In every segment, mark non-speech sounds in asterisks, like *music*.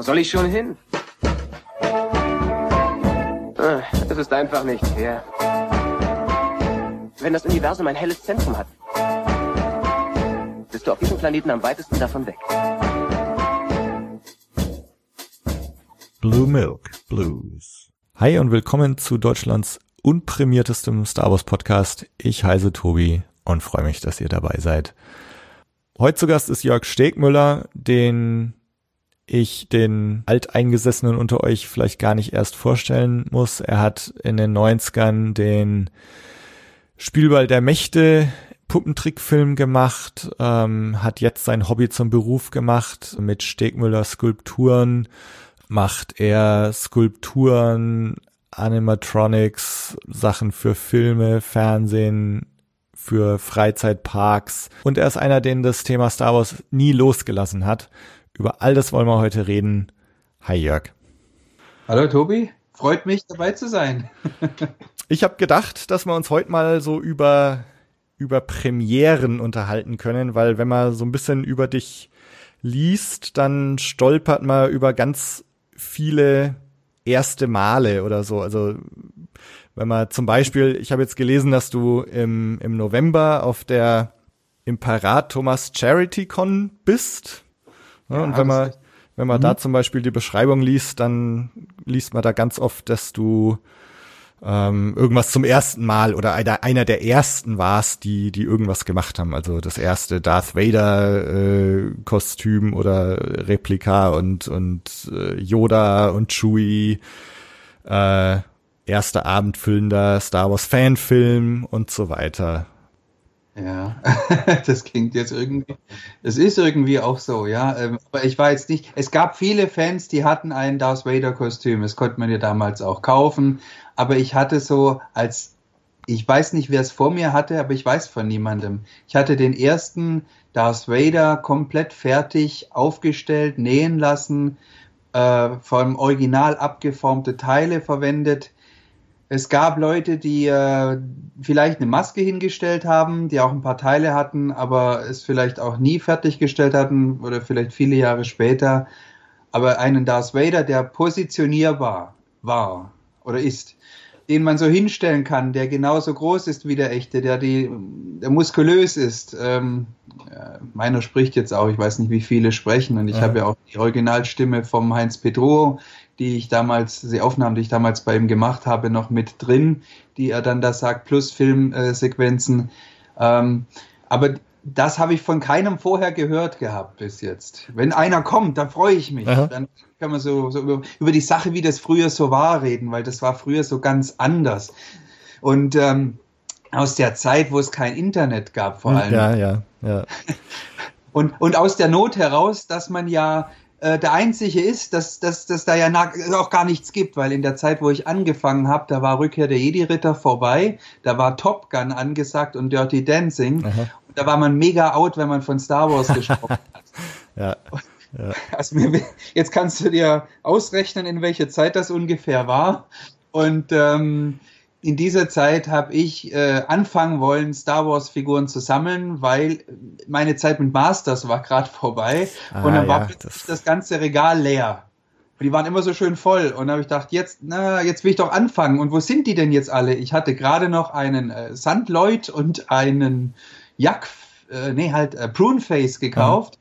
Wo soll ich schon hin? Ah, es ist einfach nicht fair. Wenn das Universum ein helles Zentrum hat, bist du auf diesem Planeten am weitesten davon weg. Blue Milk Blues. Hi und willkommen zu Deutschlands unprämiertestem Star Wars Podcast. Ich heiße Tobi und freue mich, dass ihr dabei seid. Heute zu Gast ist Jörg Stegmüller, den ich den Alteingesessenen unter euch vielleicht gar nicht erst vorstellen muss. Er hat in den 90ern den Spielball der Mächte Puppentrickfilm gemacht, ähm, hat jetzt sein Hobby zum Beruf gemacht mit Stegmüller Skulpturen, macht er Skulpturen, Animatronics, Sachen für Filme, Fernsehen, für Freizeitparks und er ist einer, den das Thema Star Wars nie losgelassen hat. Über all das wollen wir heute reden. Hi Jörg. Hallo Tobi, freut mich dabei zu sein. *laughs* ich habe gedacht, dass wir uns heute mal so über über Premieren unterhalten können, weil wenn man so ein bisschen über dich liest, dann stolpert man über ganz viele erste Male oder so. Also wenn man zum Beispiel, ich habe jetzt gelesen, dass du im, im November auf der Imparat Thomas Charity Con bist. Ja, und wenn man, wenn man mhm. da zum Beispiel die Beschreibung liest, dann liest man da ganz oft, dass du ähm, irgendwas zum ersten Mal oder einer, einer der ersten warst, die, die irgendwas gemacht haben. Also das erste Darth Vader äh, Kostüm oder Replika und, und äh, Yoda und Chewie, äh, erster abendfüllender Star Wars Fanfilm und so weiter. Ja, *laughs* das klingt jetzt irgendwie, es ist irgendwie auch so, ja. Ähm, aber ich war jetzt nicht, es gab viele Fans, die hatten ein Darth Vader Kostüm, das konnte man ja damals auch kaufen aber ich hatte so als, ich weiß nicht, wer es vor mir hatte, aber ich weiß von niemandem. Ich hatte den ersten Darth Vader komplett fertig aufgestellt, nähen lassen, äh, vom Original abgeformte Teile verwendet. Es gab Leute, die äh, vielleicht eine Maske hingestellt haben, die auch ein paar Teile hatten, aber es vielleicht auch nie fertiggestellt hatten oder vielleicht viele Jahre später. Aber einen Darth Vader, der positionierbar war oder ist, den man so hinstellen kann, der genauso groß ist wie der echte, der die, der muskulös ist. Ähm, meiner spricht jetzt auch, ich weiß nicht, wie viele sprechen, und ich ja. habe ja auch die Originalstimme vom Heinz Petro, die ich damals, die Aufnahmen, die ich damals bei ihm gemacht habe, noch mit drin, die er dann da sagt, plus Filmsequenzen. Ähm, aber das habe ich von keinem vorher gehört gehabt bis jetzt. Wenn einer kommt, dann freue ich mich. Aha. Dann kann man so, so über, über, die Sache, wie das früher so war, reden, weil das war früher so ganz anders. Und ähm, aus der Zeit, wo es kein Internet gab, vor allem. Ja, ja, ja. *laughs* Und, und aus der Not heraus, dass man ja äh, der Einzige ist, dass, dass, dass da ja auch gar nichts gibt, weil in der Zeit, wo ich angefangen habe, da war Rückkehr der Jedi-Ritter vorbei, da war Top Gun angesagt und Dirty Dancing. Aha. Und da war man mega out, wenn man von Star Wars *laughs* gesprochen hat. ja. Ja. Also jetzt kannst du dir ausrechnen, in welche Zeit das ungefähr war. Und ähm, in dieser Zeit habe ich äh, anfangen wollen, Star Wars Figuren zu sammeln, weil meine Zeit mit Masters war gerade *laughs* vorbei ah, und dann war plötzlich das, das ganze Regal leer. Und die waren immer so schön voll. Und dann habe ich gedacht, jetzt, na, jetzt will ich doch anfangen. Und wo sind die denn jetzt alle? Ich hatte gerade noch einen äh, Sandleut und einen Jack, äh, nee, halt äh, Pruneface gekauft.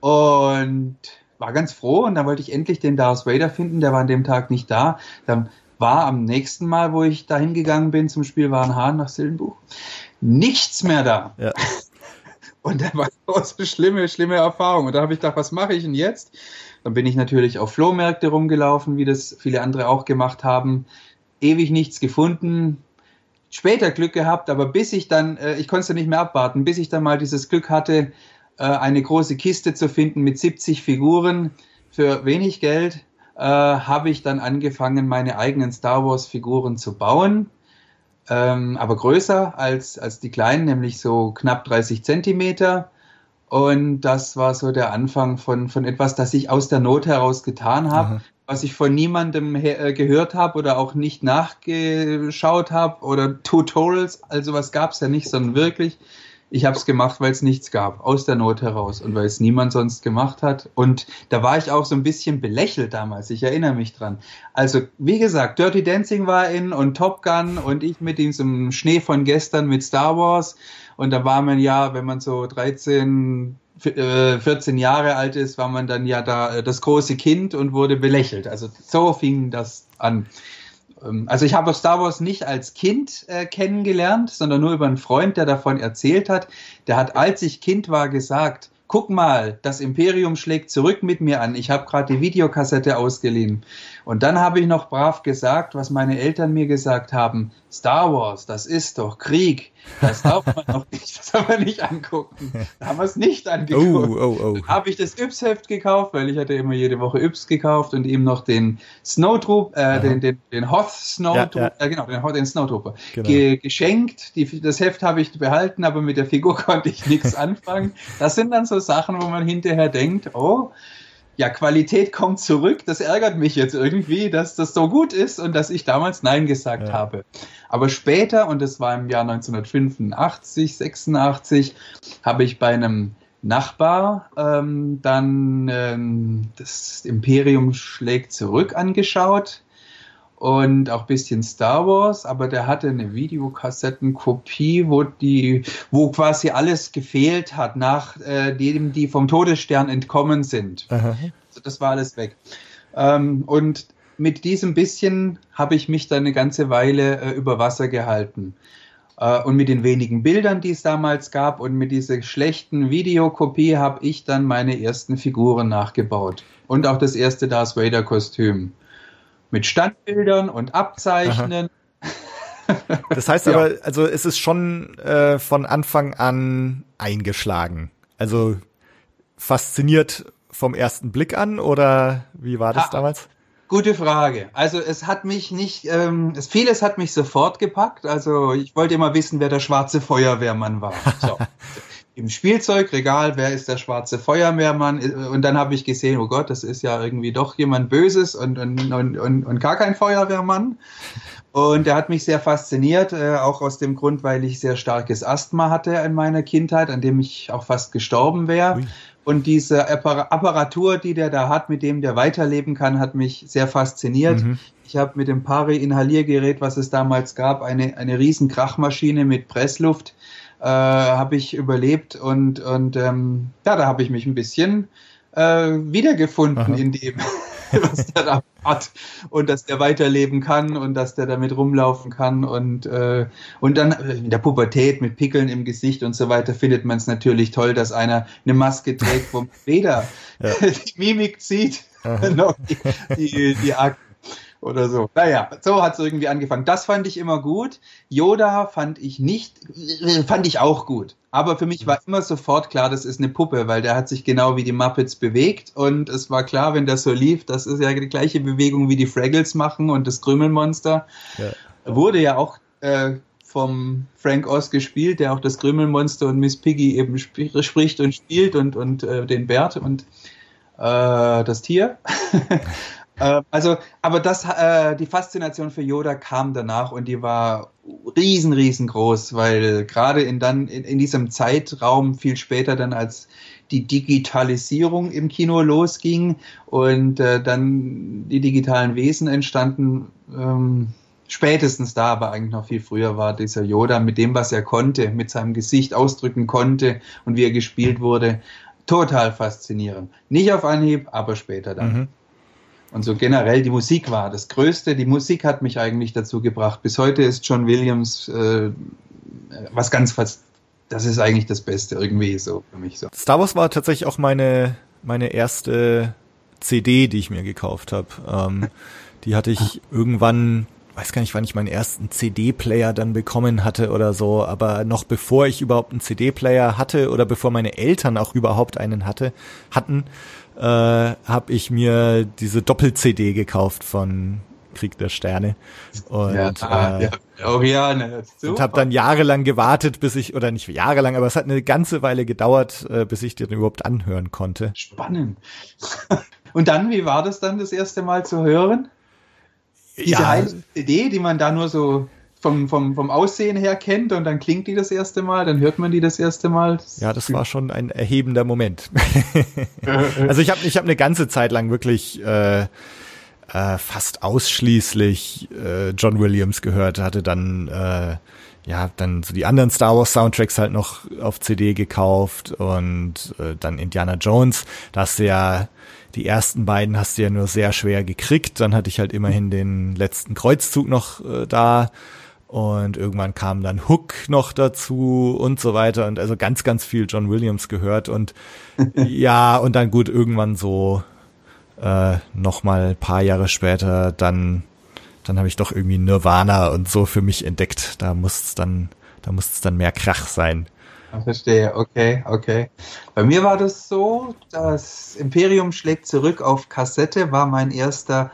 Und war ganz froh und dann wollte ich endlich den Darth Vader finden, der war an dem Tag nicht da. Dann war am nächsten Mal, wo ich da hingegangen bin zum Spiel Warenhahn nach Silbenbuch, nichts mehr da. Ja. *laughs* Und da war *laughs* so eine schlimme, schlimme Erfahrung. Und da habe ich gedacht, was mache ich denn jetzt? Dann bin ich natürlich auf Flohmärkte rumgelaufen, wie das viele andere auch gemacht haben. Ewig nichts gefunden. Später Glück gehabt, aber bis ich dann, äh, ich konnte es nicht mehr abwarten, bis ich dann mal dieses Glück hatte, äh, eine große Kiste zu finden mit 70 Figuren für wenig Geld, äh, habe ich dann angefangen, meine eigenen Star Wars Figuren zu bauen. Ähm, aber größer als, als die kleinen, nämlich so knapp 30 Zentimeter. Und das war so der Anfang von, von etwas, das ich aus der Not heraus getan habe, was ich von niemandem äh, gehört habe oder auch nicht nachgeschaut habe oder Tutorials, also was gab es ja nicht, sondern wirklich ich habe es gemacht, weil es nichts gab, aus der Not heraus und weil es niemand sonst gemacht hat. Und da war ich auch so ein bisschen belächelt damals, ich erinnere mich dran. Also, wie gesagt, Dirty Dancing war in und Top Gun und ich mit diesem Schnee von gestern mit Star Wars. Und da war man ja, wenn man so 13, 14 äh, Jahre alt ist, war man dann ja da äh, das große Kind und wurde belächelt. Also so fing das an. Ähm, also ich habe Star Wars nicht als Kind äh, kennengelernt, sondern nur über einen Freund, der davon erzählt hat. Der hat, als ich Kind war, gesagt, guck mal, das Imperium schlägt zurück mit mir an. Ich habe gerade die Videokassette ausgeliehen. Und dann habe ich noch brav gesagt, was meine Eltern mir gesagt haben. Star Wars, das ist doch Krieg. Das darf man noch nicht, das soll man nicht angucken. Da haben wir es nicht angeguckt. Oh, oh, oh. Habe ich das Yps-Heft gekauft, weil ich hatte immer jede Woche Yps gekauft und ihm noch den Snowtroop, äh, den, den, den Hoth Snowtrooper, ja, ja. äh, genau, den, den Snowtrooper genau. ge geschenkt. Die, das Heft habe ich behalten, aber mit der Figur *laughs* konnte ich nichts anfangen. Das sind dann so Sachen, wo man hinterher denkt, oh, ja, Qualität kommt zurück. Das ärgert mich jetzt irgendwie, dass das so gut ist und dass ich damals Nein gesagt ja. habe. Aber später, und das war im Jahr 1985, 86, habe ich bei einem Nachbar ähm, dann ähm, das Imperium schlägt zurück angeschaut und auch bisschen Star Wars, aber der hatte eine Videokassettenkopie, wo die, wo quasi alles gefehlt hat nach äh, dem, die vom Todesstern entkommen sind. Also das war alles weg. Ähm, und mit diesem bisschen habe ich mich dann eine ganze Weile äh, über Wasser gehalten. Äh, und mit den wenigen Bildern, die es damals gab und mit dieser schlechten Videokopie habe ich dann meine ersten Figuren nachgebaut. Und auch das erste Darth Vader Kostüm mit Standbildern und Abzeichnen. Das heißt *laughs* ja. aber, also es ist schon äh, von Anfang an eingeschlagen. Also fasziniert vom ersten Blick an oder wie war das ha, damals? Gute Frage. Also es hat mich nicht, ähm, es, vieles hat mich sofort gepackt. Also ich wollte immer wissen, wer der schwarze Feuerwehrmann war. So. *laughs* im Spielzeugregal, wer ist der schwarze Feuerwehrmann? Und dann habe ich gesehen, oh Gott, das ist ja irgendwie doch jemand Böses und, und, und, und, und gar kein Feuerwehrmann. Und der hat mich sehr fasziniert, äh, auch aus dem Grund, weil ich sehr starkes Asthma hatte in meiner Kindheit, an dem ich auch fast gestorben wäre. Und diese Apparatur, die der da hat, mit dem der weiterleben kann, hat mich sehr fasziniert. Mhm. Ich habe mit dem Pari-Inhaliergerät, was es damals gab, eine, eine riesen Krachmaschine mit Pressluft äh, habe ich überlebt und, und ähm, ja, da habe ich mich ein bisschen äh, wiedergefunden Aha. in dem, *laughs* was der da hat und dass der weiterleben kann und dass der damit rumlaufen kann und äh, und dann in der Pubertät mit Pickeln im Gesicht und so weiter findet man es natürlich toll, dass einer eine Maske trägt, wo weder *laughs* ja. *laughs* die Mimik zieht noch die, die, die Akten oder so. Naja, so hat es irgendwie angefangen. Das fand ich immer gut. Yoda fand ich nicht, fand ich auch gut. Aber für mich war immer sofort klar, das ist eine Puppe, weil der hat sich genau wie die Muppets bewegt und es war klar, wenn das so lief, das ist ja die gleiche Bewegung wie die Fraggles machen und das Krümelmonster. Ja. Wurde ja auch äh, vom Frank Oz gespielt, der auch das Krümelmonster und Miss Piggy eben sp spricht und spielt und, und äh, den Bert und äh, das Tier. *laughs* Äh, also, aber das, äh, die Faszination für Yoda kam danach und die war riesen, riesengroß, weil gerade in dann in, in diesem Zeitraum viel später dann als die Digitalisierung im Kino losging und äh, dann die digitalen Wesen entstanden. Ähm, spätestens da, aber eigentlich noch viel früher war dieser Yoda mit dem, was er konnte, mit seinem Gesicht ausdrücken konnte und wie er gespielt wurde, total faszinierend. Nicht auf Anhieb, aber später dann. Mhm. Und so generell die Musik war das Größte. Die Musik hat mich eigentlich dazu gebracht. Bis heute ist John Williams äh, was ganz was. Das ist eigentlich das Beste irgendwie so für mich so. Star Wars war tatsächlich auch meine meine erste CD, die ich mir gekauft habe. Ähm, die hatte ich irgendwann weiß gar nicht, wann ich meinen ersten CD-Player dann bekommen hatte oder so, aber noch bevor ich überhaupt einen CD-Player hatte oder bevor meine Eltern auch überhaupt einen hatte, hatten, äh, habe ich mir diese Doppel-CD gekauft von Krieg der Sterne und ja, äh, ja, Oriane, und habe dann jahrelang gewartet, bis ich oder nicht jahrelang, aber es hat eine ganze Weile gedauert, äh, bis ich den überhaupt anhören konnte. Spannend. *laughs* und dann, wie war das dann das erste Mal zu hören? Diese ja. CD, die man da nur so vom, vom, vom Aussehen her kennt und dann klingt die das erste Mal, dann hört man die das erste Mal. Ja, das war schon ein erhebender Moment. *laughs* also ich habe ich hab eine ganze Zeit lang wirklich äh, äh, fast ausschließlich äh, John Williams gehört, hatte dann äh, ja, dann so die anderen Star Wars Soundtracks halt noch auf CD gekauft und äh, dann Indiana Jones. Da hast du ja die ersten beiden hast du ja nur sehr schwer gekriegt. Dann hatte ich halt immerhin den letzten Kreuzzug noch äh, da und irgendwann kam dann Hook noch dazu und so weiter und also ganz, ganz viel John Williams gehört und *laughs* ja, und dann gut, irgendwann so äh, nochmal paar Jahre später dann dann habe ich doch irgendwie Nirvana und so für mich entdeckt. Da muss es dann, da muss es dann mehr Krach sein. Ich verstehe, okay, okay. Bei mir war das so, das Imperium schlägt zurück auf Kassette, war mein erster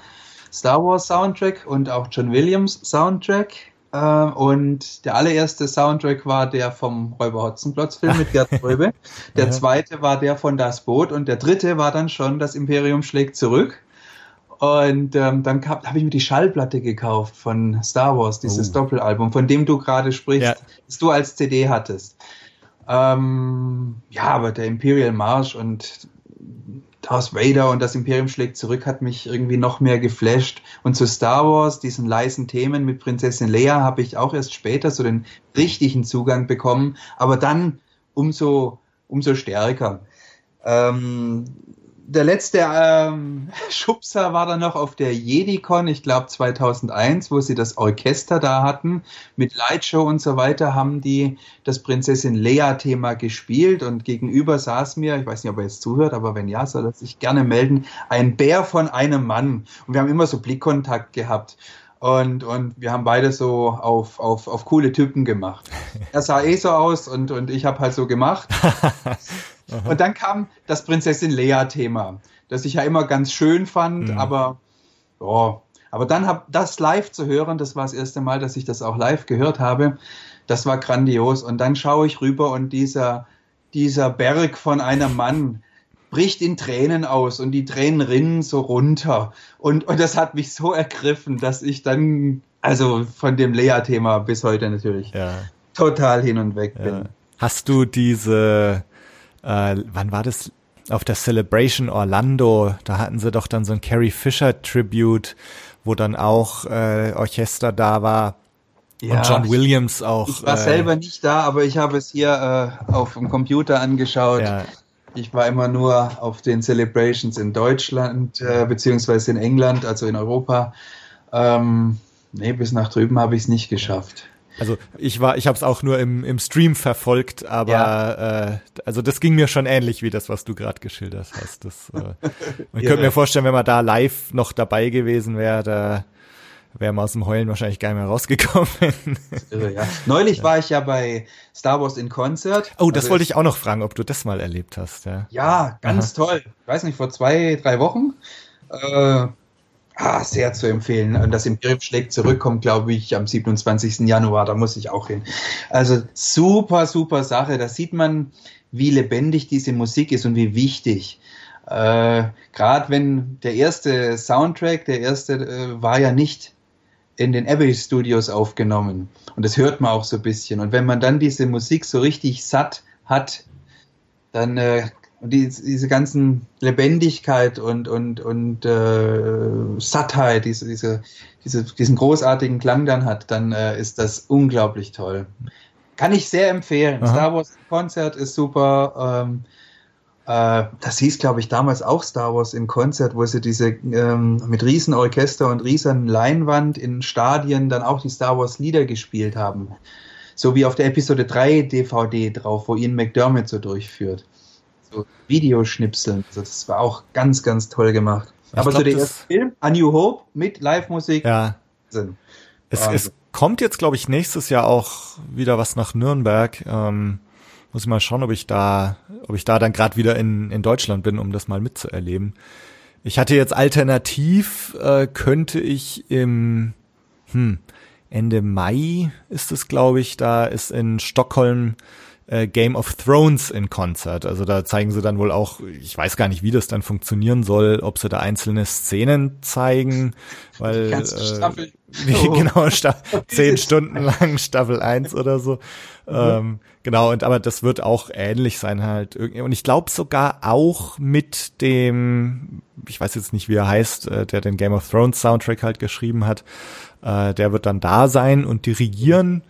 Star Wars Soundtrack und auch John Williams Soundtrack. Äh, und der allererste Soundtrack war der vom Räuber Hotzenplotz Film mit Gerd *laughs* Röbe. Der zweite war der von Das Boot und der dritte war dann schon Das Imperium schlägt zurück. Und ähm, dann habe ich mir die Schallplatte gekauft von Star Wars, dieses oh. Doppelalbum, von dem du gerade sprichst, ja. das du als CD hattest. Ähm, ja, aber der Imperial March und Darth Vader und das Imperium schlägt zurück hat mich irgendwie noch mehr geflasht. Und zu Star Wars, diesen leisen Themen mit Prinzessin Leia, habe ich auch erst später so den richtigen Zugang bekommen, aber dann umso, umso stärker. Ähm, der letzte ähm, *laughs* Schubser war dann noch auf der JediCon, ich glaube 2001, wo sie das Orchester da hatten. Mit Lightshow und so weiter haben die das Prinzessin Leia-Thema gespielt und gegenüber saß mir, ich weiß nicht, ob er jetzt zuhört, aber wenn ja, soll er sich gerne melden, ein Bär von einem Mann. Und wir haben immer so Blickkontakt gehabt. Und, und wir haben beide so auf, auf, auf coole Typen gemacht. Er sah eh so aus und, und ich habe halt so gemacht. *laughs* Und dann kam das Prinzessin Leia-Thema, das ich ja immer ganz schön fand, mhm. aber oh, aber dann hab das live zu hören, das war das erste Mal, dass ich das auch live gehört habe. Das war grandios. Und dann schaue ich rüber und dieser, dieser Berg von einem Mann bricht in Tränen aus und die Tränen rinnen so runter. Und, und das hat mich so ergriffen, dass ich dann, also von dem Lea-Thema bis heute natürlich, ja. total hin und weg bin. Ja. Hast du diese, äh, wann war das? Auf der Celebration Orlando, da hatten sie doch dann so ein Carrie Fisher Tribute, wo dann auch äh, Orchester da war. Ja, und John Williams auch. Ich war äh, selber nicht da, aber ich habe es hier äh, auf dem Computer angeschaut. Ja. Ich war immer nur auf den Celebrations in Deutschland, äh, beziehungsweise in England, also in Europa. Ähm, nee, bis nach drüben habe ich es nicht geschafft. Also ich war, ich habe es auch nur im, im Stream verfolgt, aber ja. äh, also das ging mir schon ähnlich wie das, was du gerade geschildert hast. Das, äh, *laughs* ja. könnte mir vorstellen, wenn man da live noch dabei gewesen wäre, da wäre man aus dem Heulen wahrscheinlich gar nicht mehr rausgekommen. Irre, ja. Neulich *laughs* ja. war ich ja bei Star Wars in Konzert. Oh, das also wollte ich auch noch fragen, ob du das mal erlebt hast. Ja, ja ganz Aha. toll. Ich weiß nicht, vor zwei, drei Wochen. Äh, Ah, sehr zu empfehlen. Und das Imperium schlägt zurück, kommt, glaube ich, am 27. Januar. Da muss ich auch hin. Also super, super Sache. Da sieht man, wie lebendig diese Musik ist und wie wichtig. Äh, Gerade wenn der erste Soundtrack, der erste äh, war ja nicht in den Abbey Studios aufgenommen. Und das hört man auch so ein bisschen. Und wenn man dann diese Musik so richtig satt hat, dann äh, und die, diese ganzen Lebendigkeit und, und, und äh, Sattheit, diese, diese, diese, diesen großartigen Klang dann hat, dann äh, ist das unglaublich toll. Kann ich sehr empfehlen. Aha. Star Wars Konzert ist super. Ähm, äh, das hieß, glaube ich, damals auch Star Wars in Konzert, wo sie diese ähm, mit Riesenorchester und riesen Leinwand in Stadien dann auch die Star Wars Lieder gespielt haben. So wie auf der Episode 3 DVD drauf, wo Ian McDermott so durchführt so Videoschnipseln. Also das war auch ganz, ganz toll gemacht. Ich Aber glaub, so der erste Film, A New Hope mit Live-Musik. Ja. Sind. Es, es kommt jetzt, glaube ich, nächstes Jahr auch wieder was nach Nürnberg. Ähm, muss ich mal schauen, ob ich da, ob ich da dann gerade wieder in, in Deutschland bin, um das mal mitzuerleben. Ich hatte jetzt alternativ, äh, könnte ich im hm, Ende Mai ist es, glaube ich, da ist in Stockholm äh, Game of Thrones in Konzert. Also da zeigen sie dann wohl auch, ich weiß gar nicht, wie das dann funktionieren soll, ob sie da einzelne Szenen zeigen, weil Die ganze Staffel. Äh, *laughs* wie, genau, Sta *laughs* zehn Stunden lang Staffel 1 oder so. Ähm, genau, und aber das wird auch ähnlich sein halt. Und ich glaube sogar auch mit dem, ich weiß jetzt nicht, wie er heißt, äh, der den Game of Thrones Soundtrack halt geschrieben hat, äh, der wird dann da sein und dirigieren.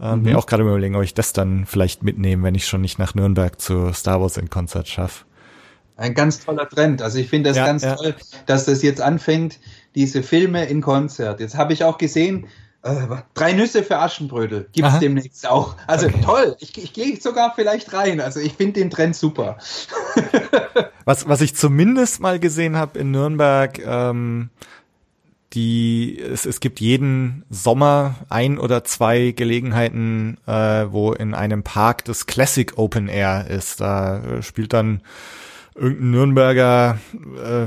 Ähm, Mhm. Mir auch gerade überlegen, ob ich das dann vielleicht mitnehme, wenn ich schon nicht nach Nürnberg zu Star Wars in Konzert schaffe. Ein ganz toller Trend. Also ich finde das Ja, ganz ja. toll, dass das jetzt anfängt, diese Filme in Konzert. Jetzt habe ich auch gesehen, äh, drei Nüsse für Aschenbrödel gibt's Aha. demnächst auch. Also toll, ich, ich gehe sogar vielleicht rein. Also ich finde den Trend super. Was, was ich zumindest mal gesehen habe in Nürnberg, ähm, die es, es gibt jeden Sommer ein oder zwei Gelegenheiten, äh, wo in einem Park das Classic Open Air ist. Da äh, spielt dann irgendein Nürnberger äh,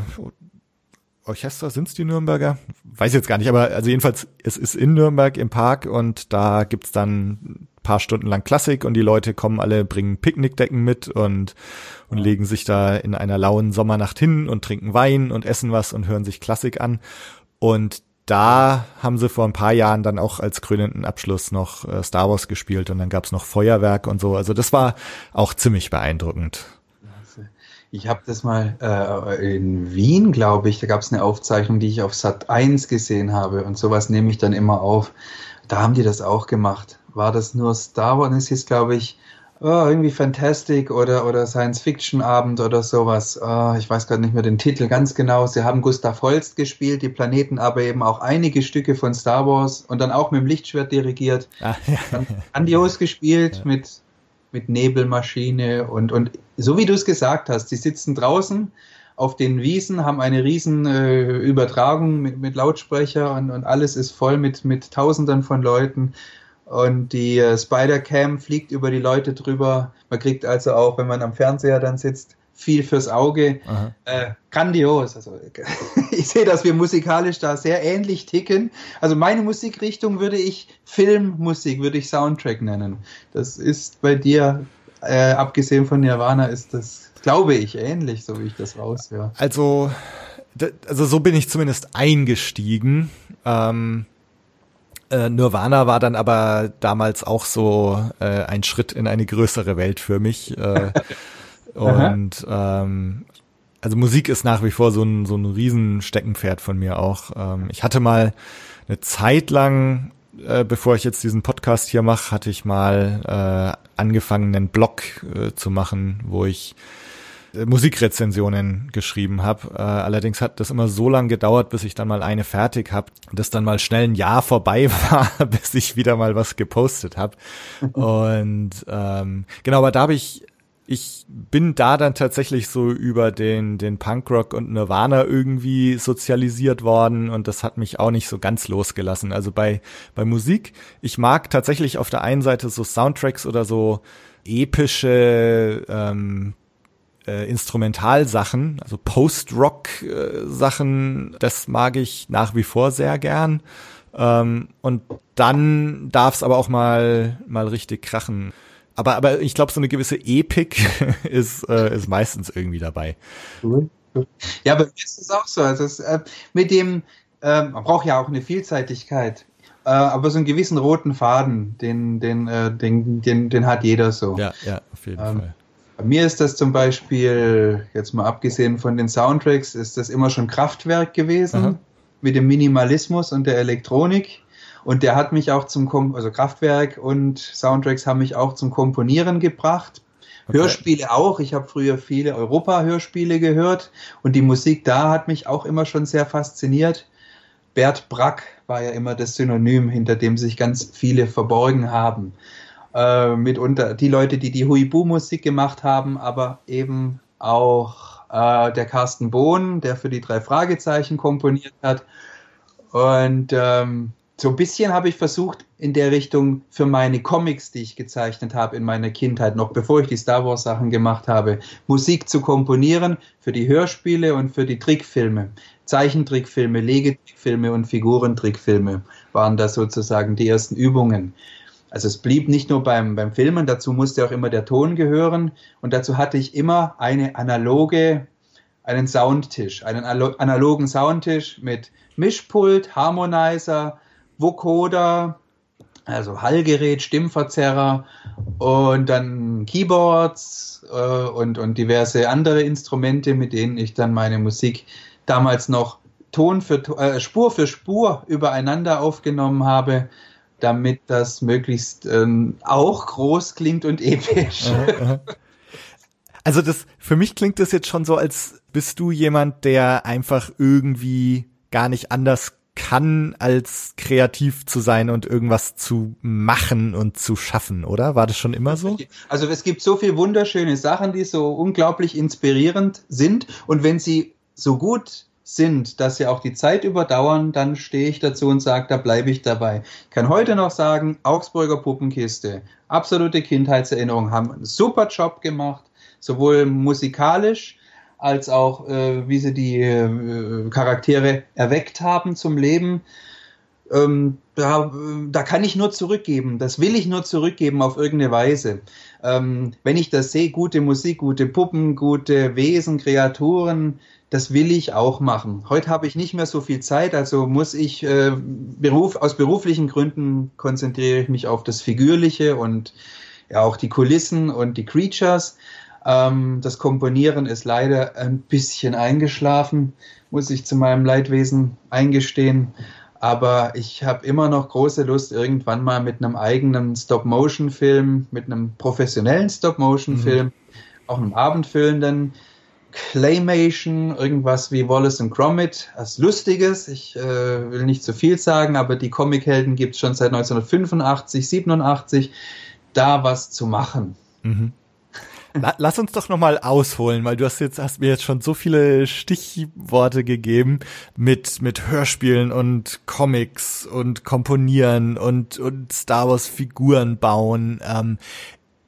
Orchester, sind's die Nürnberger? Weiß jetzt gar nicht, aber also jedenfalls, es ist in Nürnberg im Park und da gibt's dann ein paar Stunden lang Klassik und die Leute kommen alle, bringen Picknickdecken mit und, und legen sich da in einer lauen Sommernacht hin und trinken Wein und essen was und hören sich Klassik an. Und da haben sie vor ein paar Jahren dann auch als krönenden Abschluss noch äh, Star Wars gespielt und dann gab's noch Feuerwerk und so. Also das war auch ziemlich beeindruckend. Ich habe das mal äh, in Wien, glaube ich, da gab es eine Aufzeichnung, die ich auf Sat 1 gesehen habe und sowas nehme ich dann immer auf. Da haben die das auch gemacht. War das nur Star Wars? Es hieß, glaube ich, oh, irgendwie Fantastic oder, oder Science-Fiction-Abend oder sowas. Oh, ich weiß gerade nicht mehr den Titel ganz genau. Sie haben Gustav Holst gespielt, die Planeten, aber eben auch einige Stücke von Star Wars und dann auch mit dem Lichtschwert dirigiert. Ah, *laughs* ja. Grandios gespielt mit, mit Nebelmaschine und, und so wie du es gesagt hast, die sitzen draußen auf den Wiesen, haben eine riesen äh, Übertragung mit, mit Lautsprecher und, und alles ist voll mit, mit Tausenden von Leuten. Und die äh, Spider-Cam fliegt über die Leute drüber. Man kriegt also auch, wenn man am Fernseher dann sitzt, viel fürs Auge. Äh, grandios. Also, *laughs* ich sehe, dass wir musikalisch da sehr ähnlich ticken. Also meine Musikrichtung würde ich Filmmusik, würde ich Soundtrack nennen. Das ist bei dir, äh, abgesehen von Nirvana, ist das, glaube ich, ähnlich, so wie ich das raushöre. Also, also so bin ich zumindest eingestiegen. Ähm, äh, Nirvana war dann aber damals auch so äh, ein Schritt in eine größere Welt für mich. Äh, *laughs* und ähm, also Musik ist nach wie vor so ein, so ein riesen Steckenpferd von mir auch. Ähm, ich hatte mal eine Zeit lang, äh, bevor ich jetzt diesen Podcast hier mache, hatte ich mal äh, angefangen, einen Blog äh, zu machen, wo ich Musikrezensionen geschrieben habe. Äh, allerdings hat das immer so lange gedauert, bis ich dann mal eine fertig habe, dass dann mal schnell ein Jahr vorbei *laughs* war, bis ich wieder mal was gepostet habe. Und ähm, genau, aber da habe ich ich bin da dann tatsächlich so über den, den Punkrock und Nirvana irgendwie sozialisiert worden und das hat mich auch nicht so ganz losgelassen. Also bei, bei Musik, ich mag tatsächlich auf der einen Seite so Soundtracks oder so epische ähm, äh, Instrumentalsachen, also Post-Rock-Sachen, das mag ich nach wie vor sehr gern. Ähm, und dann darf es aber auch mal, mal richtig krachen. Aber, aber ich glaube, so eine gewisse Epik *laughs* ist, äh, ist meistens irgendwie dabei. Ja, aber ist es auch so. Also es, äh, mit dem, äh, man braucht ja auch eine Vielseitigkeit. Äh, aber so einen gewissen roten Faden, den, den, äh, den, den, den hat jeder so. Ja, ja, auf jeden Ähm, Fall. Bei mir ist das zum Beispiel, jetzt mal abgesehen von den Soundtracks, ist das immer schon Kraftwerk gewesen Aha. mit dem Minimalismus und der Elektronik. Und der hat mich auch zum, Kom also Kraftwerk und Soundtracks haben mich auch zum Komponieren gebracht. Okay. Hörspiele auch. Ich habe früher viele Europa-Hörspiele gehört und die Musik da hat mich auch immer schon sehr fasziniert. Bert Brack war ja immer das Synonym, hinter dem sich ganz viele verborgen haben. Äh, mitunter die Leute, die die Huibu-Musik gemacht haben, aber eben auch äh, der Carsten Bohn, der für die drei Fragezeichen komponiert hat. Und ähm, so ein bisschen habe ich versucht, in der Richtung für meine Comics, die ich gezeichnet habe in meiner Kindheit, noch bevor ich die Star Wars Sachen gemacht habe, Musik zu komponieren für die Hörspiele und für die Trickfilme. Zeichentrickfilme, Legetrickfilme und Figurentrickfilme waren das sozusagen die ersten Übungen. Also es blieb nicht nur beim, beim Filmen, dazu musste auch immer der Ton gehören und dazu hatte ich immer eine analoge, einen Soundtisch, einen analogen Soundtisch mit Mischpult, Harmonizer, Vocoder, also Hallgerät, Stimmverzerrer und dann Keyboards äh, und, und diverse andere Instrumente, mit denen ich dann meine Musik damals noch Ton für äh, Spur für Spur übereinander aufgenommen habe, damit das möglichst ähm, auch groß klingt und episch. Also das für mich klingt das jetzt schon so, als bist du jemand, der einfach irgendwie gar nicht anders kann, als kreativ zu sein und irgendwas zu machen und zu schaffen, oder? War das schon immer so? Also es gibt so viele wunderschöne Sachen, die so unglaublich inspirierend sind und wenn sie so gut sind, dass sie auch die Zeit überdauern, dann stehe ich dazu und sage, da bleibe ich dabei. Ich kann heute noch sagen, Augsburger Puppenkiste, absolute Kindheitserinnerung, haben einen super Job gemacht, sowohl musikalisch als auch äh, wie sie die äh, Charaktere erweckt haben zum Leben. Ähm, da, da kann ich nur zurückgeben. Das will ich nur zurückgeben auf irgendeine Weise. Ähm, wenn ich das sehe, gute Musik, gute Puppen, gute Wesen, Kreaturen, das will ich auch machen. Heute habe ich nicht mehr so viel Zeit, also muss ich äh, Beruf, aus beruflichen Gründen konzentriere ich mich auf das Figürliche und ja auch die Kulissen und die Creatures. Ähm, das Komponieren ist leider ein bisschen eingeschlafen, muss ich zu meinem Leidwesen eingestehen. Aber ich habe immer noch große Lust, irgendwann mal mit einem eigenen Stop-Motion-Film, mit einem professionellen Stop-Motion-Film, mhm. auch einem abendfüllenden Claymation, irgendwas wie Wallace and Gromit, als Lustiges. Ich äh, will nicht zu viel sagen, aber die Comichelden gibt es schon seit 1985, 87, da was zu machen. Mhm. Lass uns doch nochmal ausholen, weil du hast jetzt hast mir jetzt schon so viele Stichworte gegeben mit mit Hörspielen und Comics und Komponieren und und Star Wars Figuren bauen. Ähm,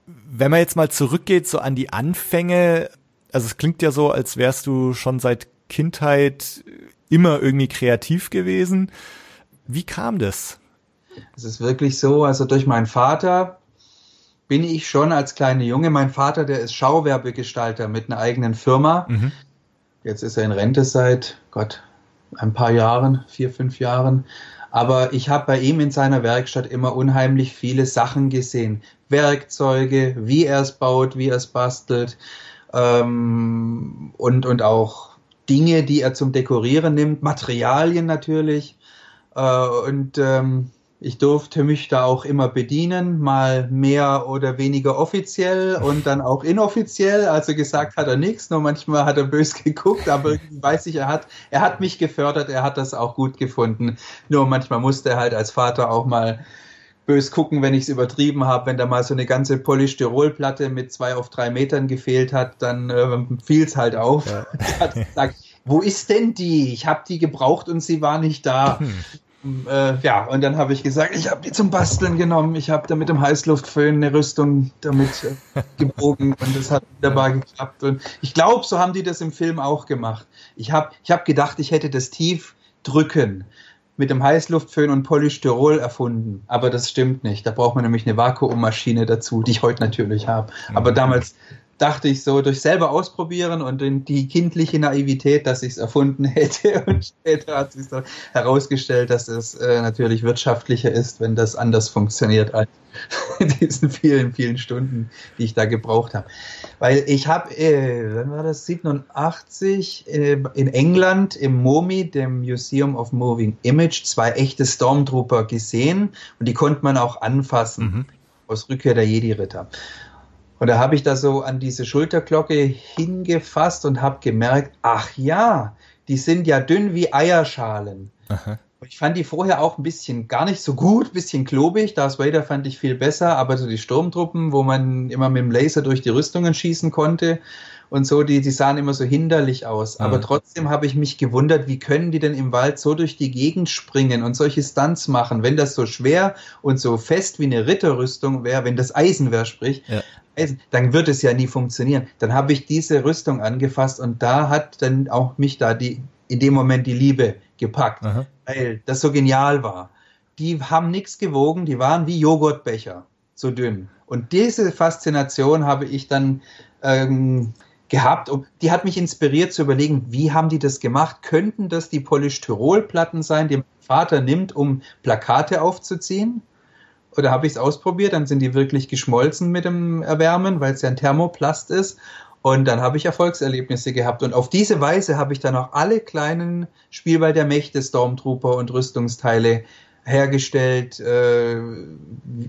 wenn man jetzt mal zurückgeht so an die Anfänge, also es klingt ja so, als wärst du schon seit Kindheit immer irgendwie kreativ gewesen. Wie kam das? Es ist wirklich so, also durch meinen Vater bin ich schon als kleiner Junge. Mein Vater, der ist Schauwerbegestalter mit einer eigenen Firma. Mhm. Jetzt ist er in Rente seit, Gott, ein paar Jahren, vier, fünf Jahren. Aber ich habe bei ihm in seiner Werkstatt immer unheimlich viele Sachen gesehen. Werkzeuge, wie er es baut, wie er es bastelt ähm, und, und auch Dinge, die er zum Dekorieren nimmt, Materialien natürlich. Äh, und ähm, ich durfte mich da auch immer bedienen, mal mehr oder weniger offiziell und dann auch inoffiziell. Also gesagt hat er nichts, nur manchmal hat er bös *laughs* geguckt, aber weiß ich, er hat, er hat mich gefördert, er hat das auch gut gefunden. Nur manchmal musste er halt als Vater auch mal bös gucken, wenn ich es übertrieben habe. Wenn da mal so eine ganze Polystyrolplatte mit zwei auf drei Metern gefehlt hat, dann äh, fiel es halt auf. Ja. *laughs* gesagt, wo ist denn die? Ich habe die gebraucht und sie war nicht da. Hm. Äh, ja, und dann habe ich gesagt, ich habe die zum Basteln genommen. Ich habe da mit dem Heißluftföhn eine Rüstung damit äh, *laughs* gebogen und das hat wunderbar geklappt. Und ich glaube, so haben die das im Film auch gemacht. Ich habe ich hab gedacht, ich hätte das tief drücken mit dem Heißluftföhn und Polystyrol erfunden. Aber das stimmt nicht. Da braucht man nämlich eine Vakuummaschine dazu, die ich heute natürlich habe. Aber mhm. damals dachte ich so, durch selber ausprobieren und die kindliche Naivität, dass ich es erfunden hätte. *laughs* Und später hat sich so herausgestellt, dass es äh, natürlich wirtschaftlicher ist, wenn das anders funktioniert als *laughs* in diesen vielen, vielen Stunden, die ich da gebraucht habe. Weil ich habe, äh, wann war das, 87, äh, in England im MoMI, dem Museum of Moving Image, zwei echte Stormtrooper gesehen und die konnte man auch anfassen. Mhm. Aus Rückkehr der Jedi-Ritter. Und da habe ich da so an diese Schulterglocke hingefasst und habe gemerkt, ach ja, die sind ja dünn wie Eierschalen. Aha. Ich fand die vorher auch ein bisschen gar nicht so gut, ein bisschen klobig. Darth Vader fand ich viel besser, aber so die Sturmtruppen, wo man immer mit dem Laser durch die Rüstungen schießen konnte und so, die, die sahen immer so hinderlich aus. Mhm. Aber trotzdem habe ich mich gewundert, wie können die denn im Wald so durch die Gegend springen und solche Stunts machen, wenn das so schwer und so fest wie eine Ritterrüstung wäre, wenn das Eisen wäre, sprich. Ja dann wird es ja nie funktionieren. Dann habe ich diese Rüstung angefasst und da hat dann auch mich da die, in dem Moment die Liebe gepackt, Aha. weil das so genial war. die haben nichts gewogen, die waren wie Joghurtbecher, so dünn. Und diese Faszination habe ich dann ähm, gehabt. Und die hat mich inspiriert zu überlegen, wie haben die das gemacht? Könnten das die Polystyrolplatten sein, die mein Vater nimmt, um Plakate aufzuziehen? Oder habe ich es ausprobiert? Dann sind die wirklich geschmolzen mit dem Erwärmen, weil es ja ein Thermoplast ist. Und dann habe ich Erfolgserlebnisse gehabt. Und auf diese Weise habe ich dann auch alle kleinen Spielball der Mächte, Stormtrooper und Rüstungsteile hergestellt. Äh,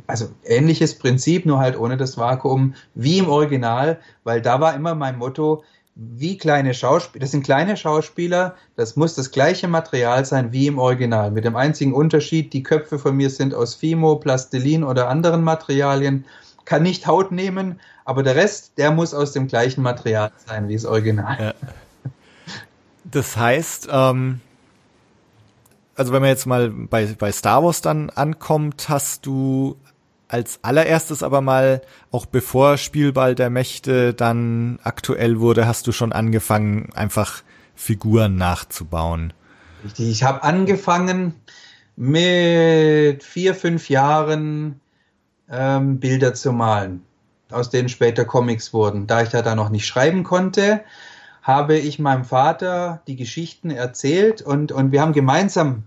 also ähnliches Prinzip, nur halt ohne das Vakuum, wie im Original, weil da war immer mein Motto, wie kleine Schauspieler, das sind kleine Schauspieler, das muss das gleiche Material sein wie im Original. Mit dem einzigen Unterschied, die Köpfe von mir sind aus Fimo, Plastilin oder anderen Materialien, kann nicht Haut nehmen, aber der Rest, der muss aus dem gleichen Material sein wie das Original. Ja. Das heißt, ähm, also wenn man jetzt mal bei, bei Star Wars dann ankommt, hast du als allererstes aber mal, auch bevor Spielball der Mächte dann aktuell wurde, hast du schon angefangen, einfach Figuren nachzubauen. Richtig, ich habe angefangen mit vier, fünf Jahren ähm, Bilder zu malen, aus denen später Comics wurden. Da ich da, da noch nicht schreiben konnte, habe ich meinem Vater die Geschichten erzählt und, und wir haben gemeinsam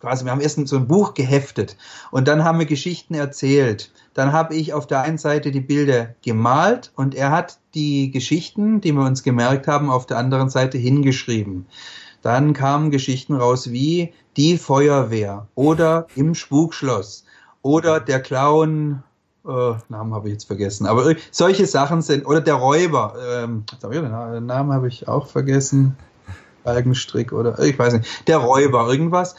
quasi, wir haben erst so ein Buch geheftet und dann haben wir Geschichten erzählt. Dann habe ich auf der einen Seite die Bilder gemalt und er hat die Geschichten, die wir uns gemerkt haben, auf der anderen Seite hingeschrieben. Dann kamen Geschichten raus wie die Feuerwehr oder im Spukschloss oder der Clown, äh, Namen habe ich jetzt vergessen, aber solche Sachen sind, oder der Räuber, ähm, Namen habe ich auch vergessen, Algenstrick oder ich weiß nicht, der Räuber, irgendwas.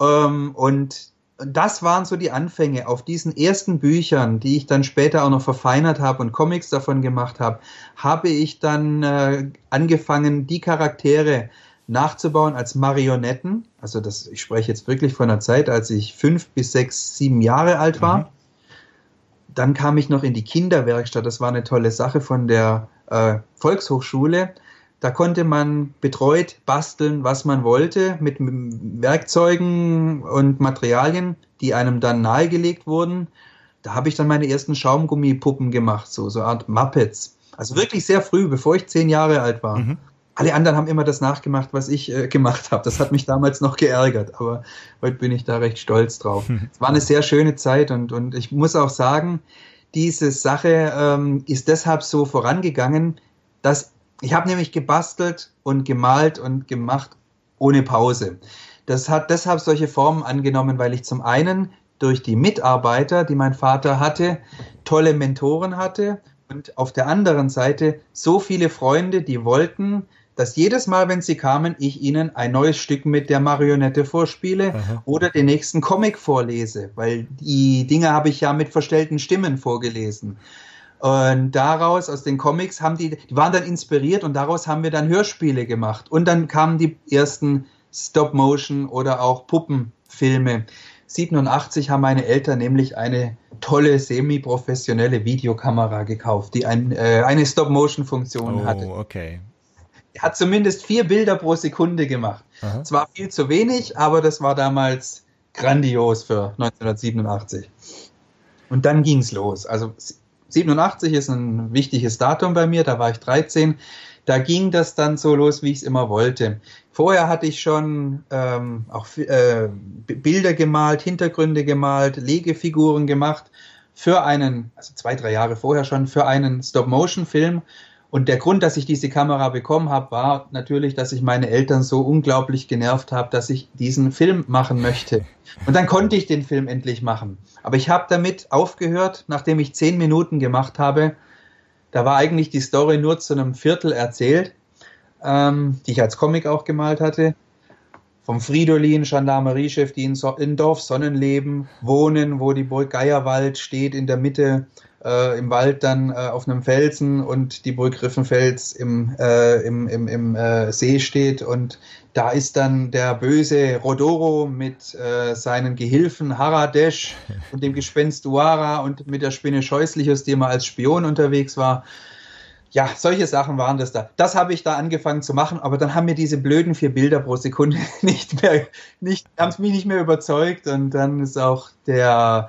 Ähm, und das waren so die Anfänge auf diesen ersten Büchern, die ich dann später auch noch verfeinert habe und Comics davon gemacht habe, habe ich dann äh, angefangen, die Charaktere nachzubauen als Marionetten. Also das, ich spreche jetzt wirklich von einer Zeit, als ich fünf bis sechs, sieben Jahre alt war. Mhm. Dann kam ich noch in die Kinderwerkstatt. Das war eine tolle Sache von der äh, Volkshochschule. Da konnte man betreut basteln, was man wollte, mit Werkzeugen und Materialien, die einem dann nahegelegt wurden. Da habe ich dann meine ersten Schaumgummipuppen gemacht, so, so eine Art Muppets. Also wirklich sehr früh, bevor ich zehn Jahre alt war. Mhm. Alle anderen haben immer das nachgemacht, was ich äh, gemacht habe. Das hat mich damals noch geärgert, aber heute bin ich da recht stolz drauf. Mhm. *laughs* Es war eine sehr schöne Zeit und, und ich muss auch sagen, diese Sache ähm, ist deshalb so vorangegangen, dass ich habe nämlich gebastelt und gemalt und gemacht ohne Pause. Das hat deshalb solche Formen angenommen, weil ich zum einen durch die Mitarbeiter, die mein Vater hatte, tolle Mentoren hatte und auf der anderen Seite so viele Freunde, die wollten, dass jedes Mal, wenn sie kamen, ich ihnen ein neues Stück mit der Marionette vorspiele Aha. oder den nächsten Comic vorlese, weil die Dinge habe ich ja mit verstellten Stimmen vorgelesen. Und daraus, aus den Comics, haben die, die waren dann inspiriert und daraus haben wir dann Hörspiele gemacht. Und dann kamen die ersten Stop-Motion oder auch Puppenfilme. 87 haben meine Eltern nämlich eine tolle semi-professionelle Videokamera gekauft, die ein, äh, eine Stop-Motion-Funktion oh, hatte. Okay. Hat zumindest vier Bilder pro Sekunde gemacht. Aha. Zwar viel zu wenig, aber das war damals grandios für 1987. Und dann ging's los. Also 87 ist ein wichtiges Datum bei mir, da war ich 13. Da ging das dann so los, wie ich es immer wollte. Vorher hatte ich schon ähm, auch äh, Bilder gemalt, Hintergründe gemalt, Legefiguren gemacht für einen, also zwei, drei Jahre vorher schon, für einen Stop-Motion-Film und der Grund, dass ich diese Kamera bekommen habe, war natürlich, dass ich meine Eltern so unglaublich genervt habe, dass ich diesen Film machen möchte. Und dann konnte ich den Film endlich machen. Aber ich habe damit aufgehört, nachdem ich zehn Minuten gemacht habe. Da war eigentlich die Story nur zu einem Viertel erzählt, ähm, die ich als Comic auch gemalt hatte. Vom Fridolin, Gendarmeriechef, die in, so in Dorf Sonnenleben wohnen, wo die Burg Geierwald steht in der Mitte äh, im Wald dann äh, auf einem Felsen und die Burg Griffenfels im, äh, im, im, im äh, See steht und da ist dann der böse Rodoro mit äh, seinen Gehilfen Haradesh und dem Gespenst Duara und mit der Spinne Scheußlichus, die immer als Spion unterwegs war. Ja, solche Sachen waren das da. Das habe ich da angefangen zu machen, aber dann haben mir diese blöden vier Bilder pro Sekunde *laughs* nicht mehr, nicht, haben es mich nicht mehr überzeugt und dann ist auch der,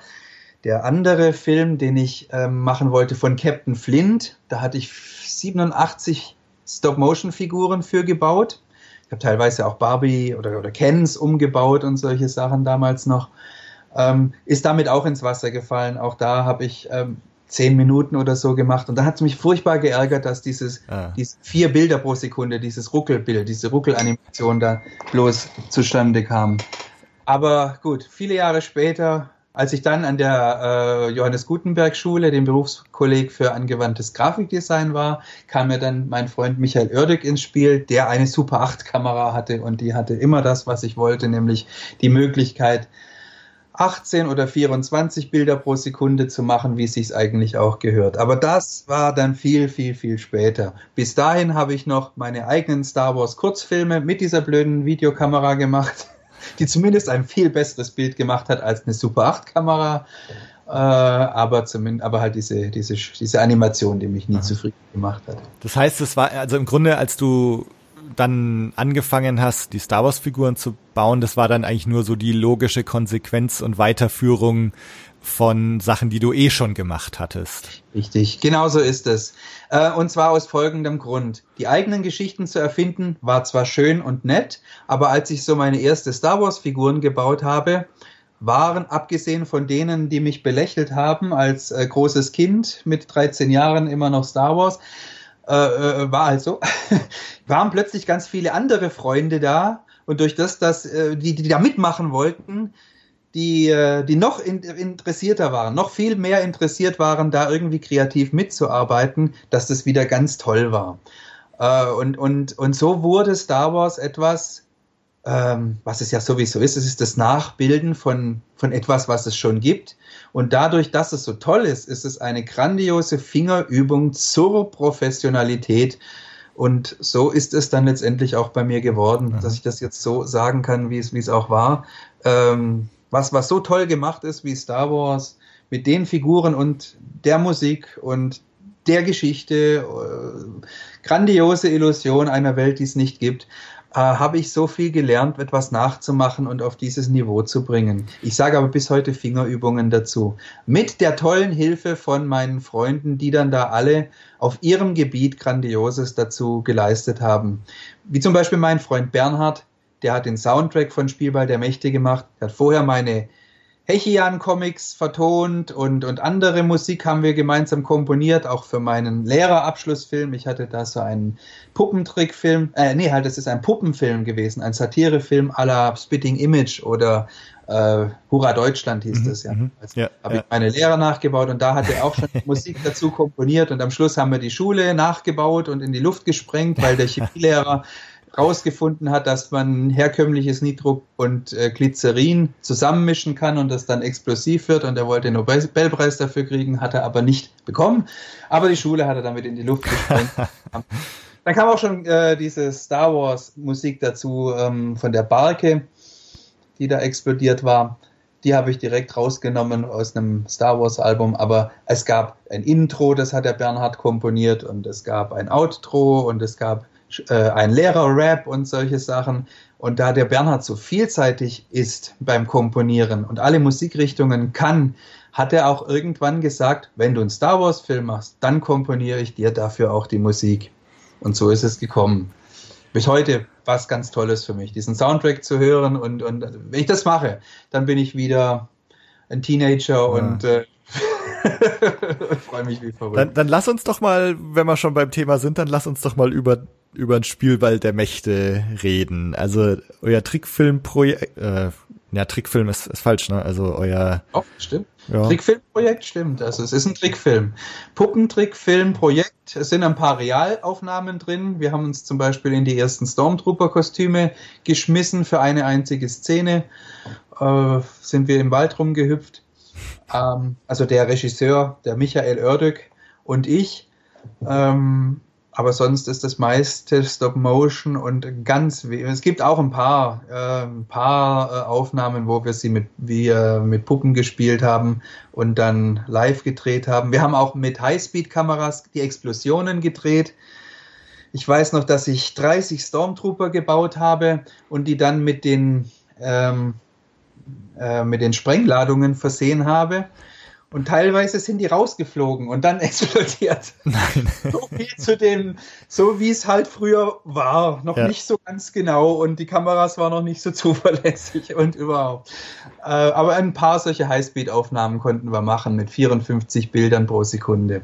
der andere Film, den ich ähm, machen wollte von Captain Flint, da hatte ich 87 Stop-Motion-Figuren für gebaut. Ich habe teilweise auch Barbie oder, oder Kens umgebaut und solche Sachen damals noch. Ähm, ist damit auch ins Wasser gefallen. Auch da habe ich ähm, zehn Minuten oder so gemacht. Und da hat es mich furchtbar geärgert, dass dieses, ah. diese vier Bilder pro Sekunde, dieses Ruckelbild, diese Ruckelanimation da bloß zustande kam. Aber gut, viele Jahre später, als ich dann an der äh, Johannes Gutenberg Schule, dem Berufskolleg für angewandtes Grafikdesign war, kam mir dann mein Freund Michael Oerdek ins Spiel, der eine Super 8 Kamera hatte und die hatte immer das, was ich wollte, nämlich die Möglichkeit, 18 oder 24 Bilder pro Sekunde zu machen, wie es sich eigentlich auch gehört. Aber das war dann viel, viel, viel später. Bis dahin habe ich noch meine eigenen Star Wars Kurzfilme mit dieser blöden Videokamera gemacht, *laughs* die zumindest ein viel besseres Bild gemacht hat als eine Super 8 Kamera. Äh, aber zumindest, aber halt diese, diese, diese Animation, die mich nie Aha. zufrieden gemacht hat. Das heißt, es war also im Grunde, als du dann angefangen hast, die Star Wars Figuren zu bauen, das war dann eigentlich nur so die logische Konsequenz und Weiterführung von Sachen, die du eh schon gemacht hattest. Richtig, genau so ist es. Äh, und zwar aus folgendem Grund. Die eigenen Geschichten zu erfinden war zwar schön und nett, aber als ich so meine erste Star Wars Figuren gebaut habe, waren, abgesehen von denen, die mich belächelt haben als äh, großes Kind mit 13 Jahren immer noch Star Wars, äh, äh, war halt so, *laughs* waren plötzlich ganz viele andere Freunde da und durch das, dass äh, die, die da mitmachen wollten, die, äh, die noch in, interessierter waren, noch viel mehr interessiert waren, da irgendwie kreativ mitzuarbeiten, dass das wieder ganz toll war. Äh, und, und, und so wurde Star Wars etwas, ähm, was es ja sowieso ist, es ist das Nachbilden von, von etwas, was es schon gibt. Und dadurch, dass es so toll ist, ist es eine grandiose Fingerübung zur Professionalität. Und so ist es dann letztendlich auch bei mir geworden, mhm. dass ich das jetzt so sagen kann, wie es, wie es auch war. Ähm, was, was so toll gemacht ist wie Star Wars, mit den Figuren und der Musik und der Geschichte, äh, grandiose Illusion einer Welt, die es nicht gibt habe ich so viel gelernt, etwas nachzumachen und auf dieses Niveau zu bringen. Ich sage aber bis heute Fingerübungen dazu. Mit der tollen Hilfe von meinen Freunden, die dann da alle auf ihrem Gebiet Grandioses dazu geleistet haben. Wie zum Beispiel mein Freund Bernhard, der hat den Soundtrack von Spielball der Mächte gemacht, der hat vorher meine Hechian-Comics vertont und, und andere Musik haben wir gemeinsam komponiert, auch für meinen Lehrerabschlussfilm. Ich hatte da so einen Puppentrickfilm, äh, nee, halt, es ist ein Puppenfilm gewesen, ein Satirefilm à la Spitting Image oder äh, Hurra Deutschland hieß mhm, das ja. Mhm. Also ja habe ja. ich meine Lehrer nachgebaut und da hat er auch schon *laughs* Musik dazu komponiert und am Schluss haben wir die Schule nachgebaut und in die Luft gesprengt, weil der *laughs* Chemielehrer rausgefunden hat, dass man herkömmliches Nitro und äh, Glycerin zusammenmischen kann und das dann explosiv wird und er wollte den Nobelpreis dafür kriegen, hat er aber nicht bekommen. Aber die Schule hat er damit in die Luft gesprengt. *laughs* dann kam auch schon äh, diese Star Wars Musik dazu ähm, von der Barke, die da explodiert war. Die habe ich direkt rausgenommen aus einem Star Wars Album, aber es gab ein Intro, das hat der Bernhard komponiert und es gab ein Outro und es gab äh, ein Lehrer-Rap und solche Sachen. Und da der Bernhard so vielseitig ist beim Komponieren und alle Musikrichtungen kann, hat er auch irgendwann gesagt, wenn du einen Star Wars-Film machst, dann komponiere ich dir dafür auch die Musik. Und so ist es gekommen. Bis heute was ganz Tolles für mich, diesen Soundtrack zu hören. Und, und wenn ich das mache, dann bin ich wieder ein Teenager ja. und äh, *laughs* freue mich wie verrückt. Dann, dann lass uns doch mal, wenn wir schon beim Thema sind, dann lass uns doch mal über über ein Spielball der Mächte reden. Also euer Trickfilmprojekt, äh, ja, Trickfilm ist, ist falsch, ne? Also euer. Oh, stimmt. Ja. Trickfilmprojekt stimmt. Also es ist ein Trickfilm. Puppentrickfilmprojekt. Es sind ein paar Realaufnahmen drin. Wir haben uns zum Beispiel in die ersten Stormtrooper-Kostüme geschmissen für eine einzige Szene. Äh, sind wir im Wald rumgehüpft. Ähm, also der Regisseur, der Michael Oerdök und ich. Ähm, aber sonst ist das meiste Stop Motion und ganz es gibt auch ein paar äh, ein paar äh, Aufnahmen, wo wir sie mit wie äh, mit Puppen gespielt haben und dann live gedreht haben. Wir haben auch mit Highspeed Kameras die Explosionen gedreht. Ich weiß noch, dass ich 30 Stormtrooper gebaut habe und die dann mit den ähm, äh, mit den Sprengladungen versehen habe und teilweise sind die rausgeflogen und dann *laughs* explodiert. Nein. So viel zu dem, so wie es halt früher war. Noch ja. nicht so ganz genau und die Kameras waren noch nicht so *laughs* zuverlässig und überhaupt. Äh, aber ein paar solche Highspeed-Aufnahmen konnten wir machen mit 54 Bildern pro Sekunde.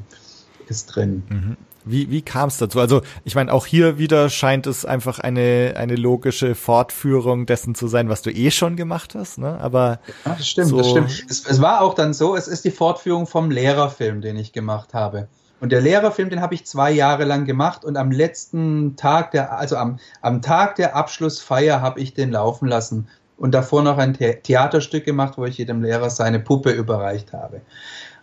Ist drin. Mhm. Wie, wie kam es dazu? Also ich meine, auch hier wieder scheint es einfach eine, eine logische Fortführung dessen zu sein, was du eh schon gemacht hast. Ne? Aber ja, das stimmt, so das stimmt. Es, es war auch dann so, es ist die Fortführung vom Lehrerfilm, den ich gemacht habe. Und der Lehrerfilm, den habe ich zwei Jahre lang gemacht und am letzten Tag der, also am, am Tag der Abschlussfeier habe ich den laufen lassen und davor noch ein Theaterstück gemacht, wo ich jedem Lehrer seine Puppe überreicht habe.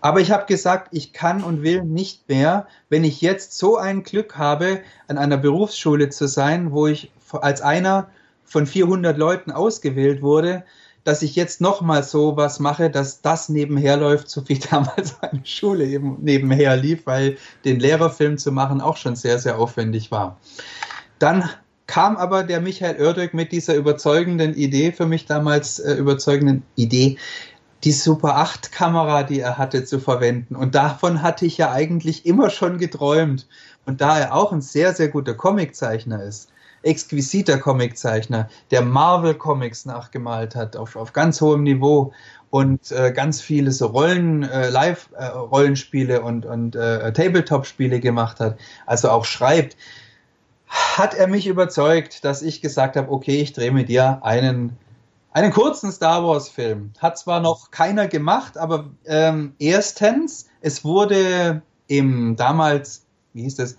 Aber ich habe gesagt, ich kann und will nicht mehr, wenn ich jetzt so ein Glück habe, an einer Berufsschule zu sein, wo ich als einer von 400 Leuten ausgewählt wurde, dass ich jetzt nochmal so was mache, dass das nebenher läuft, so wie *laughs* damals eine Schule eben nebenher lief, weil den Lehrerfilm zu machen auch schon sehr, sehr aufwendig war. Dann kam aber der Michael Oerdök mit dieser überzeugenden Idee, für mich damals äh, überzeugenden Idee, die Super 8 Kamera, die er hatte, zu verwenden. Und davon hatte ich ja eigentlich immer schon geträumt. Und da er auch ein sehr, sehr guter Comiczeichner ist, exquisiter Comiczeichner, der Marvel Comics nachgemalt hat auf, auf ganz hohem Niveau und äh, ganz viele so Rollen, äh, Live-Rollenspiele äh, und, und äh, Tabletop-Spiele gemacht hat, also auch schreibt, hat er mich überzeugt, dass ich gesagt habe, okay, ich drehe mit dir einen einen kurzen Star Wars-Film. Hat zwar noch keiner gemacht, aber ähm, erstens, es wurde im damals, wie hieß das,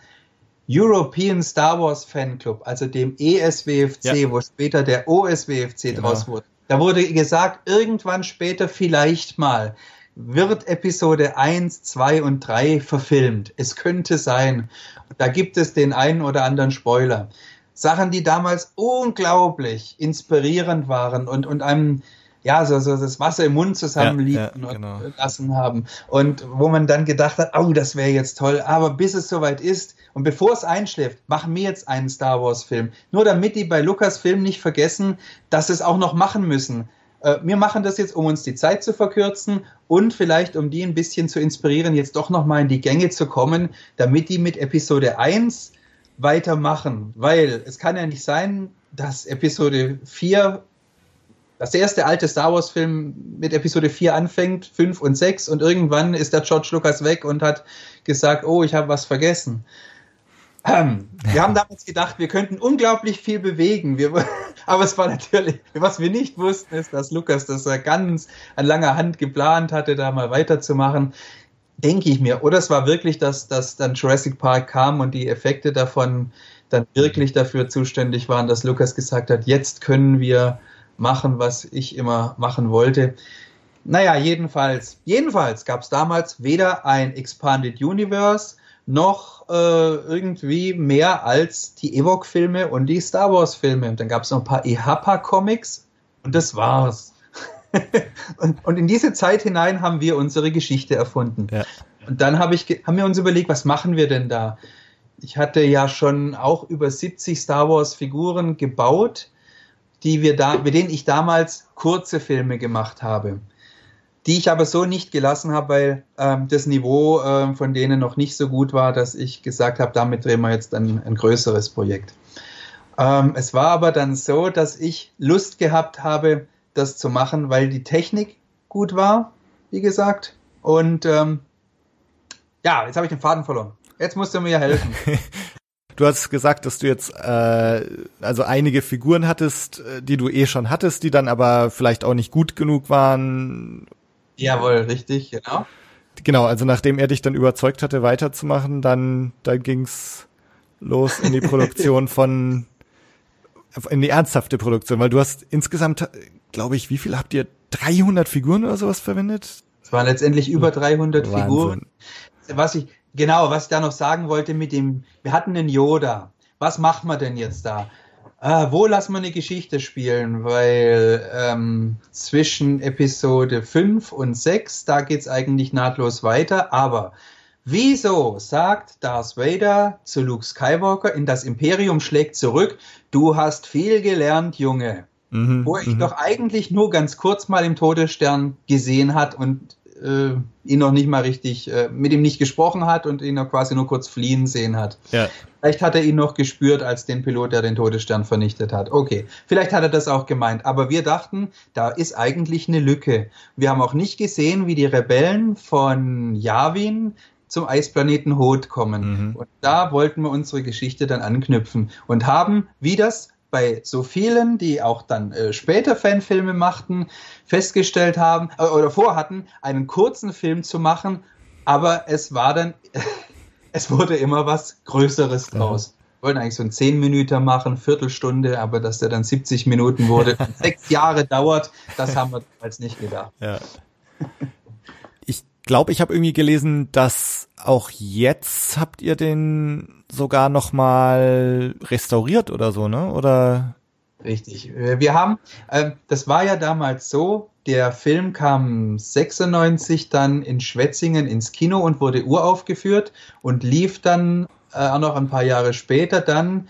European Star Wars Fanclub, also dem ESWFC, ja. wo später der OSWFC genau. draus wurde. Da wurde gesagt, irgendwann später vielleicht mal wird Episode 1, 2 und 3 verfilmt. Es könnte sein. Da gibt es den einen oder anderen Spoiler. Sachen, die damals unglaublich inspirierend waren und, und einem ja, so, so das Wasser im Mund zusammenliegen ja, ja, genau. lassen haben. Und wo man dann gedacht hat, oh, das wäre jetzt toll. Aber bis es soweit ist und bevor es einschläft, machen wir jetzt einen Star Wars-Film. Nur damit die bei Lukas Film nicht vergessen, dass sie es auch noch machen müssen. Äh, wir machen das jetzt, um uns die Zeit zu verkürzen und vielleicht, um die ein bisschen zu inspirieren, jetzt doch noch mal in die Gänge zu kommen, damit die mit Episode 1 weitermachen, weil es kann ja nicht sein, dass Episode 4, dass der erste alte Star Wars Film mit Episode 4 anfängt, 5 und 6 und irgendwann ist der George Lucas weg und hat gesagt, oh, ich habe was vergessen. Ähm, wir haben damals gedacht, wir könnten unglaublich viel bewegen. Wir, *laughs* aber es war natürlich, was wir nicht wussten, ist, dass Lukas das ganz an langer Hand geplant hatte, da mal weiterzumachen denke ich mir. Oder es war wirklich, dass, dass dann Jurassic Park kam und die Effekte davon dann wirklich dafür zuständig waren, dass Lukas gesagt hat, jetzt können wir machen, was ich immer machen wollte. Naja, jedenfalls, jedenfalls gab es damals weder ein Expanded Universe noch äh, irgendwie mehr als die Ewok-Filme und die Star Wars-Filme. Und dann gab es noch ein paar EHPA-Comics und das war's. *laughs* und, und, in diese Zeit hinein haben wir unsere Geschichte erfunden. Ja. Und dann hab ich, haben wir uns überlegt, was machen wir denn da? Ich hatte ja schon auch über 70 Star Wars Figuren gebaut, die wir da, mit denen ich damals kurze Filme gemacht habe, die ich aber so nicht gelassen habe, weil ähm, das Niveau ähm, von denen noch nicht so gut war, dass ich gesagt habe, damit drehen wir jetzt ein, ein größeres Projekt. Ähm, es war aber dann so, dass ich Lust gehabt habe, das zu machen, weil die Technik gut war, wie gesagt. Und ähm, ja, jetzt habe ich den Faden verloren. Jetzt musst du mir helfen. *laughs* Du hast gesagt, dass du jetzt äh, also einige Figuren hattest, äh, die du eh schon hattest, die dann aber vielleicht auch nicht gut genug waren. Jawohl, richtig, genau. Genau, also nachdem er dich dann überzeugt hatte, weiterzumachen, dann, dann ging's los in die *laughs* Produktion von in die ernsthafte Produktion, weil du hast insgesamt glaube ich, wie viel habt ihr? 300 Figuren oder sowas verwendet? Es waren letztendlich über 300 Wahnsinn. Figuren. Was ich, Genau, was ich da noch sagen wollte mit dem, wir hatten einen Yoda. Was macht man denn jetzt da? Ah, wo lassen wir eine Geschichte spielen? Weil ähm, zwischen Episode 5 und 6, da geht's eigentlich nahtlos weiter. Aber wieso sagt Darth Vader zu Luke Skywalker, in das Imperium schlägt zurück, du hast viel gelernt, Junge. Mhm, wo ich mhm. doch eigentlich nur ganz kurz mal im Todesstern gesehen hat und äh, ihn noch nicht mal richtig, äh, mit ihm nicht gesprochen hat und ihn noch quasi nur kurz fliehen sehen hat. Ja. Vielleicht hat er ihn noch gespürt als den Pilot, der den Todesstern vernichtet hat. Okay, vielleicht hat er das auch gemeint. Aber wir dachten, da ist eigentlich eine Lücke. Wir haben auch nicht gesehen, wie die Rebellen von Yavin zum Eisplaneten Hoth kommen. Mhm. Und da wollten wir unsere Geschichte dann anknüpfen und haben, wie das bei so vielen, die auch dann äh, später Fanfilme machten, festgestellt haben äh, oder vorhatten, einen kurzen Film zu machen, aber es war dann, *laughs* es wurde immer was Größeres draus. Wir wollten eigentlich so einen 10 Minuten machen, Viertelstunde, aber dass der dann 70 Minuten wurde, *laughs* sechs Jahre dauert, das haben wir damals nicht gedacht. Ja glaube, ich habe irgendwie gelesen, dass auch jetzt habt ihr den sogar noch mal restauriert oder so, ne? Oder Richtig. Wir haben, äh, das war ja damals so, der Film kam 96 dann in Schwetzingen ins Kino und wurde uraufgeführt und lief dann äh, auch noch ein paar Jahre später dann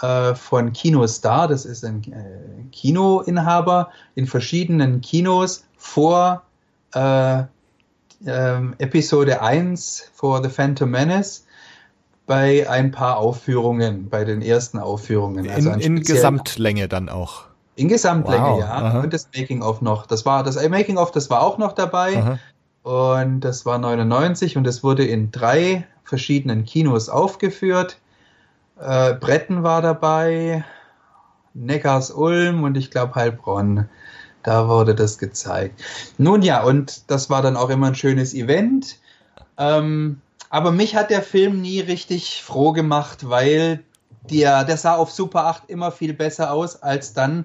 äh, von Kino Star, das ist ein äh, Kinoinhaber, in verschiedenen Kinos vor äh, ähm, Episode 1 vor The Phantom Menace bei ein paar Aufführungen, bei den ersten Aufführungen. Also in, in Gesamtlänge dann auch. In Gesamtlänge, wow. ja. Aha. Und das Making-of noch. Das war, das Making-of, das war auch noch dabei. Aha. Und das war 99 und es wurde in drei verschiedenen Kinos aufgeführt. Äh, Bretten war dabei, Neckars Ulm und ich glaube Heilbronn. Da wurde das gezeigt. Nun ja, und das war dann auch immer ein schönes Event. Ähm, aber mich hat der Film nie richtig froh gemacht, weil der, der sah auf Super 8 immer viel besser aus als dann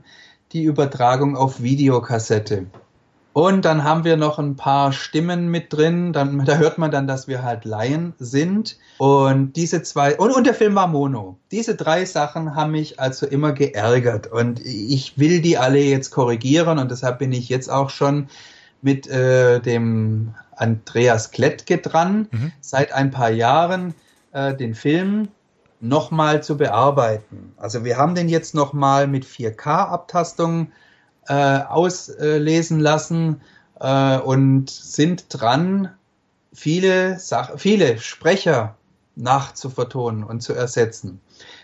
die Übertragung auf Videokassette. Und dann haben wir noch ein paar Stimmen mit drin. Dann, *laughs* da hört man dann, dass wir halt Laien sind. Und diese zwei, und, und der Film war Mono. Diese drei Sachen haben mich also immer geärgert. Und ich will die alle jetzt korrigieren. Und deshalb bin ich jetzt auch schon mit äh, dem Andreas Klettke dran, mhm. seit ein paar Jahren äh, den Film nochmal zu bearbeiten. Also wir haben den jetzt nochmal mit 4K-Abtastung äh, auslesen lassen äh, und sind dran, viele, Sach viele Sprecher nachzuvertonen und zu ersetzen.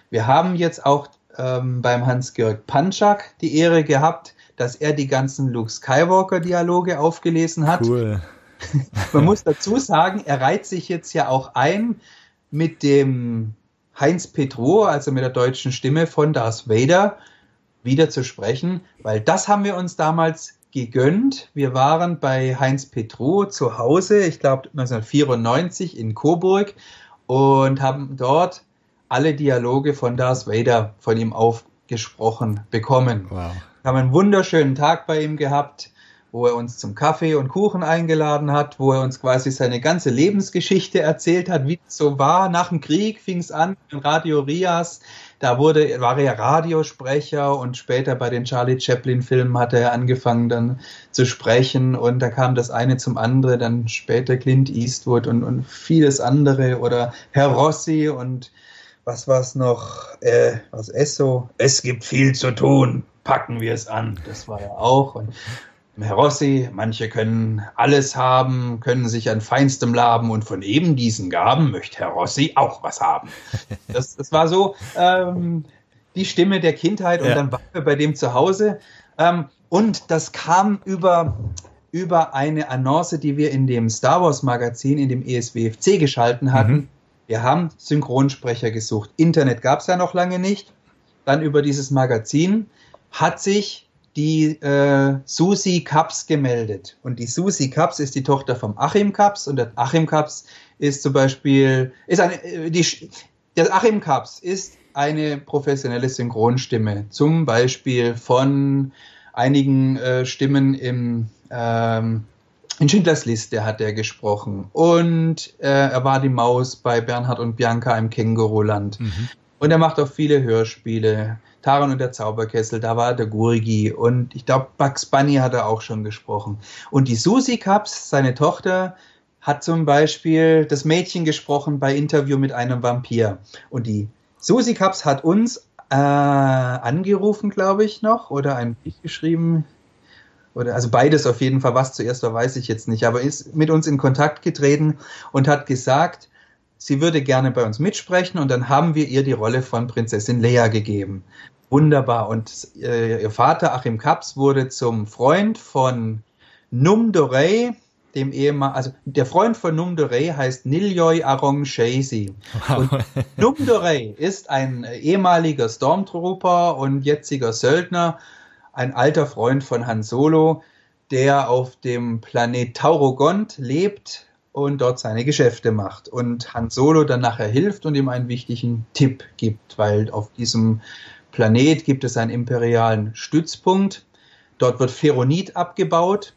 Wir haben jetzt auch ähm, beim Hans-Georg Panchak die Ehre gehabt, dass er die ganzen Luke Skywalker-Dialoge aufgelesen hat. Cool. *laughs* Man muss dazu sagen, er reiht sich jetzt ja auch ein mit dem Heinz Petro, also mit der deutschen Stimme von Darth Vader, wieder zu sprechen, weil das haben wir uns damals gegönnt. Wir waren bei Heinz Petru zu Hause, ich glaube 1994 in Coburg und haben dort alle Dialoge von Darth Vader von ihm aufgesprochen bekommen. Wow. Wir haben einen wunderschönen Tag bei ihm gehabt, wo er uns zum Kaffee und Kuchen eingeladen hat, wo er uns quasi seine ganze Lebensgeschichte erzählt hat, wie es so war. Nach dem Krieg fing es an, in Radio Rias da wurde, war er Radiosprecher und später bei den Charlie Chaplin-Filmen hat er angefangen dann zu sprechen und da kam das eine zum anderen, dann später Clint Eastwood und, und vieles andere oder Herr Rossi und was war es noch? Äh, was Esso? Es gibt viel zu tun. Packen wir es an. Das war er auch. Und Herr Rossi, manche können alles haben, können sich an feinstem laben und von eben diesen Gaben möchte Herr Rossi auch was haben. *laughs* Das, das war so ähm, die Stimme der Kindheit und ja. dann waren wir bei dem zu Hause. Ähm, und das kam über, über eine Annonce, die wir in dem Star Wars Magazin, in dem ESWFC geschalten hatten. Mhm. Wir haben Synchronsprecher gesucht. Internet gab es ja noch lange nicht. Dann über dieses Magazin hat sich die äh, Susi Kaps gemeldet. Und die Susi Kaps ist die Tochter vom Achim Kaps und der Achim Kaps ist zum Beispiel, ist eine, äh, die, der Achim Kaps ist eine professionelle Synchronstimme, zum Beispiel von einigen äh, Stimmen im ähm, in Schindlers Liste hat er gesprochen und äh, er war die Maus bei Bernhard und Bianca im Känguruland. Mhm. Und er macht auch viele Hörspiele. Taran und der Zauberkessel, da war der Gurgi und ich glaube, Bugs Bunny hat er auch schon gesprochen. Und die Susi Cups, seine Tochter, hat zum Beispiel das Mädchen gesprochen bei Interview mit einem Vampir. Und die Susi Cups hat uns äh, angerufen, glaube ich, noch, oder ein Brief geschrieben. Oder, also beides auf jeden Fall, was zuerst war, weiß ich jetzt nicht, aber ist mit uns in Kontakt getreten und hat gesagt, sie würde gerne bei uns mitsprechen und dann haben wir ihr die Rolle von Prinzessin Leia gegeben. Wunderbar. Und äh, ihr Vater Achim Kaps wurde zum Freund von Num Dorey, dem Ehemann, also der Freund von Numdorey heißt Niljoy Arong Shazy. Und Numdorey ist ein ehemaliger Stormtrooper und jetziger Söldner, ein alter Freund von Han Solo, der auf dem Planet Taurogont lebt und dort seine Geschäfte macht. Und Han Solo dann nachher hilft und ihm einen wichtigen Tipp gibt, weil auf diesem Planet gibt es einen imperialen Stützpunkt. Dort wird Ferronit abgebaut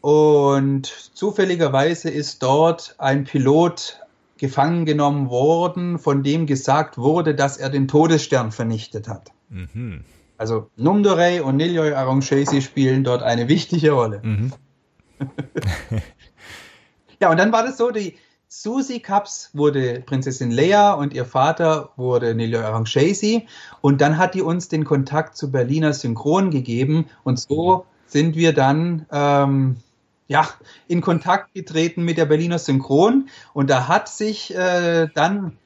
und zufälligerweise ist dort ein Pilot gefangen genommen worden, von dem gesagt wurde, dass er den Todesstern vernichtet hat. Mhm. Also Numdorey und Niljoy Arongshesi spielen dort eine wichtige Rolle. Mhm. *laughs* ja, und dann war das so, die Susie Cups wurde Prinzessin Leia und ihr Vater wurde Niljoy Arongshesi und dann hat die uns den Kontakt zu Berliner Synchron gegeben und so sind wir dann ähm, ja, in Kontakt getreten mit der Berliner Synchron und da hat sich äh, dann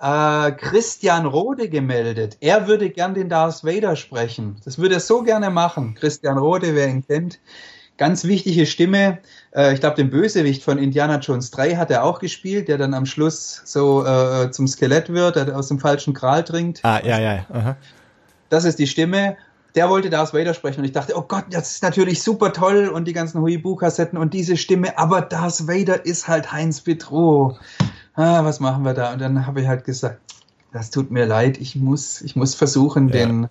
äh, Christian Rode gemeldet. Er würde gern den Darth Vader sprechen. Das würde er so gerne machen. Christian Rode, wer ihn kennt, ganz wichtige Stimme. Äh, ich glaube, den Bösewicht von Indiana Jones 3 hat er auch gespielt, der dann am Schluss so äh, zum Skelett wird, der aus dem falschen Kral trinkt. Ah, ja, ja. Aha. Das ist die Stimme der wollte Darth Vader sprechen und ich dachte, oh Gott, das ist natürlich super toll und die ganzen Huibu-Kassetten und diese Stimme, aber Darth Vader ist halt Heinz Petro. Ah, was machen wir da? Und dann habe ich halt gesagt, das tut mir leid, ich muss, ich muss versuchen, ja. den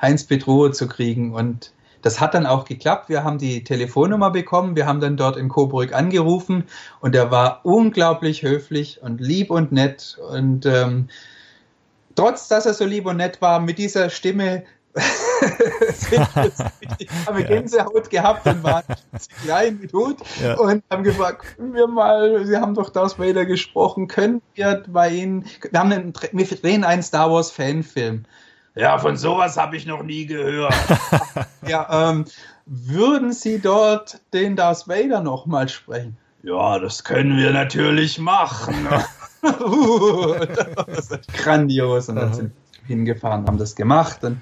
Heinz Petro zu kriegen und das hat dann auch geklappt. Wir haben die Telefonnummer bekommen. Wir haben dann dort in Coburg angerufen und er war unglaublich höflich und lieb und nett. Und ähm, trotz, dass er so lieb und nett war, mit dieser Stimme *laughs* *laughs* ich habe Gänsehaut gehabt und waren klein mit Hut ja. und haben gefragt, können wir mal, Sie haben doch Darth Vader gesprochen, können wir bei Ihnen, wir haben einen, wir drehen einen Star Wars Fanfilm. Ja, von sowas habe ich noch nie gehört. *laughs* ja, ähm, würden Sie dort den Darth Vader noch mal sprechen? Ja, das können wir natürlich machen. *laughs* das ist grandios. Und dann sind wir hingefahren, haben das gemacht. Und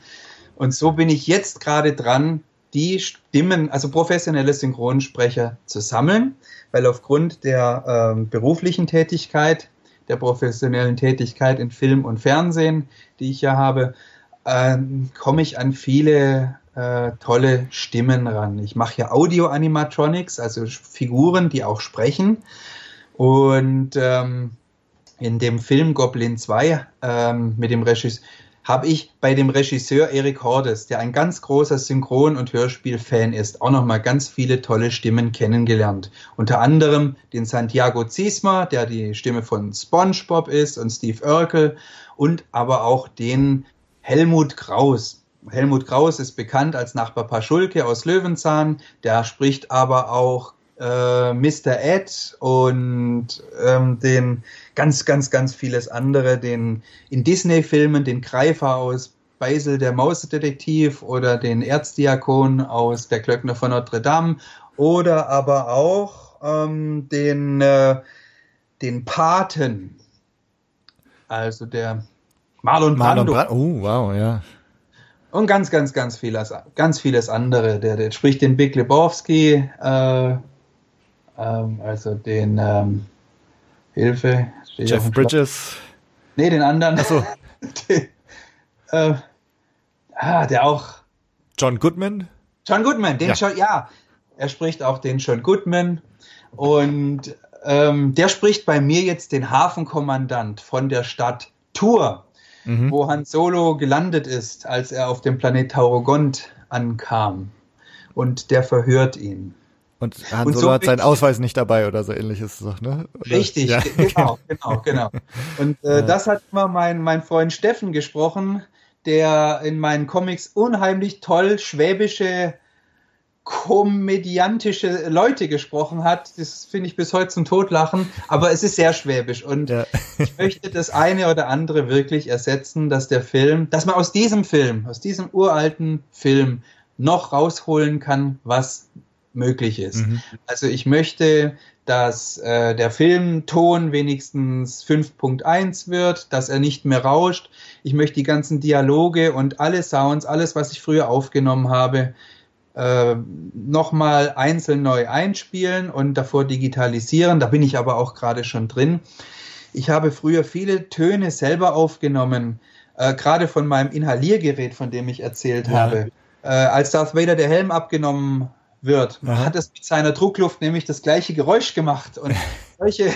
und so bin ich jetzt gerade dran, die Stimmen, also professionelle Synchronsprecher zu sammeln, weil aufgrund der äh, beruflichen Tätigkeit, der professionellen Tätigkeit in Film und Fernsehen, die ich ja habe, äh, komme ich an viele äh, tolle Stimmen ran. Ich mache ja Audio-Animatronics, also Figuren, die auch sprechen. Und ähm, in dem Film Goblin 2 ähm, mit dem Regisseur habe ich bei dem Regisseur Eric Hordes, der ein ganz großer Synchron- und Hörspiel-Fan ist, auch nochmal ganz viele tolle Stimmen kennengelernt. Unter anderem den Santiago Ziesma, der die Stimme von SpongeBob ist und Steve Urkel und aber auch den Helmut Kraus. Helmut Kraus ist bekannt als Nachbar Paschulke aus Löwenzahn, der spricht aber auch äh, Mr. Ed und ähm, den ganz, ganz, ganz vieles andere, den in Disney-Filmen, den Greifer aus Beisel der Mausdetektiv oder den Erzdiakon aus Der Glöckner von Notre Dame oder aber auch ähm, den, äh, den Paten, also der Marlon Brando. Marlon Brando. Oh, wow, ja. Und ganz, ganz, ganz vieles, ganz vieles andere. Der, der spricht den Big Lebowski, äh, ähm, also den ähm, Hilfe, Jeff Bridges. Nee, den anderen. Achso. *laughs* den, äh, ah, der auch. John Goodman? John Goodman, den ja. schon, ja. Er spricht auch den John Goodman. Und ähm, der spricht bei mir jetzt den Hafenkommandant von der Stadt Tour, mhm. wo Han Solo gelandet ist, als er auf dem Planet Taurogont ankam. Und der verhört ihn. Und Han Solo so hat seinen Ausweis nicht dabei oder so ähnlich ist es doch, ne? Oder? Richtig, ja. genau, genau, genau. *laughs* Und äh, ja. das hat immer mein, mein Freund Steffen gesprochen, der in meinen Comics unheimlich toll schwäbische komödiantische Leute gesprochen hat. Das finde ich bis heute zum Totlachen, aber es ist sehr schwäbisch und ja. ich möchte das eine oder andere wirklich ersetzen, dass der Film, dass man aus diesem Film, aus diesem uralten Film noch rausholen kann, was möglich ist. Mhm. Also ich möchte, dass äh, der Filmton wenigstens 5.1 wird, dass er nicht mehr rauscht. Ich möchte die ganzen Dialoge und alle Sounds, alles, was ich früher aufgenommen habe, äh, nochmal einzeln neu einspielen und davor digitalisieren. Da bin ich aber auch gerade schon drin. Ich habe früher viele Töne selber aufgenommen, äh, gerade von meinem Inhaliergerät, von dem ich erzählt ja. habe. Äh, als Darth Vader der Helm abgenommen wird, Aha. hat es mit seiner Druckluft nämlich das gleiche Geräusch gemacht. Und *laughs* solche,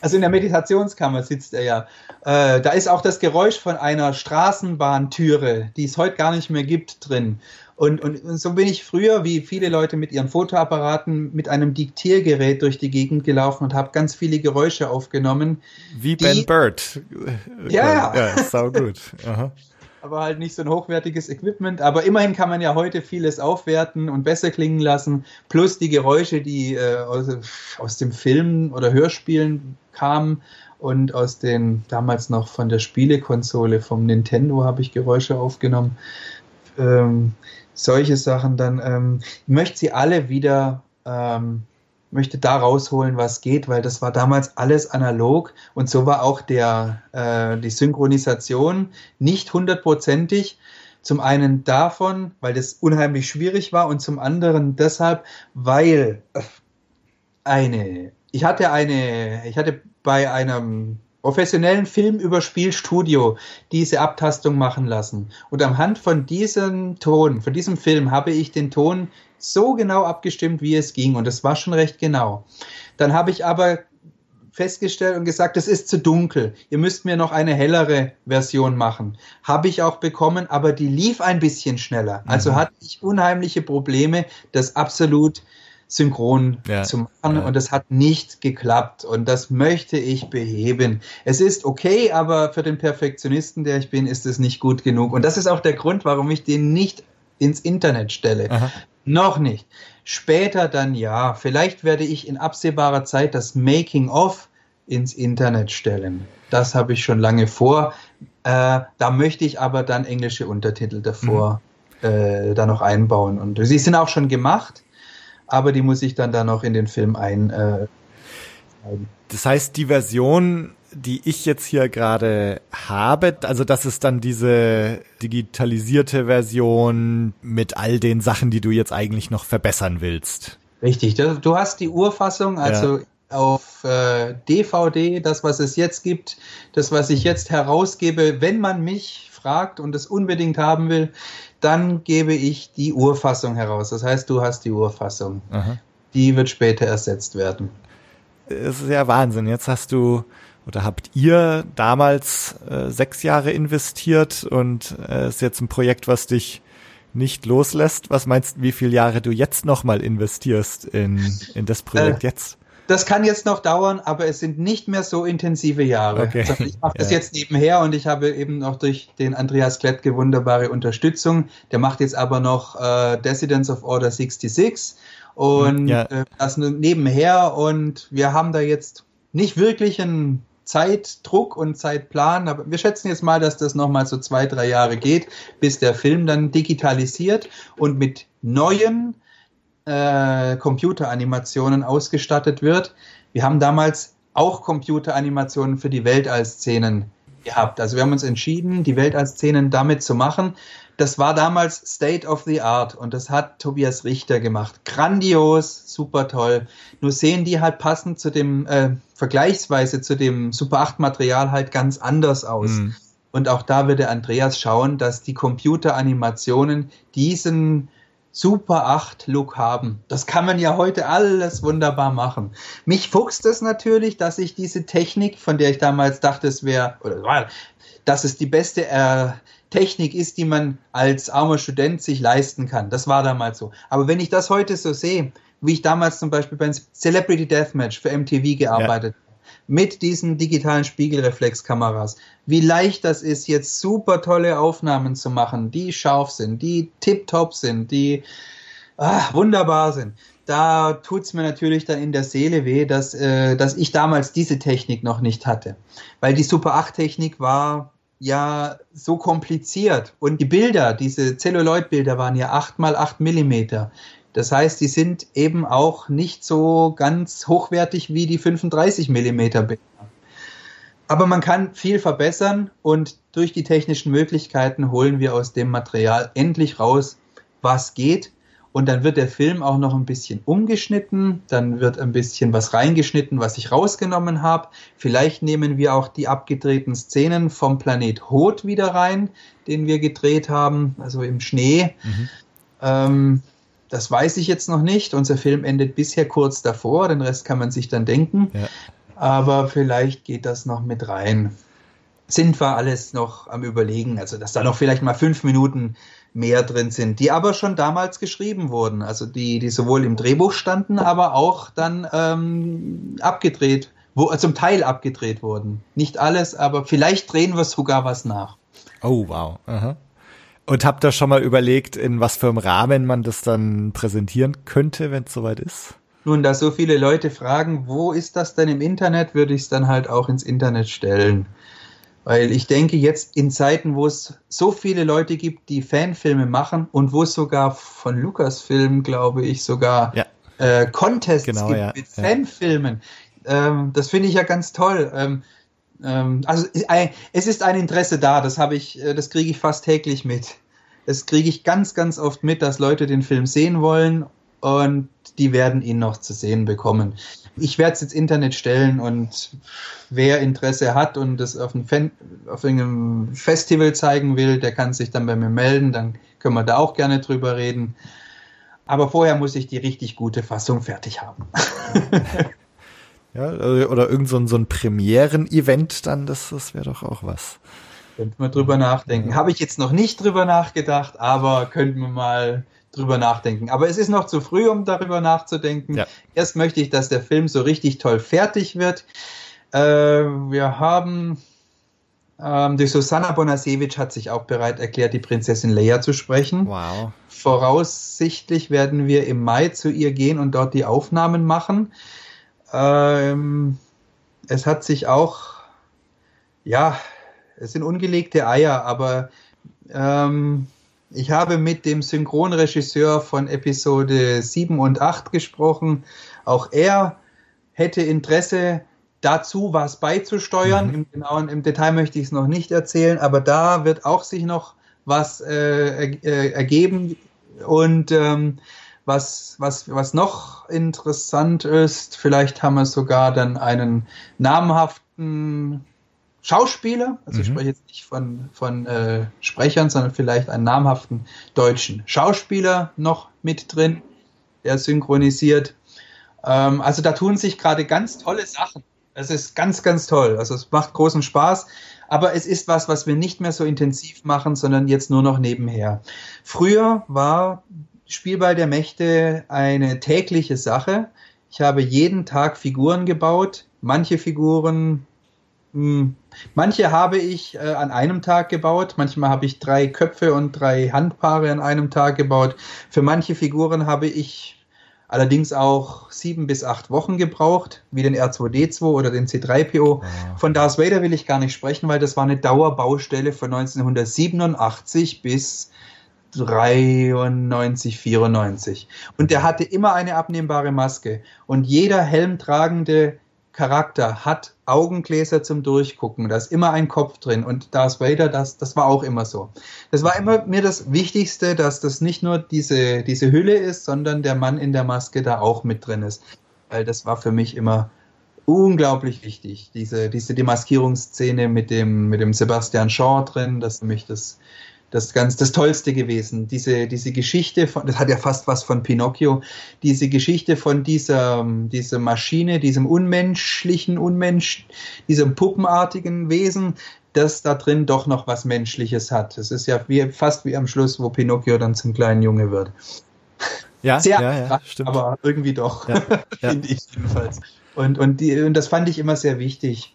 also in der Meditationskammer sitzt er ja. Äh, da ist auch das Geräusch von einer Straßenbahntüre, die es heute gar nicht mehr gibt, drin. Und, und, und so bin ich früher, wie viele Leute mit ihren Fotoapparaten, mit einem Diktiergerät durch die Gegend gelaufen und habe ganz viele Geräusche aufgenommen. Wie Ben Bird. Ja, ja, sau gut. Aha. Aber halt nicht so ein hochwertiges Equipment. Aber immerhin kann man ja heute vieles aufwerten und besser klingen lassen. Plus die Geräusche, die äh, aus, aus dem Film oder Hörspielen kamen und aus den damals noch von der Spielekonsole vom Nintendo habe ich Geräusche aufgenommen. Ähm, solche Sachen dann, ähm, möchte sie alle wieder, ähm, möchte da rausholen, was geht, weil das war damals alles analog und so war auch der, äh, die Synchronisation nicht hundertprozentig. Zum einen davon, weil das unheimlich schwierig war und zum anderen deshalb, weil eine, ich hatte eine, ich hatte bei einem professionellen Filmüberspielstudio diese Abtastung machen lassen. Und anhand von diesem Ton, von diesem Film, habe ich den Ton so genau abgestimmt, wie es ging. Und es war schon recht genau. Dann habe ich aber festgestellt und gesagt, es ist zu dunkel. Ihr müsst mir noch eine hellere Version machen. Habe ich auch bekommen, aber die lief ein bisschen schneller. Also mhm. hatte ich unheimliche Probleme, das absolut synchron ja, zu machen ja. und das hat nicht geklappt und das möchte ich beheben. Es ist okay, aber für den Perfektionisten, der ich bin, ist es nicht gut genug und das ist auch der Grund, warum ich den nicht ins Internet stelle. Aha. Noch nicht. Später dann ja. Vielleicht werde ich in absehbarer Zeit das Making of ins Internet stellen. Das habe ich schon lange vor. Äh, da möchte ich aber dann englische Untertitel davor mhm. äh, da noch einbauen. Und sie sind auch schon gemacht aber die muss ich dann da noch in den Film ein. Äh, das heißt, die Version, die ich jetzt hier gerade habe, also das ist dann diese digitalisierte Version mit all den Sachen, die du jetzt eigentlich noch verbessern willst. Richtig, du hast die Urfassung, also ja. auf äh, DVD, das, was es jetzt gibt, das, was ich jetzt herausgebe, wenn man mich fragt und es unbedingt haben will, dann gebe ich die Urfassung heraus. Das heißt, du hast die Urfassung. Aha. Die wird später ersetzt werden. Das ist ja Wahnsinn. Jetzt hast du oder habt ihr damals äh, sechs Jahre investiert und äh, ist jetzt ein Projekt, was dich nicht loslässt. Was meinst du, wie viele Jahre du jetzt nochmal investierst in, in das Projekt äh, jetzt? Das kann jetzt noch dauern, aber es sind nicht mehr so intensive Jahre. Okay. Also ich mache das ja. jetzt nebenher und ich habe eben auch durch den Andreas Klettke wunderbare Unterstützung. Der macht jetzt aber noch äh, Dissidents of Order 66 und ja. äh, das nebenher und wir haben da jetzt nicht wirklich einen Zeitdruck und Zeitplan, aber wir schätzen jetzt mal, dass das nochmal so zwei, drei Jahre geht, bis der Film dann digitalisiert und mit neuen äh, Computeranimationen ausgestattet wird. Wir haben damals auch Computeranimationen für die Weltallszenen gehabt. Also wir haben uns entschieden, die Weltallszenen damit zu machen. Das war damals State of the Art und das hat Tobias Richter gemacht. Grandios, super toll. Nur sehen die halt passend zu dem, äh, vergleichsweise zu dem Super 8 Material halt ganz anders aus. Mhm. Und auch da wird der Andreas schauen, dass die Computeranimationen diesen Super 8 Look haben. Das kann man ja heute alles wunderbar machen. Mich fuchst es natürlich, dass ich diese Technik, von der ich damals dachte, es wäre, oder dass es die beste äh, Technik ist, die man als armer Student sich leisten kann. Das war damals so. Aber wenn ich das heute so sehe, wie ich damals zum Beispiel beim Celebrity Deathmatch für MTV gearbeitet habe. Mit diesen digitalen Spiegelreflexkameras. Wie leicht das ist, jetzt super tolle Aufnahmen zu machen, die scharf sind, die tiptop sind, die ah, wunderbar sind da tut's mir natürlich dann in der Seele weh, dass, äh, dass ich damals diese Technik noch nicht hatte. Weil die Super 8 Technik war ja so kompliziert und die Bilder, diese Celluloid-Bilder waren ja 8 mal 8 Millimeter. Das heißt, die sind eben auch nicht so ganz hochwertig wie die 35 Millimeter Bilder. Aber man kann viel verbessern und durch die technischen Möglichkeiten holen wir aus dem Material endlich raus, was geht und dann wird der Film auch noch ein bisschen umgeschnitten, dann wird ein bisschen was reingeschnitten, was ich rausgenommen habe. Vielleicht nehmen wir auch die abgedrehten Szenen vom Planet Hot wieder rein, den wir gedreht haben, also im Schnee. Mhm. Ähm, das weiß ich jetzt noch nicht. Unser Film endet bisher kurz davor, den Rest kann man sich dann denken. Ja. Aber vielleicht geht das noch mit rein. Sind wir alles noch am Überlegen, also dass da noch vielleicht mal fünf Minuten mehr drin sind, die aber schon damals geschrieben wurden, also die, die sowohl im Drehbuch standen, aber auch dann ähm, abgedreht, wo, zum Teil abgedreht wurden. Nicht alles, aber vielleicht drehen wir sogar was nach. Oh, wow. Aha. Und habt ihr schon mal überlegt, in was für einem Rahmen man das dann präsentieren könnte, wenn es soweit ist? Nun, da so viele Leute fragen, wo ist das denn im Internet, würde ich es dann halt auch ins Internet stellen. Weil ich denke, jetzt in Zeiten, wo es so viele Leute gibt, die Fanfilme machen und wo es sogar von Lucasfilm, glaube ich, sogar ja. äh, Contests genau, gibt ja. mit Fanfilmen, ähm, das finde ich ja ganz toll. Ähm, also es ist ein Interesse da, das habe ich, äh, das kriege ich fast täglich mit. Das kriege ich ganz, ganz oft mit, dass Leute den Film sehen wollen und die werden ihn noch zu sehen bekommen. Ich werde es ins Internet stellen und wer Interesse hat und es auf, auf einem Festival zeigen will, der kann sich dann bei mir melden, dann können wir da auch gerne drüber reden. Aber vorher muss ich die richtig gute Fassung fertig haben. *laughs* ja, oder irgend so ein, so ein Premieren-Event dann, das, das wäre doch auch was. Könnten wir drüber nachdenken. Habe ich jetzt noch nicht drüber nachgedacht, aber könnten wir mal drüber nachdenken. Aber es ist noch zu früh, um darüber nachzudenken. Ja. Erst möchte ich, dass der Film so richtig toll fertig wird. Äh, wir haben ähm, die Susanna Bonasewicz hat sich auch bereit erklärt, die Prinzessin Leia zu sprechen. Wow. Voraussichtlich werden wir im Mai zu ihr gehen und dort die Aufnahmen machen. Ähm, es hat sich auch, ja, es sind ungelegte Eier, aber ähm, ich habe mit dem Synchronregisseur von Episode 7 und 8 gesprochen. Auch er hätte Interesse dazu, was beizusteuern. Mhm. Im genauen, im Detail möchte ich es noch nicht erzählen, aber da wird auch sich noch was äh, äh, ergeben. Und ähm, was, was, was noch interessant ist, vielleicht haben wir sogar dann einen namhaften Schauspieler, also mhm. ich spreche jetzt nicht von, von äh, Sprechern, sondern vielleicht einen namhaften deutschen Schauspieler noch mit drin, der synchronisiert. Ähm, also da tun sich gerade ganz tolle Sachen. Es ist ganz, ganz toll. Also es macht großen Spaß. Aber es ist was, was wir nicht mehr so intensiv machen, sondern jetzt nur noch nebenher. Früher war Spielball der Mächte eine tägliche Sache. Ich habe jeden Tag Figuren gebaut. Manche Figuren hm. Manche habe ich äh, an einem Tag gebaut, manchmal habe ich drei Köpfe und drei Handpaare an einem Tag gebaut. Für manche Figuren habe ich allerdings auch sieben bis acht Wochen gebraucht, wie den R2D2 oder den C3PO. Ja. Von Darth Vader will ich gar nicht sprechen, weil das war eine Dauerbaustelle von 1987 bis 93, 94. Und der hatte immer eine abnehmbare Maske. Und jeder helmtragende Charakter hat Augengläser zum Durchgucken. Da ist immer ein Kopf drin. Und Darth Vader, das, das war auch immer so. Das war immer mir das Wichtigste, dass das nicht nur diese, diese Hülle ist, sondern der Mann in der Maske da auch mit drin ist. Weil das war für mich immer unglaublich wichtig. Diese, diese Demaskierungsszene mit dem, mit dem Sebastian Shaw drin, das ist für mich das, das ganz das Tollste gewesen. Diese, diese Geschichte von, das hat ja fast was von Pinocchio, diese Geschichte von dieser, dieser Maschine, diesem unmenschlichen, unmensch, diesem puppenartigen Wesen, das da drin doch noch was Menschliches hat. Es ist ja wie, fast wie am Schluss, wo Pinocchio dann zum kleinen Junge wird. Ja, Sehr ja, ja, stimmt. aber irgendwie doch, Ja, ja. *laughs* finde ich jedenfalls. Und, und, die, und das fand ich immer sehr wichtig.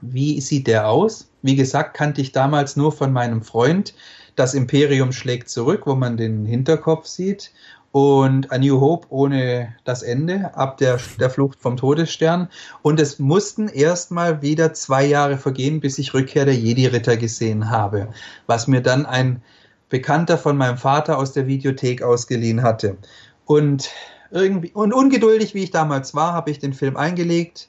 Wie sieht der aus? Wie gesagt, kannte ich damals nur von meinem Freund. Das Imperium schlägt zurück, wo man den Hinterkopf sieht. Und A New Hope ohne das Ende, ab der, der Flucht vom Todesstern. Und es mussten erstmal wieder zwei Jahre vergehen, bis ich Rückkehr der Jedi-Ritter gesehen habe. Was mir dann ein Bekannter von meinem Vater aus der Videothek ausgeliehen hatte. Und irgendwie, und ungeduldig wie ich damals war, habe ich den Film eingelegt.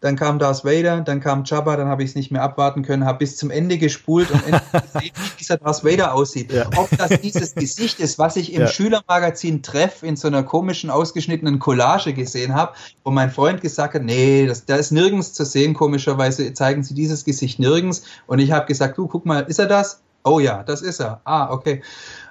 Dann kam Darth Vader, dann kam Jabba, dann habe ich es nicht mehr abwarten können, habe bis zum Ende gespult und endlich *laughs* gesehen, wie dieser Darth Vader aussieht. Ja. Ob das dieses Gesicht ist, was ich im Ja. Schülermagazin Treff in so einer komischen, ausgeschnittenen Collage gesehen habe, wo mein Freund gesagt hat, nee, das, da ist nirgends zu sehen, komischerweise zeigen sie dieses Gesicht nirgends. Und ich habe gesagt, du, guck mal, ist er das? Oh ja, das ist er. Ah, okay.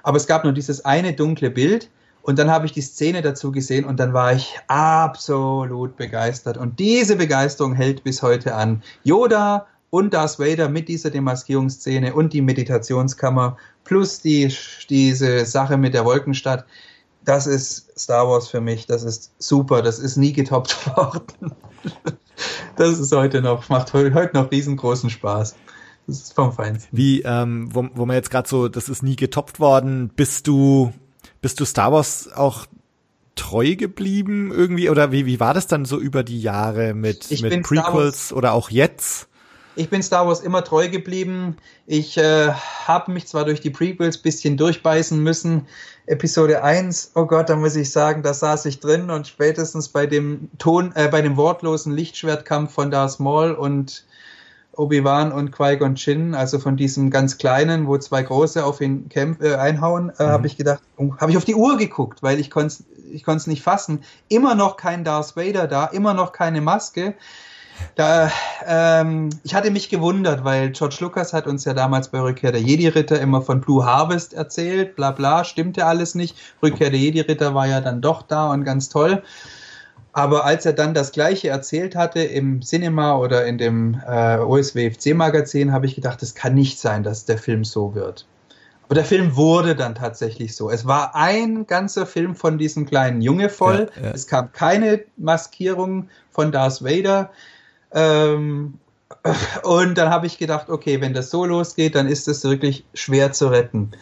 Aber es gab nur dieses eine dunkle Bild. Und dann habe ich die Szene dazu gesehen und dann war ich absolut begeistert. Und diese Begeisterung hält bis heute an. Yoda und Darth Vader mit dieser Demaskierungsszene und die Meditationskammer plus die, diese Sache mit der Wolkenstadt. Das ist Star Wars für mich. Das ist super. Das ist nie getoppt *laughs* worden. Das ist heute noch, macht heute noch riesengroßen Spaß. Das ist vom Feinsten. Wie, ähm, wo, wo man jetzt gerade so, das ist nie getoppt worden, bist du, bist du Star Wars auch treu geblieben irgendwie? Oder wie, wie war das dann so über die Jahre mit, Ich mit Prequels oder auch jetzt? Ich bin Star Wars immer treu geblieben. Ich äh, habe mich zwar durch die Prequels bisschen durchbeißen müssen. Episode 1, oh Gott, da muss ich sagen, da saß ich drin und spätestens bei dem Ton, äh, bei dem wortlosen Lichtschwertkampf von Darth Maul und Obi-Wan und Qui-Gon Jinn, also von diesem ganz kleinen, wo zwei große auf ihn kämpf, äh, einhauen, äh, Mhm. habe ich gedacht, oh, habe ich auf die Uhr geguckt, weil ich konnte ich es nicht fassen. Immer noch kein Darth Vader da, immer noch keine Maske. Da, ähm, ich hatte mich gewundert, weil George Lucas hat uns ja damals bei Rückkehr der Jedi-Ritter immer von Blue Harvest erzählt, bla bla, stimmte alles nicht. Rückkehr der Jedi-Ritter war ja dann doch da und ganz toll. Aber als er dann das Gleiche erzählt hatte im Cinema oder in dem äh, OSWFC-Magazin, habe ich gedacht, es kann nicht sein, dass der Film so wird. Aber der Film wurde dann tatsächlich so. Es war ein ganzer Film von diesem kleinen Junge voll. Ja, ja. Es kam keine Maskierung von Darth Vader. Ähm, und dann habe ich gedacht, okay, wenn das so losgeht, dann ist es wirklich schwer zu retten.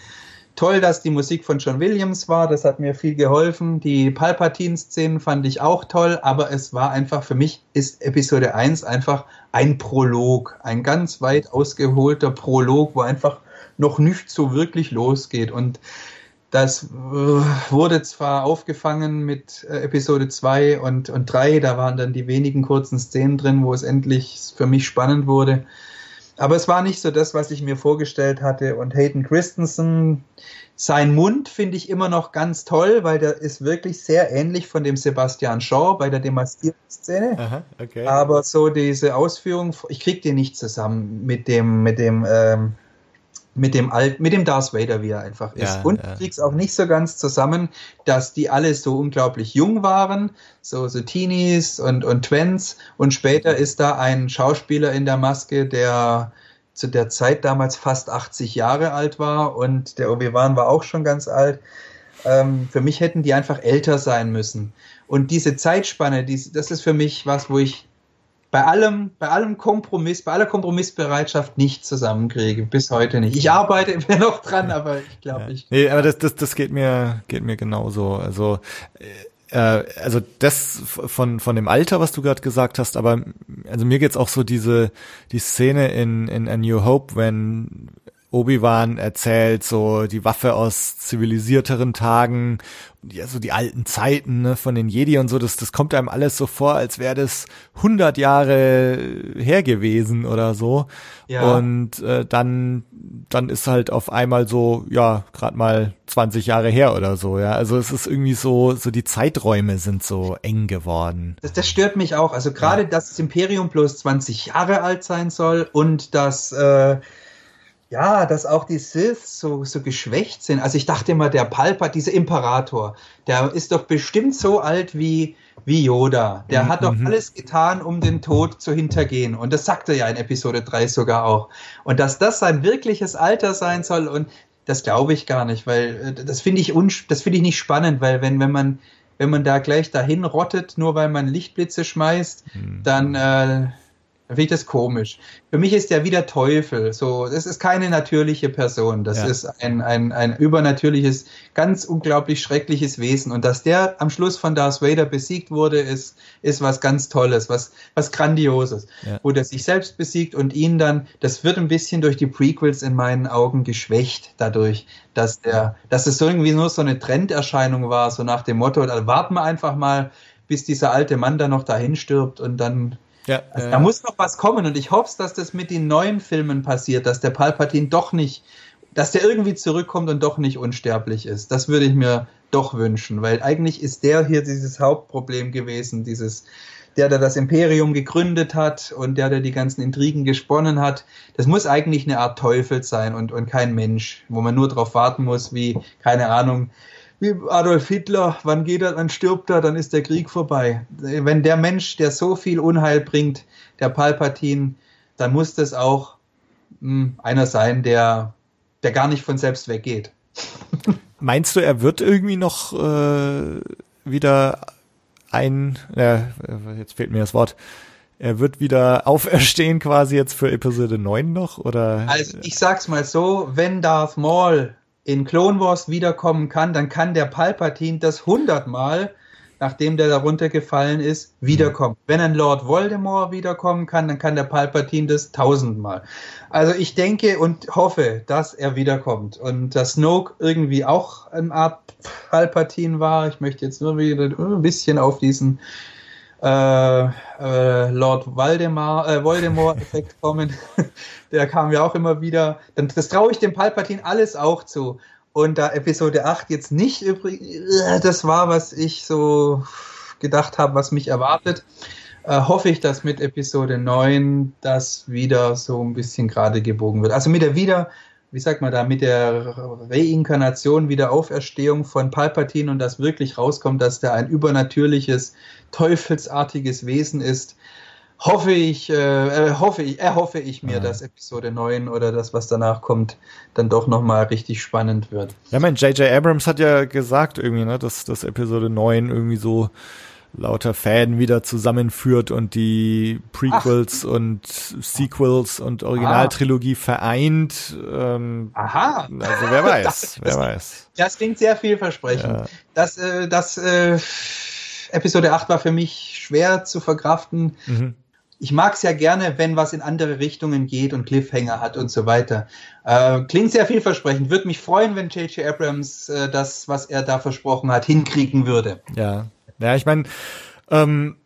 Toll, dass die Musik von John Williams war, das hat mir viel geholfen. Die Palpatine-Szenen fand ich auch toll, aber es war einfach, für mich ist Episode 1 einfach ein Prolog, ein ganz weit ausgeholter Prolog, wo einfach noch nicht so wirklich losgeht. Und das äh, wurde zwar aufgefangen mit äh, Episode 2 und, und 3, da waren dann die wenigen kurzen Szenen drin, wo es endlich für mich spannend wurde. Aber es war nicht so das, was ich mir vorgestellt hatte. Und Hayden Christensen, sein Mund finde ich immer noch ganz toll, weil der ist wirklich sehr ähnlich von dem Sebastian Shaw bei der Demaskierungsszene. Okay. Aber so diese Ausführung, ich krieg die nicht zusammen mit dem, mit dem, ähm, mit dem Alt, mit dem Darth Vader, wie er einfach ist. Ja, und ja. krieg's auch nicht so ganz zusammen, dass die alle so unglaublich jung waren, so, so Teenies und, und Twents. Und später ist da ein Schauspieler in der Maske, der zu der Zeit damals fast 80 Jahre alt war und der Obi-Wan war auch schon ganz alt. Ähm, für mich hätten die einfach älter sein müssen. Und diese Zeitspanne, dies, das ist für mich was, wo ich bei allem, bei allem Kompromiss, bei aller Kompromissbereitschaft nicht zusammenkriege. Bis heute nicht. Ich arbeite immer noch dran, aber ich glaube, Ja. ich. Nee, aber das, das, das geht mir, geht mir genauso. Also, äh, also das von, von dem Alter, was du gerade gesagt hast, aber also mir geht's auch so diese, die Szene in, in A New Hope, wenn Obi-Wan erzählt, so die Waffe aus zivilisierteren Tagen, ja, so die alten Zeiten ne, von den Jedi und so, das, das kommt einem alles so vor, als wäre das 100 Jahre her gewesen oder so. Ja. Und äh, dann, dann ist halt auf einmal so, ja, gerade mal 20 Jahre her oder so, ja. Also es ist irgendwie so, so die Zeiträume sind so eng geworden. Das, das stört mich auch. Also gerade, dass das Imperium bloß 20 Jahre alt sein soll und dass äh, ja, dass auch die Sith so, so geschwächt sind. Also ich dachte immer, der Palpa, dieser Imperator, der ist doch bestimmt so alt wie, wie Yoda. Der Mhm, hat doch mhm. alles getan, um den Tod zu hintergehen. Und das sagt er ja in Episode 3 sogar auch. Und dass das sein wirkliches Alter sein soll und das glaube ich gar nicht, weil äh, das finde ich das finde ich nicht spannend, weil wenn, wenn man, wenn man da gleich dahin rottet, nur weil man Lichtblitze schmeißt, mhm. dann äh, dann finde ich das komisch. Für mich ist der wie der Teufel. So, das ist keine natürliche Person. Das ja. ist ein, ein, ein übernatürliches, ganz unglaublich schreckliches Wesen. Und dass der am Schluss von Darth Vader besiegt wurde, ist, ist was ganz Tolles, was, was Grandioses. Ja. Wo der sich selbst besiegt und ihn dann, das wird ein bisschen durch die Prequels in meinen Augen geschwächt dadurch, dass der, dass es so irgendwie nur so eine Trenderscheinung war, so nach dem Motto, da warten wir einfach mal, bis dieser alte Mann dann noch dahin stirbt und dann ja, also, äh, da muss noch was kommen und ich hoffe, dass das mit den neuen Filmen passiert, dass der Palpatine doch nicht, dass der irgendwie zurückkommt und doch nicht unsterblich ist. Das würde ich mir doch wünschen, weil eigentlich ist der hier dieses Hauptproblem gewesen, dieses der, der das Imperium gegründet hat und der, der die ganzen Intrigen gesponnen hat. Das muss eigentlich eine Art Teufel sein und, und kein Mensch, wo man nur darauf warten muss, wie, keine Ahnung, wie Adolf Hitler, wann geht er, dann stirbt er, dann ist der Krieg vorbei. Wenn der Mensch, der so viel Unheil bringt, der Palpatine, dann muss das auch mh, hm, einer sein, der, der gar nicht von selbst weggeht. *laughs* Meinst du, er wird irgendwie noch äh, wieder ein, äh, jetzt fehlt mir das Wort, er wird wieder auferstehen quasi jetzt für Episode 9 noch, oder? Also ich sag's mal so, wenn Darth Maul in Clone Wars wiederkommen kann, dann kann der Palpatine das hundertmal, nachdem der darunter gefallen ist, wiederkommen. Mhm. Wenn ein Lord Voldemort wiederkommen kann, dann kann der Palpatine das tausendmal. Also ich denke und hoffe, dass er wiederkommt und dass Snoke irgendwie auch eine Art Palpatine war. Ich möchte jetzt nur wieder ein bisschen auf diesen äh, äh, Lord Valdemar, äh, Voldemort-Effekt *laughs* kommen. *laughs* Der kam ja auch immer wieder. Dann, das traue ich dem Palpatine alles auch zu. Und da Episode 8 jetzt nicht übrig, äh, das war, was ich so gedacht habe, was mich erwartet, äh, hoffe ich, dass mit Episode 9 das wieder so ein bisschen gerade gebogen wird. Also mit der wieder wie sagt man da, mit der Reinkarnation, Wiederauferstehung von Palpatine und das wirklich rauskommt, dass der ein übernatürliches, teufelsartiges Wesen ist, hoffe ich, äh, hoffe ich, erhoffe ich mir, ja. dass Episode 9 oder das, was danach kommt, dann doch nochmal richtig spannend wird. Ja, mein J.J. Abrams hat ja gesagt irgendwie, ne, dass, dass Episode 9 irgendwie so lauter Fäden wieder zusammenführt und die Prequels Ach. und Sequels und Originaltrilogie Aha. vereint. Ähm, Aha. Also wer *laughs* weiß, das, wer weiß. Das klingt sehr vielversprechend. Ja. Das, äh, das äh, Episode 8 war für mich schwer zu verkraften. Mhm. Ich mag es ja gerne, wenn was in andere Richtungen geht und Cliffhanger hat und so weiter. Äh, klingt sehr vielversprechend. Würde mich freuen, wenn J.J. Abrams äh, das, was er da versprochen hat, hinkriegen würde. Ja, ja, ich meine, ähm,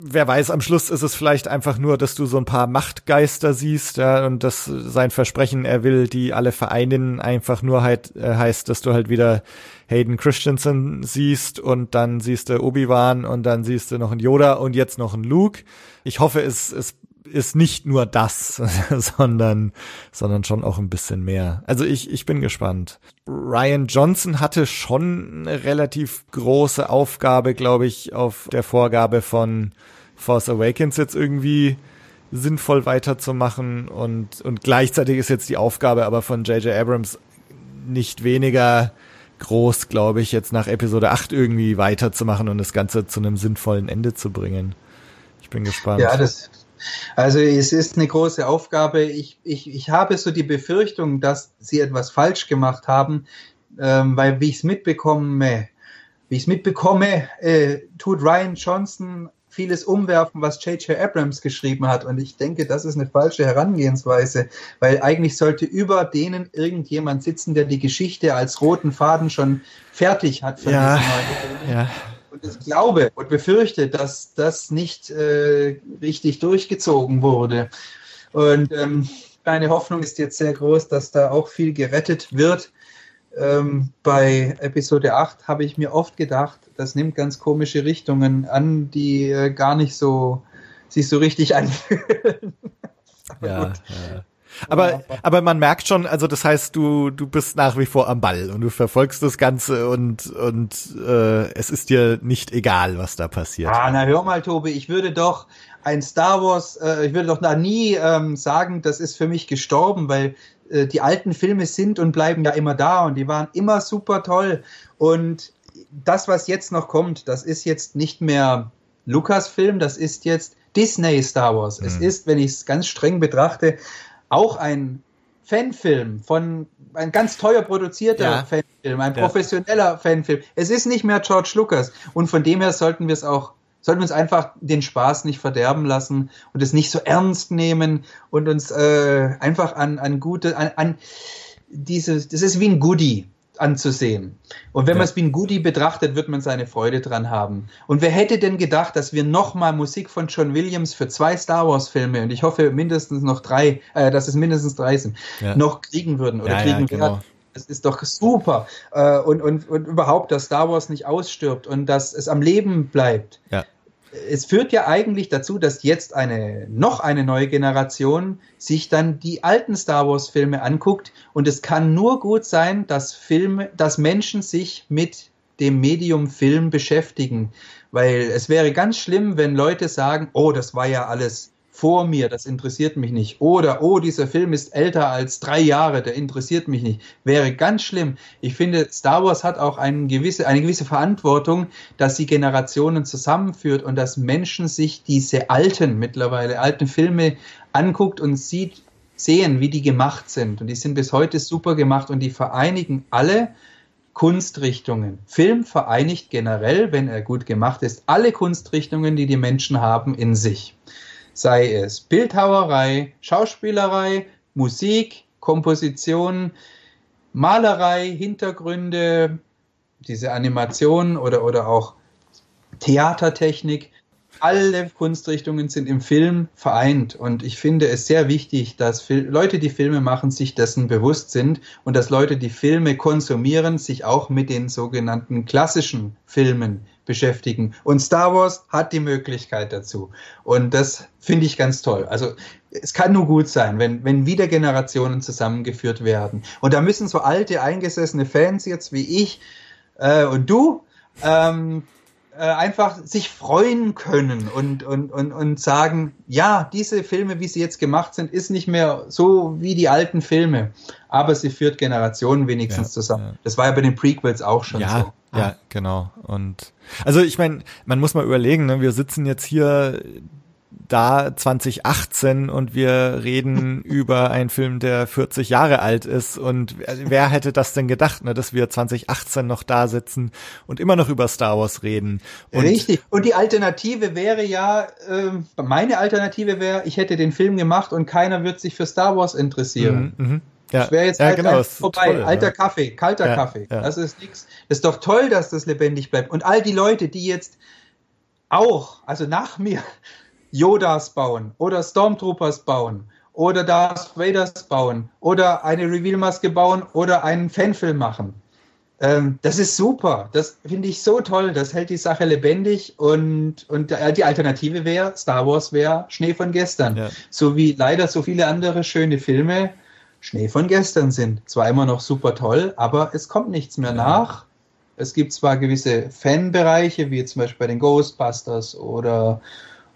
wer weiß, am Schluss ist es vielleicht einfach nur, dass du so ein paar Machtgeister siehst, ja, und dass sein Versprechen, er will die alle vereinen, einfach nur halt äh, heißt, dass du halt wieder Hayden Christensen siehst und dann siehst du Obi-Wan und dann siehst du noch einen Yoda und jetzt noch einen Luke. Ich hoffe, es, es ist nicht nur das, *laughs* sondern, sondern schon auch ein bisschen mehr. Also ich, ich bin gespannt. Ryan Johnson hatte schon eine relativ große Aufgabe, glaube ich, auf der Vorgabe von Force Awakens jetzt irgendwie sinnvoll weiterzumachen und, und gleichzeitig ist jetzt die Aufgabe aber von J.J. Abrams nicht weniger groß, glaube ich, jetzt nach Episode 8 irgendwie weiterzumachen und das Ganze zu einem sinnvollen Ende zu bringen. Ich bin gespannt. Ja, das, also es ist eine große Aufgabe. Ich, ich, ich habe so die Befürchtung, dass sie etwas falsch gemacht haben, ähm, weil wie ich es mitbekomme, wie ich es mitbekomme, äh, tut Ryan Johnson vieles umwerfen, was J.J. Abrams geschrieben hat. Und ich denke, das ist eine falsche Herangehensweise, weil eigentlich sollte über denen irgendjemand sitzen, der die Geschichte als roten Faden schon fertig hat. ja, ja und ich glaube und befürchte, dass das nicht äh, richtig durchgezogen wurde. Und ähm, meine Hoffnung ist jetzt sehr groß, dass da auch viel gerettet wird. Ähm, bei Episode 8 habe ich mir oft gedacht, das nimmt ganz komische Richtungen an, die äh, gar nicht so sich so richtig anfühlen. *laughs* ja, ja. Aber, aber man merkt schon, also das heißt, du, du bist nach wie vor am Ball und du verfolgst das Ganze und, und äh, es ist dir nicht egal, was da passiert. Ah, na hör mal, Tobi, ich würde doch ein Star Wars, äh, ich würde doch da nie ähm, sagen, das ist für mich gestorben, weil äh, die alten Filme sind und bleiben ja immer da und die waren immer super toll. Und das, was jetzt noch kommt, das ist jetzt nicht mehr Lukas-Film, das ist jetzt Disney Star Wars. Mhm. Es ist, wenn ich es ganz streng betrachte, auch ein Fanfilm von ein ganz teuer produzierter ja. Fanfilm, ein professioneller ja. Fanfilm. Es ist nicht mehr George Lucas und von dem her sollten wir es auch sollten wir uns einfach den Spaß nicht verderben lassen und es nicht so ernst nehmen und uns äh, einfach an an gute an, an dieses das ist wie ein Goodie anzusehen. Und wenn ja. man es wie ein Goodie betrachtet, wird man seine Freude dran haben. Und wer hätte denn gedacht, dass wir nochmal Musik von John Williams für zwei Star Wars Filme und ich hoffe mindestens noch drei, äh, dass es mindestens drei sind, ja. noch kriegen würden oder ja, kriegen genau. werden. Das ist doch super. Äh, und, und, und überhaupt, dass Star Wars nicht ausstirbt und dass es am Leben bleibt. Ja es führt ja eigentlich dazu, dass jetzt eine noch eine neue Generation sich dann die alten Star Wars Filme anguckt. Und es kann nur gut sein, dass Filme, dass Menschen sich mit dem Medium Film beschäftigen, weil es wäre ganz schlimm, wenn Leute sagen, oh, das war ja alles vor mir, das interessiert mich nicht. Oder, oh, dieser Film ist älter als drei Jahre, der interessiert mich nicht. Wäre ganz schlimm. Ich finde, Star Wars hat auch eine gewisse, eine gewisse Verantwortung, dass sie Generationen zusammenführt und dass Menschen sich diese alten, mittlerweile alten Filme anguckt und sieht, sehen, wie die gemacht sind. Und die sind bis heute super gemacht und die vereinigen alle Kunstrichtungen. Film vereinigt generell, wenn er gut gemacht ist, alle Kunstrichtungen, die die Menschen haben, in sich sei es Bildhauerei, Schauspielerei, Musik, Komposition, Malerei, Hintergründe, diese Animation oder, oder auch Theatertechnik. Alle Kunstrichtungen sind im Film vereint und ich finde es sehr wichtig, dass Leute, die Filme machen, sich dessen bewusst sind und dass Leute, die Filme konsumieren, sich auch mit den sogenannten klassischen Filmen beschäftigen. Und Star Wars hat die Möglichkeit dazu. Und das finde ich ganz toll. Also es kann nur gut sein, wenn, wenn wieder Generationen zusammengeführt werden. Und da müssen so alte, eingesessene Fans jetzt wie ich äh, und du ähm, äh, einfach sich freuen können und, und, und, und sagen, ja, diese Filme, wie sie jetzt gemacht sind, ist nicht mehr so wie die alten Filme. Aber sie führt Generationen wenigstens ja, zusammen. Ja. Das war ja bei den Prequels auch schon ja, so. Ja, genau. Und also ich meine, man muss mal überlegen, ne, wir sitzen jetzt hier da 2018 und wir reden *laughs* über einen Film, der 40 Jahre alt ist und wer hätte das denn gedacht, ne, dass wir 2018 noch da sitzen und immer noch über Star Wars reden. Und Richtig. Und die Alternative wäre ja, äh, meine Alternative wäre, ich hätte den Film gemacht und keiner wird sich für Star Wars interessieren. Mhm, mh. Ja, das wäre jetzt ja, halt genau, vorbei. Toll, Alter ja. Kaffee, kalter ja, Kaffee. Das ist nix. Das ist doch toll, dass das lebendig bleibt. Und all die Leute, die jetzt auch, also nach mir, *laughs* Yodas bauen oder Stormtroopers bauen oder Darth Vaders bauen oder eine Reveal-Maske bauen oder einen Fanfilm machen. Ähm, das ist super. Das finde ich so toll. Das hält die Sache lebendig und, und die Alternative wäre, Star Wars wäre Schnee von gestern. So wie leider so viele andere schöne Filme Schnee von gestern sind. Zwar immer noch super toll, aber es kommt nichts mehr nach. Es gibt zwar gewisse Fanbereiche, wie zum Beispiel bei den Ghostbusters oder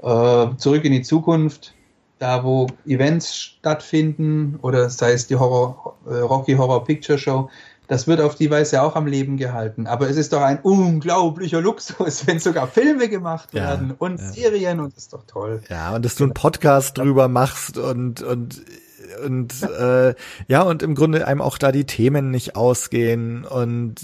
äh, Zurück in die Zukunft, da wo Events stattfinden oder sei es die Horror, äh, Rocky Horror Picture Show, das wird auf die Weise auch am Leben gehalten. Aber es ist doch ein unglaublicher Luxus, wenn sogar Filme gemacht werden ja, und ja. Serien und das ist doch toll. Ja, und dass du einen Podcast drüber machst und, und und äh, ja, und im Grunde einem auch da die Themen nicht ausgehen und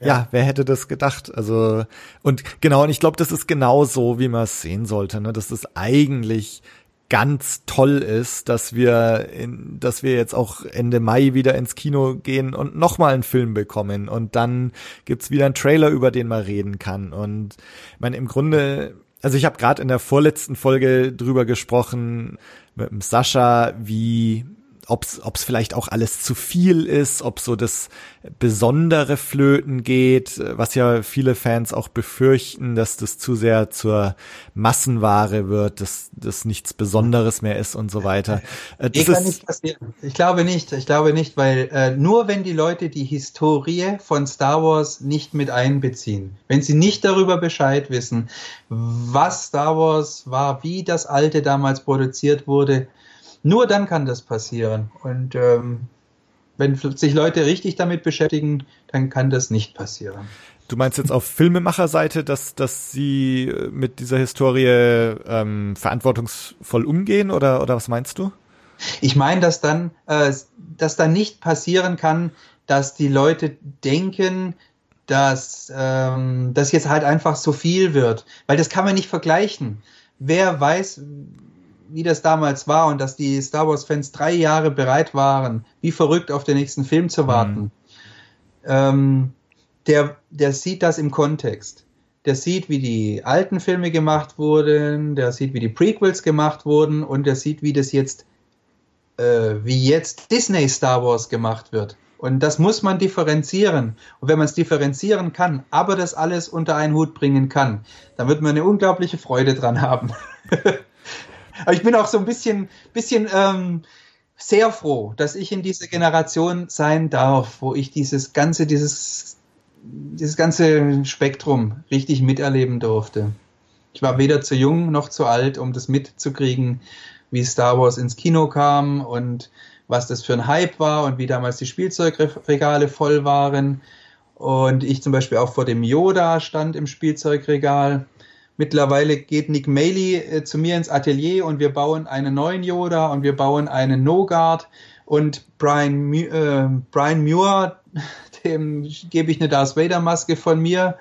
ja, ja wer hätte das gedacht? Also, und genau, und ich glaube, das ist genau so, wie man es sehen sollte, ne? dass es eigentlich ganz toll ist, dass wir in, dass wir jetzt auch Ende Mai wieder ins Kino gehen und nochmal einen Film bekommen und dann gibt's wieder einen Trailer, über den man reden kann und ich meine im Grunde also ich habe gerade in der vorletzten Folge drüber gesprochen mit dem Sascha, wie ob es vielleicht auch alles zu viel ist, ob so das besondere Flöten geht, was ja viele Fans auch befürchten, dass das zu sehr zur Massenware wird, dass das nichts Besonderes mehr ist und so weiter. *laughs* Äh, das kann nicht passieren. Ich glaube nicht. Ich glaube nicht, weil äh, nur wenn die Leute die Historie von Star Wars nicht mit einbeziehen, wenn sie nicht darüber Bescheid wissen, was Star Wars war, wie das alte damals produziert wurde, nur dann kann das passieren. Und ähm, Wenn sich Leute richtig damit beschäftigen, dann kann das nicht passieren. Du meinst jetzt auf Filmemacherseite, dass, dass sie mit dieser Historie ähm, verantwortungsvoll umgehen oder, oder was meinst du? Ich meine, dass dann, äh, dass dann nicht passieren kann, dass die Leute denken, dass ähm, das jetzt halt einfach so viel wird, weil das kann man nicht vergleichen. Wer weiß, wie das damals war und dass die Star Wars-Fans drei Jahre bereit waren, wie verrückt auf den nächsten Film zu warten. Mhm. Ähm, der, der sieht das im Kontext. Der sieht, wie die alten Filme gemacht wurden, der sieht, wie die Prequels gemacht wurden und der sieht, wie das jetzt, äh, wie jetzt Disney Star Wars gemacht wird. Und das muss man differenzieren. Und wenn man es differenzieren kann, aber das alles unter einen Hut bringen kann, dann wird man eine unglaubliche Freude dran haben. *laughs* aber ich bin auch so ein bisschen, bisschen ähm, sehr froh, dass ich in dieser Generation sein darf, wo ich dieses ganze, dieses, dieses ganze Spektrum richtig miterleben durfte. Ich war weder zu jung noch zu alt, um das mitzukriegen, wie Star Wars ins Kino kam und was das für ein Hype war und wie damals die Spielzeugregale voll waren. Und ich zum Beispiel auch vor dem Yoda stand im Spielzeugregal. Mittlerweile geht Nick Maley äh, zu mir ins Atelier und wir bauen einen neuen Yoda und wir bauen einen No-Guard. Und Brian, äh, Brian Muir, *laughs* dem gebe ich eine Darth Vader-Maske von mir,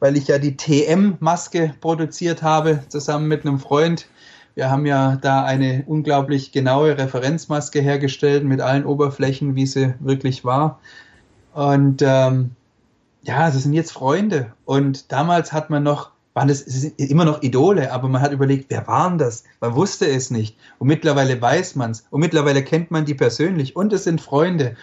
weil ich ja die TM-Maske produziert habe, zusammen mit einem Freund. Wir haben ja da eine unglaublich genaue Referenzmaske hergestellt mit allen Oberflächen, wie sie wirklich war. Und ähm, ja, das sind jetzt Freunde. Und damals hat man noch, waren das immer noch Idole, aber man hat überlegt, wer waren das? Man wusste es nicht. Und mittlerweile weiß man es. Und mittlerweile kennt man die persönlich. Und es sind Freunde.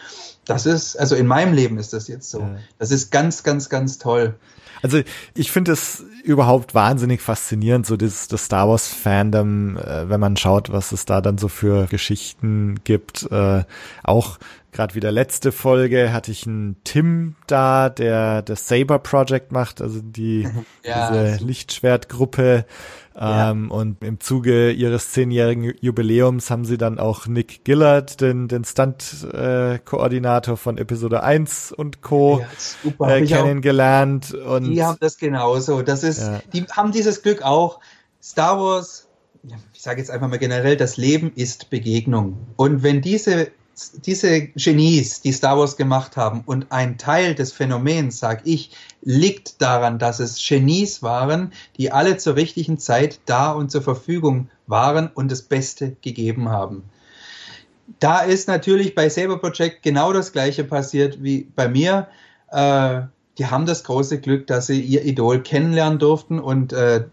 Das ist, also in meinem Leben ist das jetzt so. Ja. Das ist ganz, ganz, ganz toll. Also ich finde es überhaupt wahnsinnig faszinierend, so das, das Star Wars Fandom, äh, wenn man schaut, was es da dann so für Geschichten gibt. Äh, auch gerade wieder letzte Folge hatte ich einen Tim da, der das Saber Project macht, also die *laughs* ja, diese Lichtschwertgruppe. Ja. Ähm, und im Zuge ihres zehnjährigen Jubiläums haben sie dann auch Nick Gillard, den, den Stunt-Koordinator äh, von Episode 1 und Co. Ja, super, äh, kennengelernt. Und die haben das genauso. Das ist, ja. die haben dieses Glück auch. Star Wars, ich sage jetzt einfach mal generell, das Leben ist Begegnung. Und wenn diese diese Genies, die Star Wars gemacht haben, und ein Teil des Phänomens, sag ich, liegt daran, dass es Genies waren, die alle zur richtigen Zeit da und zur Verfügung waren und das Beste gegeben haben. Da ist natürlich bei Saber Project genau das gleiche passiert wie bei mir. Äh, die haben das große Glück, dass sie ihr Idol kennenlernen durften und äh,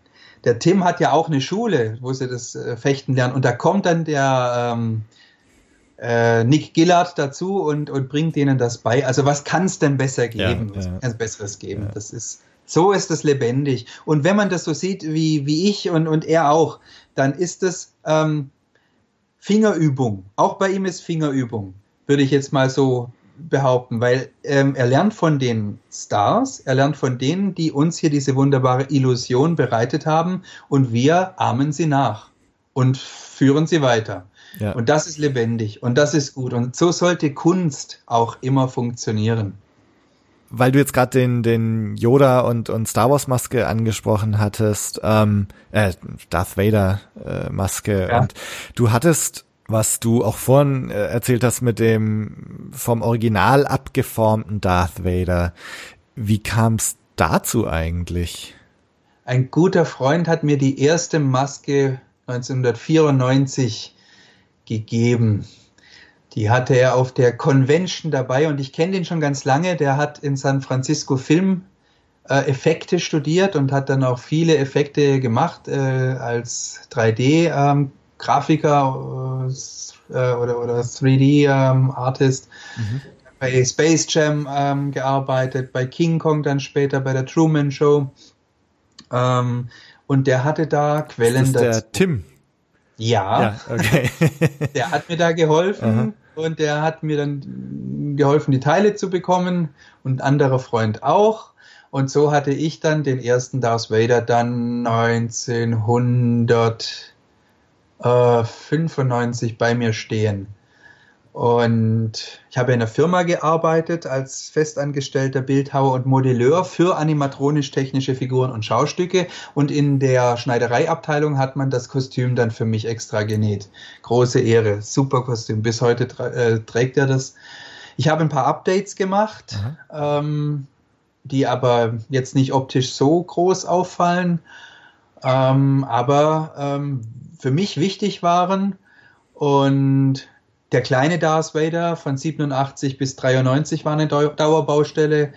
der Tim hat ja auch eine Schule, wo sie das äh, Fechten lernen und da kommt dann der ähm, äh, Nick Gillard dazu und, und bringt denen das bei. Also was kann es denn besser geben? Ja, ja. Was Besseres geben? Ja. Das ist, so ist es lebendig. Und wenn man das so sieht wie, wie ich und, und er auch, dann ist es ähm, Fingerübung. Auch bei ihm ist Fingerübung, würde ich jetzt mal so behaupten, weil ähm, er lernt von den Stars, er lernt von denen, die uns hier diese wunderbare Illusion bereitet haben und wir ahmen sie nach und führen sie weiter. Ja. Und das ist lebendig und das ist gut. Und so sollte Kunst auch immer funktionieren. Weil du jetzt gerade den, den Yoda und, und Star Wars Maske angesprochen hattest, ähm, äh, Darth Vader äh, Maske ja. und du hattest was du auch vorhin äh, erzählt hast mit dem vom Original abgeformten Darth Vader. Wie kam es dazu eigentlich? Ein guter Freund hat mir die erste Maske 1994 gegeben. Die hatte er auf der Convention dabei und ich kenne den schon ganz lange. Der hat in San Francisco Filmeffekte äh, studiert und hat dann auch viele Effekte gemacht äh, als 3D-Grafiker ähm, äh, oder, oder 3D-Artist. Ähm, mhm. Bei Space Jam ähm, gearbeitet, bei King Kong dann später, bei der Truman Show. Ähm, und der hatte da Quellen das ist dazu. Der Tim. Ja, ja okay. *laughs* der hat mir da geholfen Aha. und der hat mir dann geholfen, die Teile zu bekommen und ein anderer Freund auch. Und so hatte ich dann den ersten Darth Vader dann 1995 bei mir stehen. Und ich habe in einer Firma gearbeitet als festangestellter Bildhauer und Modelleur für animatronisch-technische Figuren und Schaustücke. Und in der Schneidereiabteilung hat man das Kostüm dann für mich extra genäht. Große Ehre, super Kostüm. Bis heute äh, trägt er das. Ich habe ein paar Updates gemacht, ähm, die aber jetzt nicht optisch so groß auffallen, ähm, aber ähm, für mich wichtig waren. Und der kleine Darth Vader von 87 bis 93 war eine Dauerbaustelle.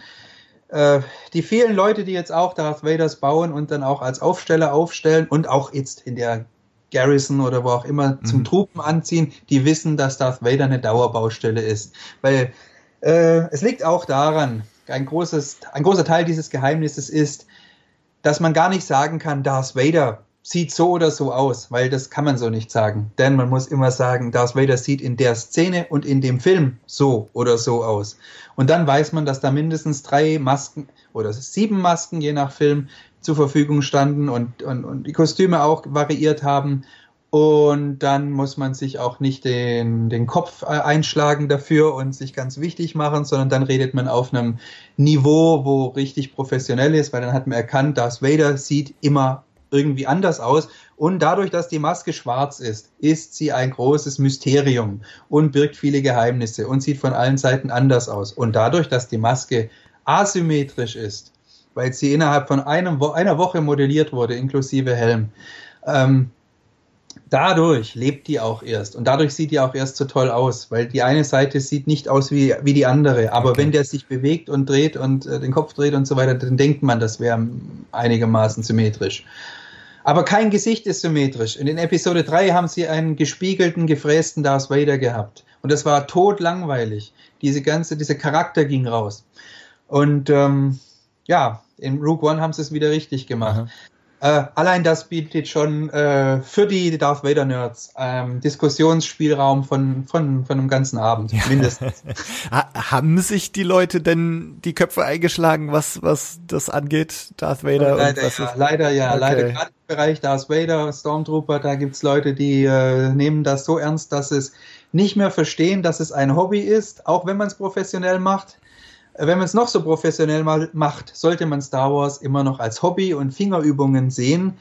Äh, die vielen Leute, die jetzt auch Darth Vaders bauen und dann auch als Aufsteller aufstellen und auch jetzt in der Garrison oder wo auch immer zum mhm. Truppen anziehen, die wissen, dass Darth Vader eine Dauerbaustelle ist. Weil äh, es liegt auch daran, ein, großes, ein großer Teil dieses Geheimnisses ist, dass man gar nicht sagen kann, Darth Vader sieht so oder so aus, weil das kann man so nicht sagen. Denn man muss immer sagen, Darth Vader sieht in der Szene und in dem Film so oder so aus. Und dann weiß man, dass da mindestens drei Masken oder sieben Masken je nach Film zur Verfügung standen und, und, und die Kostüme auch variiert haben. Und dann muss man sich auch nicht den, den Kopf äh, einschlagen dafür und sich ganz wichtig machen, sondern dann redet man auf einem Niveau, wo richtig professionell ist, weil dann hat man erkannt, Darth Vader sieht immer irgendwie anders aus. Und dadurch, dass die Maske schwarz ist, ist sie ein großes Mysterium und birgt viele Geheimnisse und sieht von allen Seiten anders aus. Und dadurch, dass die Maske asymmetrisch ist, weil sie innerhalb von einem, einer Woche modelliert wurde, inklusive Helm, ähm, dadurch lebt die auch erst und dadurch sieht die auch erst so toll aus, weil die eine Seite sieht nicht aus wie, wie die andere, aber okay. wenn der sich bewegt und dreht und äh, den Kopf dreht und so weiter, dann denkt man, das wäre einigermaßen symmetrisch. Aber kein Gesicht ist symmetrisch. In Episode 3 haben sie einen gespiegelten, gefrästen Darth Vader gehabt. Und das war totlangweilig. Diese ganze, dieser Charakter ging raus. Und ähm, ja, in Rogue One haben sie es wieder richtig gemacht. Aha. Äh, allein das bietet schon äh, für die Darth Vader Nerds ähm, Diskussionsspielraum von, von, von einem ganzen Abend, mindestens. *laughs* Haben sich die Leute denn die Köpfe eingeschlagen, was, was das angeht, Darth Vader? Leider, ja, ist... leider ja, okay. leider gerade im Bereich Darth Vader, Stormtrooper, da gibt's Leute, die äh, nehmen das so ernst, dass es nicht mehr verstehen, dass es ein Hobby ist, auch wenn man es professionell macht wenn man es noch so professionell mal macht, sollte man Star Wars immer noch als Hobby und Fingerübungen sehen.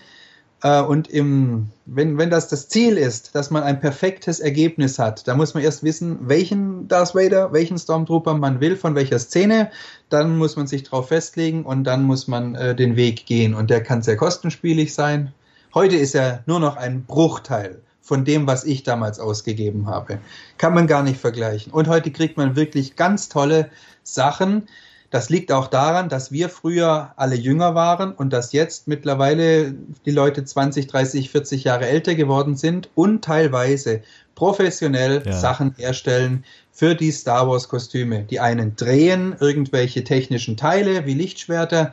Äh, und im, wenn, wenn das das Ziel ist, dass man ein perfektes Ergebnis hat, dann muss man erst wissen, welchen Darth Vader, welchen Stormtrooper man will, von welcher Szene. Dann muss man sich darauf festlegen und dann muss man äh, den Weg gehen. Und der kann sehr kostenspielig sein. Heute ist er nur noch ein Bruchteil von dem, was ich damals ausgegeben habe. Kann man gar nicht vergleichen. Und heute kriegt man wirklich ganz tolle Sachen. Das liegt auch daran, dass wir früher alle jünger waren und dass jetzt mittlerweile die Leute 20, 30, 40 Jahre älter geworden sind und teilweise professionell ja. Sachen herstellen für die Star Wars Kostüme. Die einen drehen irgendwelche technischen Teile wie Lichtschwerter,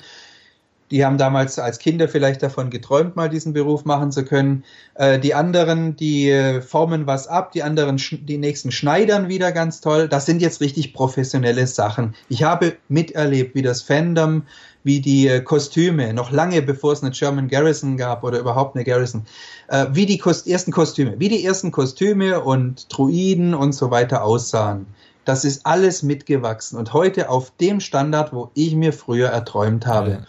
die haben damals als Kinder vielleicht davon geträumt, mal diesen Beruf machen zu können. Äh, die anderen, die äh, formen was ab, die anderen, die nächsten schneidern wieder ganz toll. Das sind jetzt richtig professionelle Sachen. Ich habe miterlebt, wie das Fandom, wie die äh, Kostüme, noch lange bevor es eine German Garrison gab oder überhaupt eine Garrison, äh, wie die Kost ersten Kostüme, wie die ersten Kostüme und Druiden und so weiter aussahen. Das ist alles mitgewachsen und heute auf dem Standard, wo ich mir früher erträumt habe.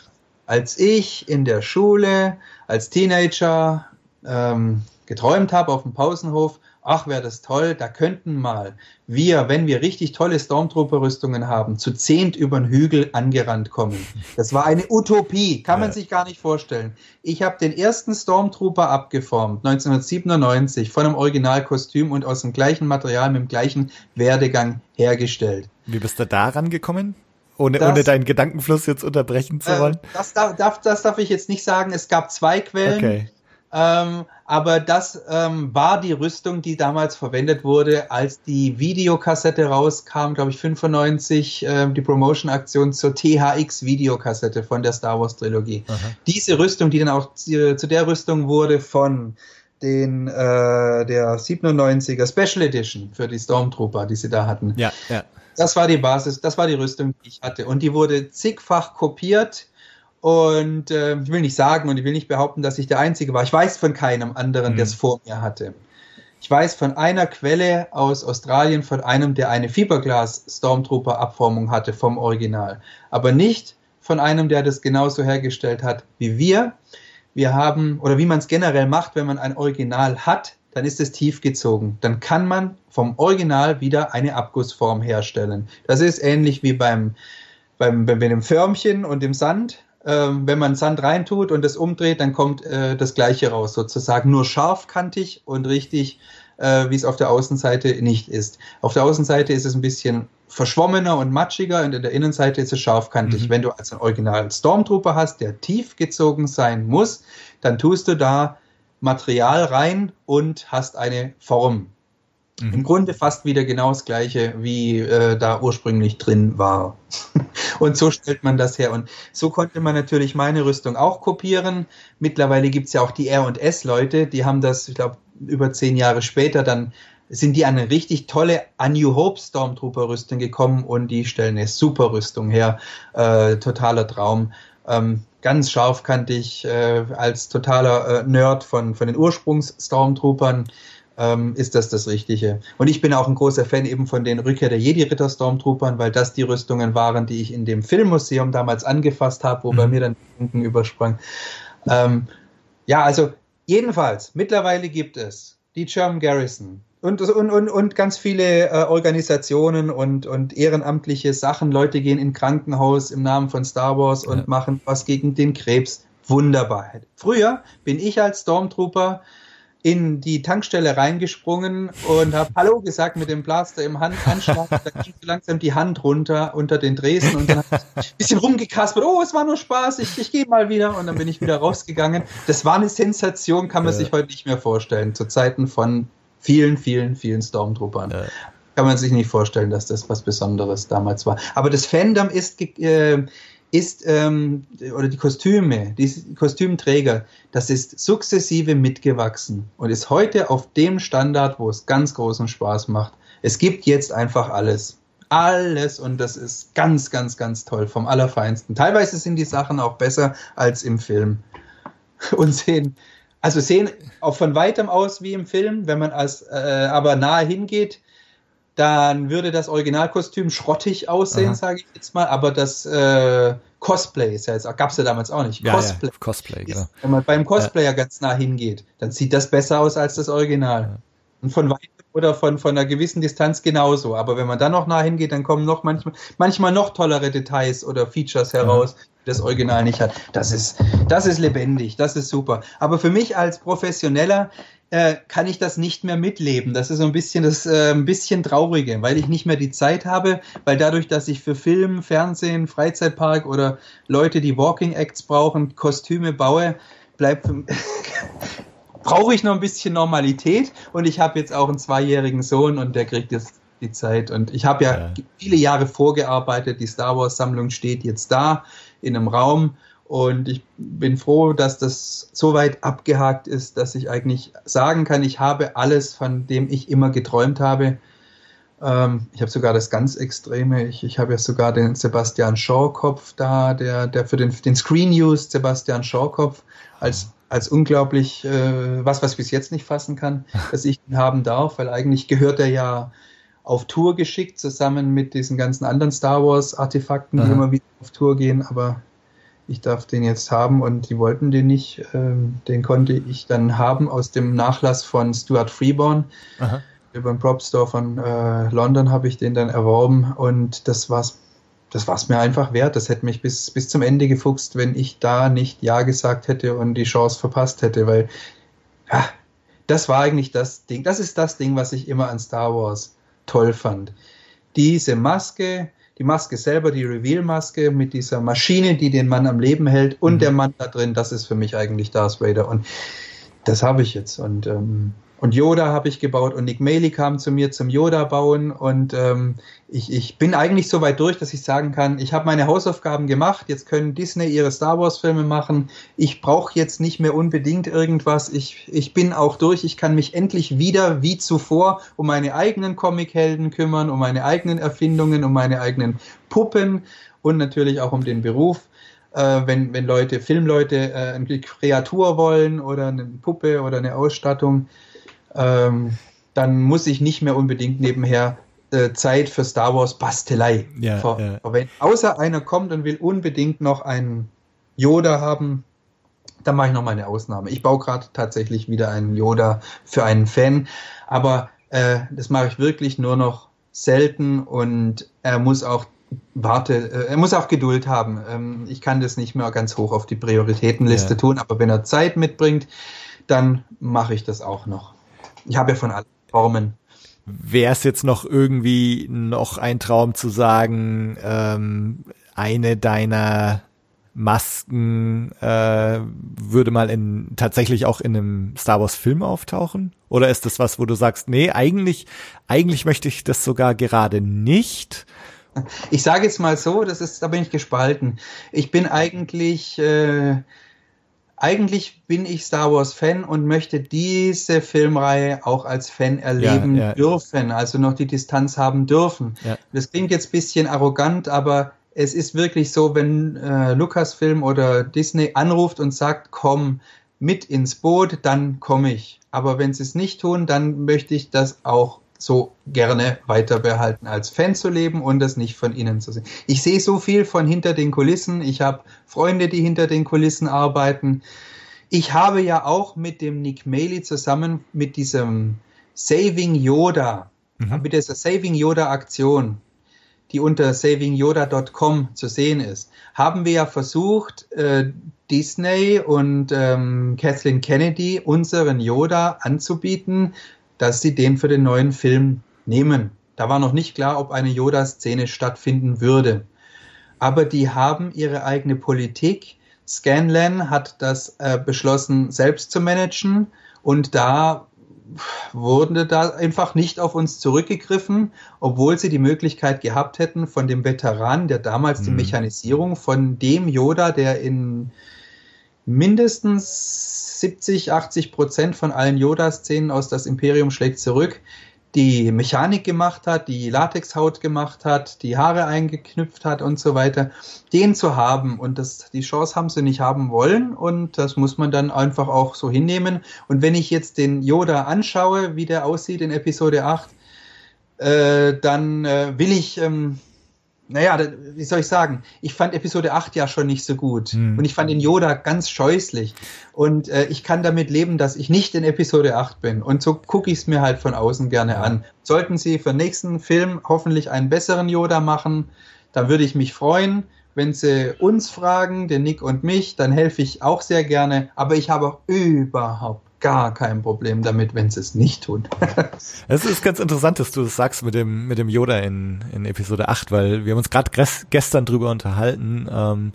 Ja als ich in der Schule als Teenager ähm, geträumt habe auf dem Pausenhof, ach, wäre das toll, da könnten mal wir, wenn wir richtig tolle Stormtrooper-Rüstungen haben, zu zehnt über den Hügel angerannt kommen. Das war eine Utopie, kann man sich gar nicht vorstellen. Ich habe den ersten Stormtrooper abgeformt, 1997, von einem Originalkostüm und aus dem gleichen Material mit dem gleichen Werdegang hergestellt. Wie bist du da rangekommen? Ohne, das, ohne deinen Gedankenfluss jetzt unterbrechen zu äh, wollen? Äh, das, darf, das darf ich jetzt nicht sagen. Es gab zwei Quellen. Okay. Ähm, aber das ähm, war die Rüstung, die damals verwendet wurde, als die Videokassette rauskam, glaube ich 95, äh, die Promotion-Aktion zur THX-Videokassette von der Star Wars Trilogie. Aha. Diese Rüstung, die dann auch zu, zu der Rüstung wurde von den äh, der 97er Special Edition für die Stormtrooper, die sie da hatten. Ja, ja. Das war die Basis, das war die Rüstung, die ich hatte. Und die wurde zigfach kopiert. Und äh, ich will nicht sagen und ich will nicht behaupten, dass ich der Einzige war. Ich weiß von keinem anderen, mhm. der es vor mir hatte. Ich weiß von einer Quelle aus Australien, von einem, der eine Fiberglas Stormtrooper Abformung hatte vom Original. Aber nicht von einem, der das genauso hergestellt hat wie wir. Wir haben, oder wie man es generell macht, wenn man ein Original hat, dann ist es tief gezogen. Dann kann man vom Original wieder eine Abgussform herstellen. Das ist ähnlich wie beim, beim, beim, bei dem Förmchen und dem Sand. Ähm, wenn man Sand reintut und es umdreht, dann kommt äh, das gleiche raus, sozusagen nur scharfkantig und richtig, äh, wie es auf der Außenseite nicht ist. Auf der Außenseite ist es ein bisschen verschwommener und matschiger und in der Innenseite ist es scharfkantig. Mhm. Wenn du also einen originalen Stormtrooper hast, der tief gezogen sein muss, dann tust du da Material rein und hast eine Form. Mhm. Im Grunde fast wieder genau das gleiche, wie äh, da ursprünglich drin war. *laughs* und so stellt man das her. Und so konnte man natürlich meine Rüstung auch kopieren. Mittlerweile gibt's ja auch die R&S-Leute, die haben das, ich glaube, über zehn Jahre später dann sind die an eine richtig tolle A New Hope Stormtrooper Rüstung gekommen und die stellen eine super Rüstung her. Äh, totaler Traum. Ähm, ganz scharfkantig äh, als totaler äh, Nerd von, von den Ursprungs-Stormtroopern ähm, ist das das Richtige. Und ich bin auch ein großer Fan eben von den Rückkehr der Jedi-Ritter-Stormtroopern, weil das die Rüstungen waren, die ich in dem Filmmuseum damals angefasst habe, wo mhm. bei mir dann Funken übersprang. Ähm, ja, also jedenfalls, mittlerweile gibt es die German Garrison, und, und, und, und ganz viele äh, Organisationen und, und ehrenamtliche Sachen. Leute gehen in Krankenhaus im Namen von Star Wars und ja. machen was gegen den Krebs. Wunderbar. Früher bin ich als Stormtrooper in die Tankstelle reingesprungen und habe Hallo gesagt mit dem Blaster im Handanschlag. da ging so langsam die Hand runter unter den Dresden und dann habe ich ein bisschen rumgekaspert. Oh, es war nur Spaß, ich, ich gehe mal wieder. Und dann bin ich wieder rausgegangen. Das war eine Sensation, kann man ja. sich heute nicht mehr vorstellen. Zu Zeiten von vielen, vielen, vielen Stormtroopern. Ja. Kann man sich nicht vorstellen, dass das was Besonderes damals war. Aber das Fandom ist, äh, ist ähm, oder die Kostüme, die Kostümträger, das ist sukzessive mitgewachsen und ist heute auf dem Standard, wo es ganz großen Spaß macht. Es gibt jetzt einfach alles. Alles und das ist ganz, ganz, ganz toll, vom Allerfeinsten. Teilweise sind die Sachen auch besser als im Film *laughs* und sehen also sehen auch von weitem aus wie im Film, wenn man als äh, aber nahe hingeht, dann würde das Originalkostüm schrottig aussehen, sage ich jetzt mal, aber das äh, Cosplay ist ja jetzt, gab es ja damals auch nicht. Ja, Cosplay. Ja, Cosplay genau. Wenn man beim Cosplayer ja. ganz nah hingeht, dann sieht das besser aus als das Original. Ja. Und von weitem oder von, von einer gewissen Distanz genauso. Aber wenn man dann noch nah hingeht, dann kommen noch manchmal, manchmal noch tollere Details oder Features heraus, die das Original nicht hat. Das ist, das ist lebendig, das ist super. Aber für mich als Professioneller äh, kann ich das nicht mehr mitleben. Das ist so ein bisschen das äh, ein bisschen traurige, weil ich nicht mehr die Zeit habe, weil dadurch, dass ich für Film, Fernsehen, Freizeitpark oder Leute, die Walking Acts brauchen, Kostüme baue, bleibt *laughs* brauche ich noch ein bisschen Normalität und ich habe jetzt auch einen zweijährigen Sohn und der kriegt jetzt die Zeit und ich habe ja, ja, viele Jahre vorgearbeitet, die Star Wars Sammlung steht jetzt da in einem Raum und ich bin froh, dass das so weit abgehakt ist, dass ich eigentlich sagen kann, ich habe alles, von dem ich immer geträumt habe. Ähm, ich habe sogar das ganz Extreme. Ich, ich habe ja sogar den Sebastian Shaw-Kopf da, der, der für den, den Screen News Sebastian Shaw-Kopf als als unglaublich, äh, was, was ich bis jetzt nicht fassen kann, *laughs* dass ich ihn haben darf, weil eigentlich gehört er ja auf Tour geschickt, zusammen mit diesen ganzen anderen Star Wars Artefakten, die immer wieder auf Tour gehen, aber ich darf den jetzt haben und die wollten den nicht. Ähm, den konnte ich dann haben aus dem Nachlass von Stuart Freeborn. Aha. Über den Prop Store von äh, London habe ich den dann erworben und das war's das war es mir einfach wert. Das hätte mich bis, bis zum Ende gefuchst, wenn ich da nicht Ja gesagt hätte und die Chance verpasst hätte, weil ja, das war eigentlich das Ding. Das ist das Ding, was ich immer an Star Wars toll fand. Diese Maske, die Maske selber, die Reveal-Maske mit dieser Maschine, die den Mann am Leben hält und mhm. der Mann da drin, das ist für mich eigentlich Darth Vader. Und das habe ich jetzt. Und ähm, und Yoda habe ich gebaut. Und Nick Maley kam zu mir zum Yoda bauen. Und ähm, ich, ich bin eigentlich so weit durch, dass ich sagen kann, ich habe meine Hausaufgaben gemacht, jetzt können Disney ihre Star Wars Filme machen, ich brauche jetzt nicht mehr unbedingt irgendwas, ich, ich bin auch durch, ich kann mich endlich wieder wie zuvor um meine eigenen Comichelden kümmern, um meine eigenen Erfindungen, um meine eigenen Puppen und natürlich auch um den Beruf. Äh, wenn, wenn Leute, Filmleute äh, eine Kreatur wollen oder eine Puppe oder eine Ausstattung, ähm, dann muss ich nicht mehr unbedingt nebenher äh, Zeit für Star Wars Bastelei Ja, ver ja. verwenden. Außer einer kommt und will unbedingt noch einen Yoda haben, dann mache ich noch mal eine Ausnahme. Ich baue gerade tatsächlich wieder einen Yoda für einen Fan, aber äh, das mache ich wirklich nur noch selten und er muss auch warte, äh, er muss auch Geduld haben. Ähm, ich kann das nicht mehr ganz hoch auf die Prioritätenliste Ja. tun, aber wenn er Zeit mitbringt, dann mache ich das auch noch. Ich habe ja von allen Formen. Wäre es jetzt noch irgendwie noch ein Traum zu sagen, ähm, eine deiner Masken äh, würde mal in tatsächlich auch in einem Star Wars Film auftauchen? Oder ist das was, wo du sagst, nee, eigentlich, eigentlich möchte ich das sogar gerade nicht? Ich sage jetzt mal so, das ist, da bin ich gespalten. Ich bin eigentlich, äh, eigentlich bin ich Star Wars Fan und möchte diese Filmreihe auch als Fan erleben Ja, ja. dürfen, also noch die Distanz haben dürfen. Ja. Das klingt jetzt ein bisschen arrogant, aber es ist wirklich so, wenn äh, Lucasfilm oder Disney anruft und sagt, komm mit ins Boot, dann komme ich. Aber wenn sie es nicht tun, dann möchte ich das auch so gerne weiter behalten, als Fan zu leben und das nicht von innen zu sehen. Ich sehe so viel von hinter den Kulissen. Ich habe Freunde, die hinter den Kulissen arbeiten. Ich habe ja auch mit dem Nick Maley zusammen mit diesem Saving Yoda, Mhm. mit dieser Saving Yoda Aktion, die unter savingyoda.com zu sehen ist, haben wir ja versucht, äh, Disney und ähm, Kathleen Kennedy unseren Yoda anzubieten, dass sie den für den neuen Film nehmen. Da war noch nicht klar, ob eine Yoda-Szene stattfinden würde. Aber die haben ihre eigene Politik. Scanlan hat das äh, beschlossen, selbst zu managen. Und da wurde da einfach nicht auf uns zurückgegriffen, obwohl sie die Möglichkeit gehabt hätten, von dem Veteran, der damals die Mhm. Mechanisierung von dem Yoda, der in mindestens 70, 80 Prozent von allen Yoda-Szenen aus Das Imperium schlägt zurück, die Mechanik gemacht hat, die Latexhaut gemacht hat, die Haare eingeknüpft hat und so weiter, den zu haben. Und das, die Chance haben sie nicht haben wollen und das muss man dann einfach auch so hinnehmen. Und wenn ich jetzt den Yoda anschaue, wie der aussieht in Episode 8, äh, dann äh, will ich, ähm, naja, wie soll ich sagen, ich fand Episode 8 ja schon nicht so gut. Hm. Und ich fand den Yoda ganz scheußlich. Und äh, ich kann damit leben, dass ich nicht in Episode 8 bin. Und so gucke ich es mir halt von außen gerne an. Sollten sie für den nächsten Film hoffentlich einen besseren Yoda machen, dann würde ich mich freuen. Wenn sie uns fragen, den Nick und mich, dann helfe ich auch sehr gerne. Aber ich habe auch überhaupt gar kein Problem damit, wenn sie es nicht tun. *laughs* Es ist ganz interessant, dass du das sagst mit dem, mit dem Yoda in, in Episode 8, weil wir haben uns gerade gestern drüber unterhalten. Ähm,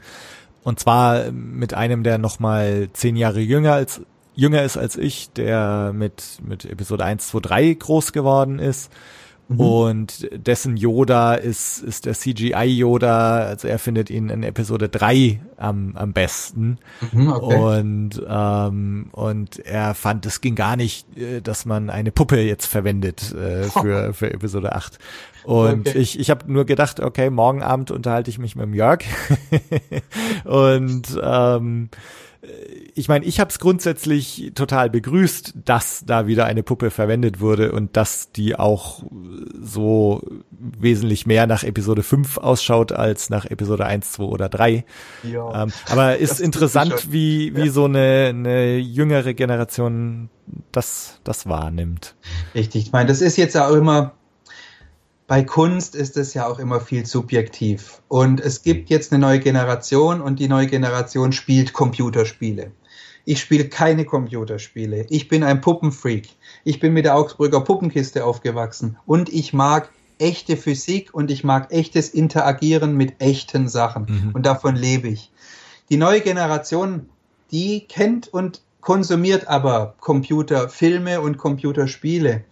und zwar mit einem, der noch mal zehn Jahre jünger als jünger ist als ich, der mit, mit Episode 1, 2, 3 groß geworden ist. Mhm. Und dessen Yoda ist, ist der CGI-Yoda, also er findet ihn in Episode 3 am, am besten. Mhm, okay. Und, ähm, und er fand, es ging gar nicht, äh, dass man eine Puppe jetzt verwendet äh, für, *laughs* für Episode 8. Und Okay. ich, ich habe nur gedacht, okay, morgen Abend unterhalte ich mich mit dem Jörg. *laughs* und ähm, ich meine, ich habe es grundsätzlich total begrüßt, dass da wieder eine Puppe verwendet wurde und dass die auch so wesentlich mehr nach Episode 5 ausschaut als nach Episode 1, 2 oder 3. ja. Ähm, aber ist interessant, schon. wie, wie Ja. so eine, eine jüngere Generation das, das wahrnimmt. Richtig. Ich meine, das ist jetzt auch immer, bei Kunst ist es ja auch immer viel subjektiv. Und es gibt jetzt eine neue Generation und die neue Generation spielt Computerspiele. Ich spiele keine Computerspiele. Ich bin ein Puppenfreak. Ich bin mit der Augsburger Puppenkiste aufgewachsen und ich mag echte Physik und ich mag echtes Interagieren mit echten Sachen. Mhm. Und davon lebe ich. Die neue Generation, die kennt und konsumiert aber Computerfilme und Computerspiele.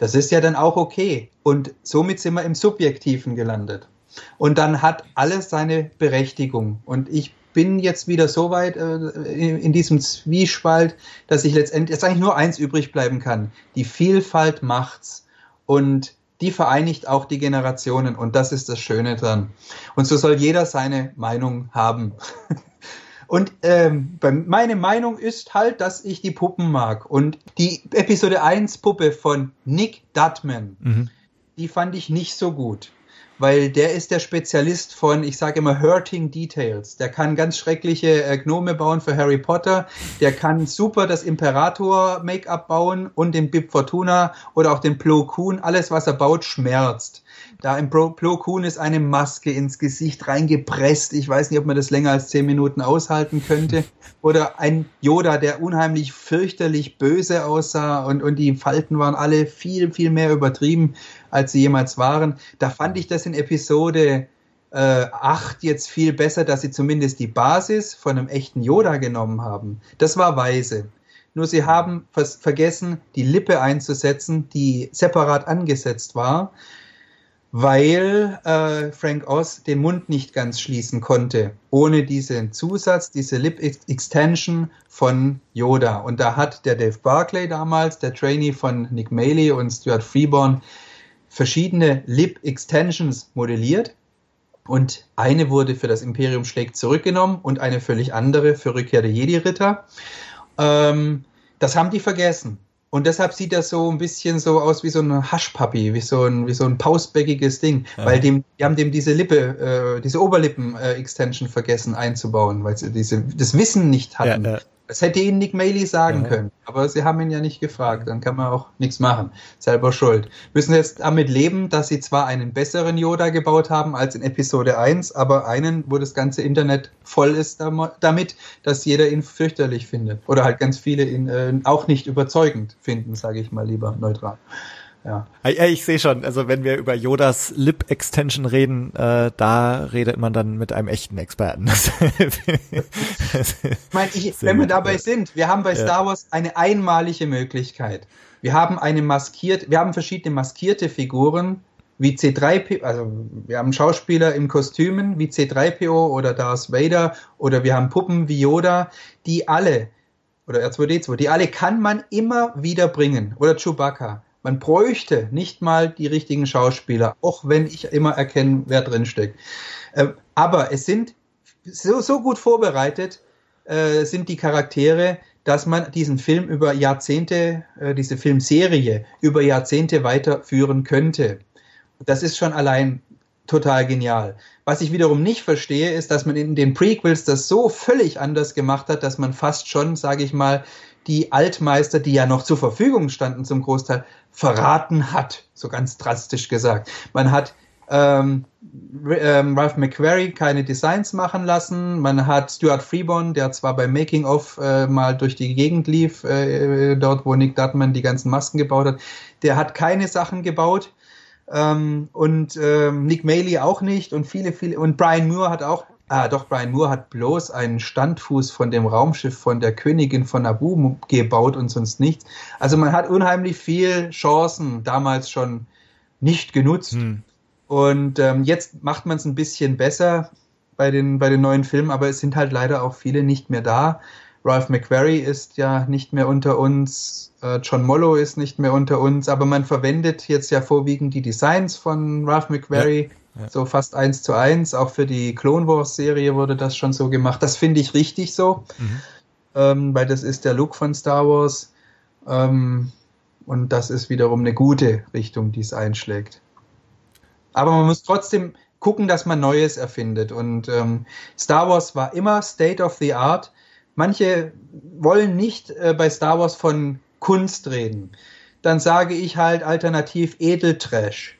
Das ist ja dann auch okay. Und somit sind wir im Subjektiven gelandet. Und dann hat alles seine Berechtigung. Und ich bin jetzt wieder so weit äh, in, in diesem Zwiespalt, dass ich letztendlich jetzt eigentlich nur eins übrig bleiben kann. Die Vielfalt macht's. Und die vereinigt auch die Generationen. Und das ist das Schöne dran. Und so soll jeder seine Meinung haben. *laughs* Und ähm, meine Meinung ist halt, dass ich die Puppen mag. Und die Episode 1 Puppe von Nick Dutman, mhm. die fand ich nicht so gut weil der ist der Spezialist von, ich sage immer, Hurting Details. Der kann ganz schreckliche äh, Gnome bauen für Harry Potter. Der kann super das Imperator-Make-up bauen und den Bib Fortuna oder auch den Plo Koon. Alles, was er baut, schmerzt. Da im Plo Koon ist eine Maske ins Gesicht reingepresst. Ich weiß nicht, ob man das länger als zehn Minuten aushalten könnte. Oder ein Yoda, der unheimlich fürchterlich böse aussah und, und die Falten waren alle viel, viel mehr übertrieben, als sie jemals waren. Da fand ich das in Episode äh, 8 jetzt viel besser, dass sie zumindest die Basis von einem echten Yoda genommen haben. Das war weise. Nur sie haben vergessen, die Lippe einzusetzen, die separat angesetzt war weil äh, Frank Oz den Mund nicht ganz schließen konnte, ohne diesen Zusatz, diese Lip Extension von Yoda. Und da hat der Dave Barclay damals, der Trainee von Nick Maley und Stuart Freeborn, verschiedene Lip Extensions modelliert. Und eine wurde für das Imperium schlägt zurückgenommen und eine völlig andere für Rückkehr der Jedi-Ritter. Ähm, das haben die vergessen. Und deshalb sieht das so ein bisschen so aus wie so ein Haschpapi, wie so ein, wie so ein pausbäckiges Ding. Ja. Weil dem, die haben dem diese Lippe, äh, diese Oberlippen-Extension äh, vergessen einzubauen, weil sie diese, das Wissen nicht hatten. Ja, ja. Das hätte ihnen Nick Maley sagen ja. können, aber sie haben ihn ja nicht gefragt. Dann kann man auch nichts machen. Selber schuld. Müssen jetzt damit leben, dass sie zwar einen besseren Yoda gebaut haben als in Episode 1, aber einen, wo das ganze Internet voll ist damit, dass jeder ihn fürchterlich findet. Oder halt ganz viele ihn äh, auch nicht überzeugend finden, sage ich mal lieber neutral. Ja. ja ich sehe schon, also wenn wir über Yodas Lip Extension reden, äh, da redet man dann mit einem echten Experten. *laughs* ich meine, ich, wenn wir dabei sind, wir haben bei ja. Star Wars eine einmalige Möglichkeit. Wir haben eine maskiert, wir haben verschiedene maskierte Figuren, wie C3PO, also wir haben Schauspieler in Kostümen wie C3PO oder Darth Vader oder wir haben Puppen wie Yoda, die alle, oder R2D2, die alle kann man immer wieder bringen. Oder Chewbacca. Man bräuchte nicht mal die richtigen Schauspieler, auch wenn ich immer erkenne, wer drin steckt. Ähm, aber es sind so, so gut vorbereitet, äh, sind die Charaktere, dass man diesen Film über Jahrzehnte, äh, diese Filmserie über Jahrzehnte weiterführen könnte. Das ist schon allein total genial. Was ich wiederum nicht verstehe, ist, dass man in den Prequels das so völlig anders gemacht hat, dass man fast schon, sage ich mal, die Altmeister, die ja noch zur Verfügung standen zum Großteil, verraten hat, so ganz drastisch gesagt. Man hat ähm, ähm, Ralph McQuarrie keine Designs machen lassen. Man hat Stuart Freeborn, der zwar beim Making of äh, mal durch die Gegend lief, äh, dort wo Nick Dutman die ganzen Masken gebaut hat, der hat keine Sachen gebaut. Ähm, und ähm, Nick Maley auch nicht und viele, viele und Brian Moore hat auch Ah, doch, Brian Moore hat bloß einen Standfuß von dem Raumschiff von der Königin von Naboo gebaut und sonst nichts. Also man hat unheimlich viel Chancen damals schon nicht genutzt. Hm. Und ähm, jetzt macht man es ein bisschen besser bei den, bei den neuen Filmen, aber es sind halt leider auch viele nicht mehr da. Ralph McQuarrie ist ja nicht mehr unter uns, äh, John Mollo ist nicht mehr unter uns, aber man verwendet jetzt ja vorwiegend die Designs von Ralph McQuarrie. Ja so fast eins zu eins. Auch für die Clone Wars Serie wurde das schon so gemacht. Das finde ich richtig so, mhm. ähm, weil das ist der Look von Star Wars. Ähm, und das ist wiederum eine gute Richtung, die es einschlägt. Aber man muss trotzdem gucken, dass man Neues erfindet. Und ähm, Star Wars war immer State of the Art. Manche wollen nicht äh, bei Star Wars von Kunst reden. Dann sage ich halt alternativ Edeltrash.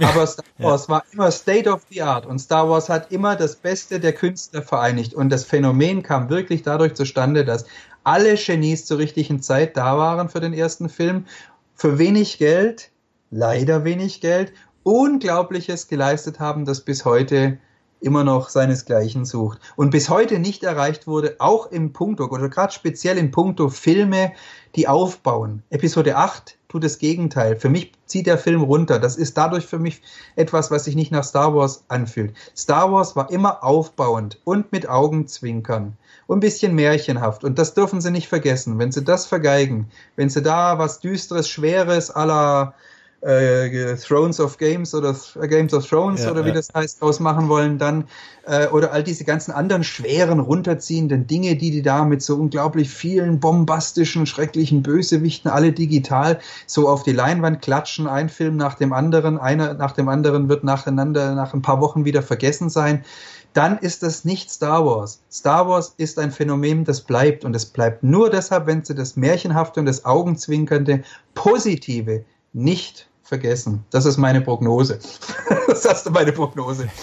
Aber Star Wars ja. war immer State of the Art und Star Wars hat immer das Beste der Künstler vereinigt. Und das Phänomen kam wirklich dadurch zustande, dass alle Genies zur richtigen Zeit da waren für den ersten Film, für wenig Geld, leider wenig Geld, Unglaubliches geleistet haben, das bis heute immer noch seinesgleichen sucht und bis heute nicht erreicht wurde, auch im Punkto oder gerade speziell im Punkto Filme, die aufbauen. Episode 8 tut das Gegenteil. Für mich zieht der Film runter. Das ist dadurch für mich etwas, was sich nicht nach Star Wars anfühlt. Star Wars war immer aufbauend und mit Augenzwinkern und ein bisschen märchenhaft. Und das dürfen sie nicht vergessen. Wenn sie das vergeigen, wenn sie da was Düsteres, Schweres aller äh, Thrones of Games oder Games of Thrones Ja, oder wie ja. das heißt, draus machen wollen, dann äh, oder all diese ganzen anderen schweren, runterziehenden Dinge, die die da mit so unglaublich vielen bombastischen, schrecklichen Bösewichten alle digital so auf die Leinwand klatschen, ein Film nach dem anderen, einer nach dem anderen wird nacheinander nach ein paar Wochen wieder vergessen sein. Dann ist das nicht Star Wars. Star Wars ist ein Phänomen, das bleibt. Und es bleibt nur deshalb, wenn sie das Märchenhafte und das Augenzwinkernde Positive nicht vergessen. Das ist meine Prognose. *laughs* das hast du meine Prognose. *laughs*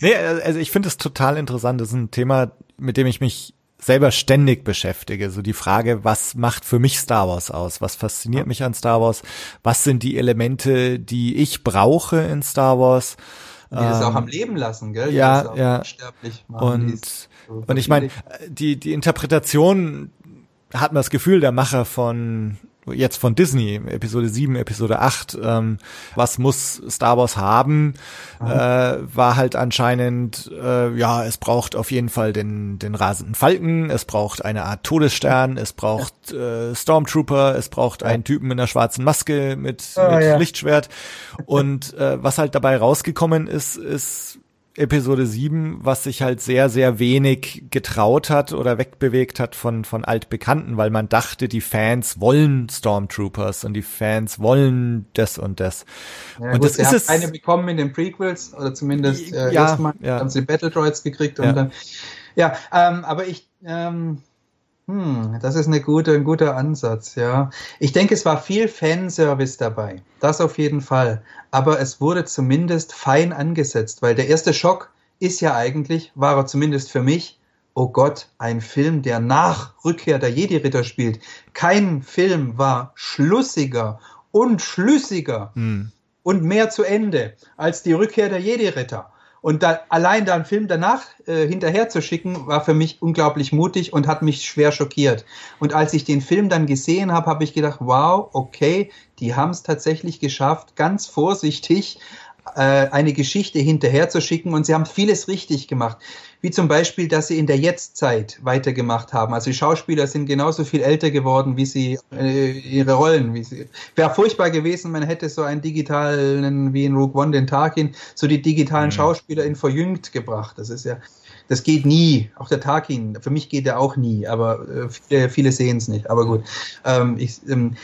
Nee, also ich finde es total interessant. Das ist ein Thema, mit dem ich mich selber ständig beschäftige. So die Frage, was macht für mich Star Wars aus? Was fasziniert mich an Star Wars? Was sind die Elemente, die ich brauche in Star Wars? Die das auch Ähm, am Leben lassen, gell? Die ja, ja. Und, so und ich meine, die, die Interpretation hat man das Gefühl, der Macher von jetzt von Disney, Episode 7, Episode 8, ähm, was muss Star Wars haben, äh, war halt anscheinend, äh, ja, es braucht auf jeden Fall den, den rasenden Falken, es braucht eine Art Todesstern, es braucht äh, Stormtrooper, es braucht einen Typen mit einer schwarzen Maske mit, Ah, mit ja. Lichtschwert. Und äh, was halt dabei rausgekommen ist, ist Episode 7, was sich halt sehr, sehr wenig getraut hat oder wegbewegt hat von, von Altbekannten, weil man dachte, die Fans wollen Stormtroopers und die Fans wollen das und das. Ja, und gut, das ist haben es. eine bekommen in den Prequels oder zumindest äh, Ja, erstmal ja. haben sie Battle Droids gekriegt und Ja. dann ja, ähm, aber ich ähm, hm, das ist eine gute, ein guter Ansatz, ja. Ich denke, es war viel Fanservice dabei. Das auf jeden Fall. Aber es wurde zumindest fein angesetzt, weil der erste Schock ist ja eigentlich, war er zumindest für mich, oh Gott, ein Film, der nach Rückkehr der Jedi-Ritter spielt. Kein Film war schlussiger und schlüssiger Hm. und mehr zu Ende als die Rückkehr der Jedi-Ritter. Und da, allein da einen Film danach äh, hinterher zu schicken, war für mich unglaublich mutig und hat mich schwer schockiert. Und als ich den Film dann gesehen habe, habe ich gedacht, wow, okay, die haben es tatsächlich geschafft, ganz vorsichtig äh, eine Geschichte hinterher zu schicken und sie haben vieles richtig gemacht. Wie zum Beispiel, dass sie in der Jetztzeit weitergemacht haben. Also die Schauspieler sind genauso viel älter geworden, wie sie äh, ihre Rollen. Wie sie Wäre furchtbar gewesen, man hätte so einen digitalen, wie in Rogue One, den Tarkin, so die digitalen Mhm. Schauspieler in verjüngt gebracht. Das ist ja, das geht nie. Auch der Tarkin, für mich geht er auch nie, aber äh, viele, viele sehen es nicht. Aber gut. Ähm, ich, ähm,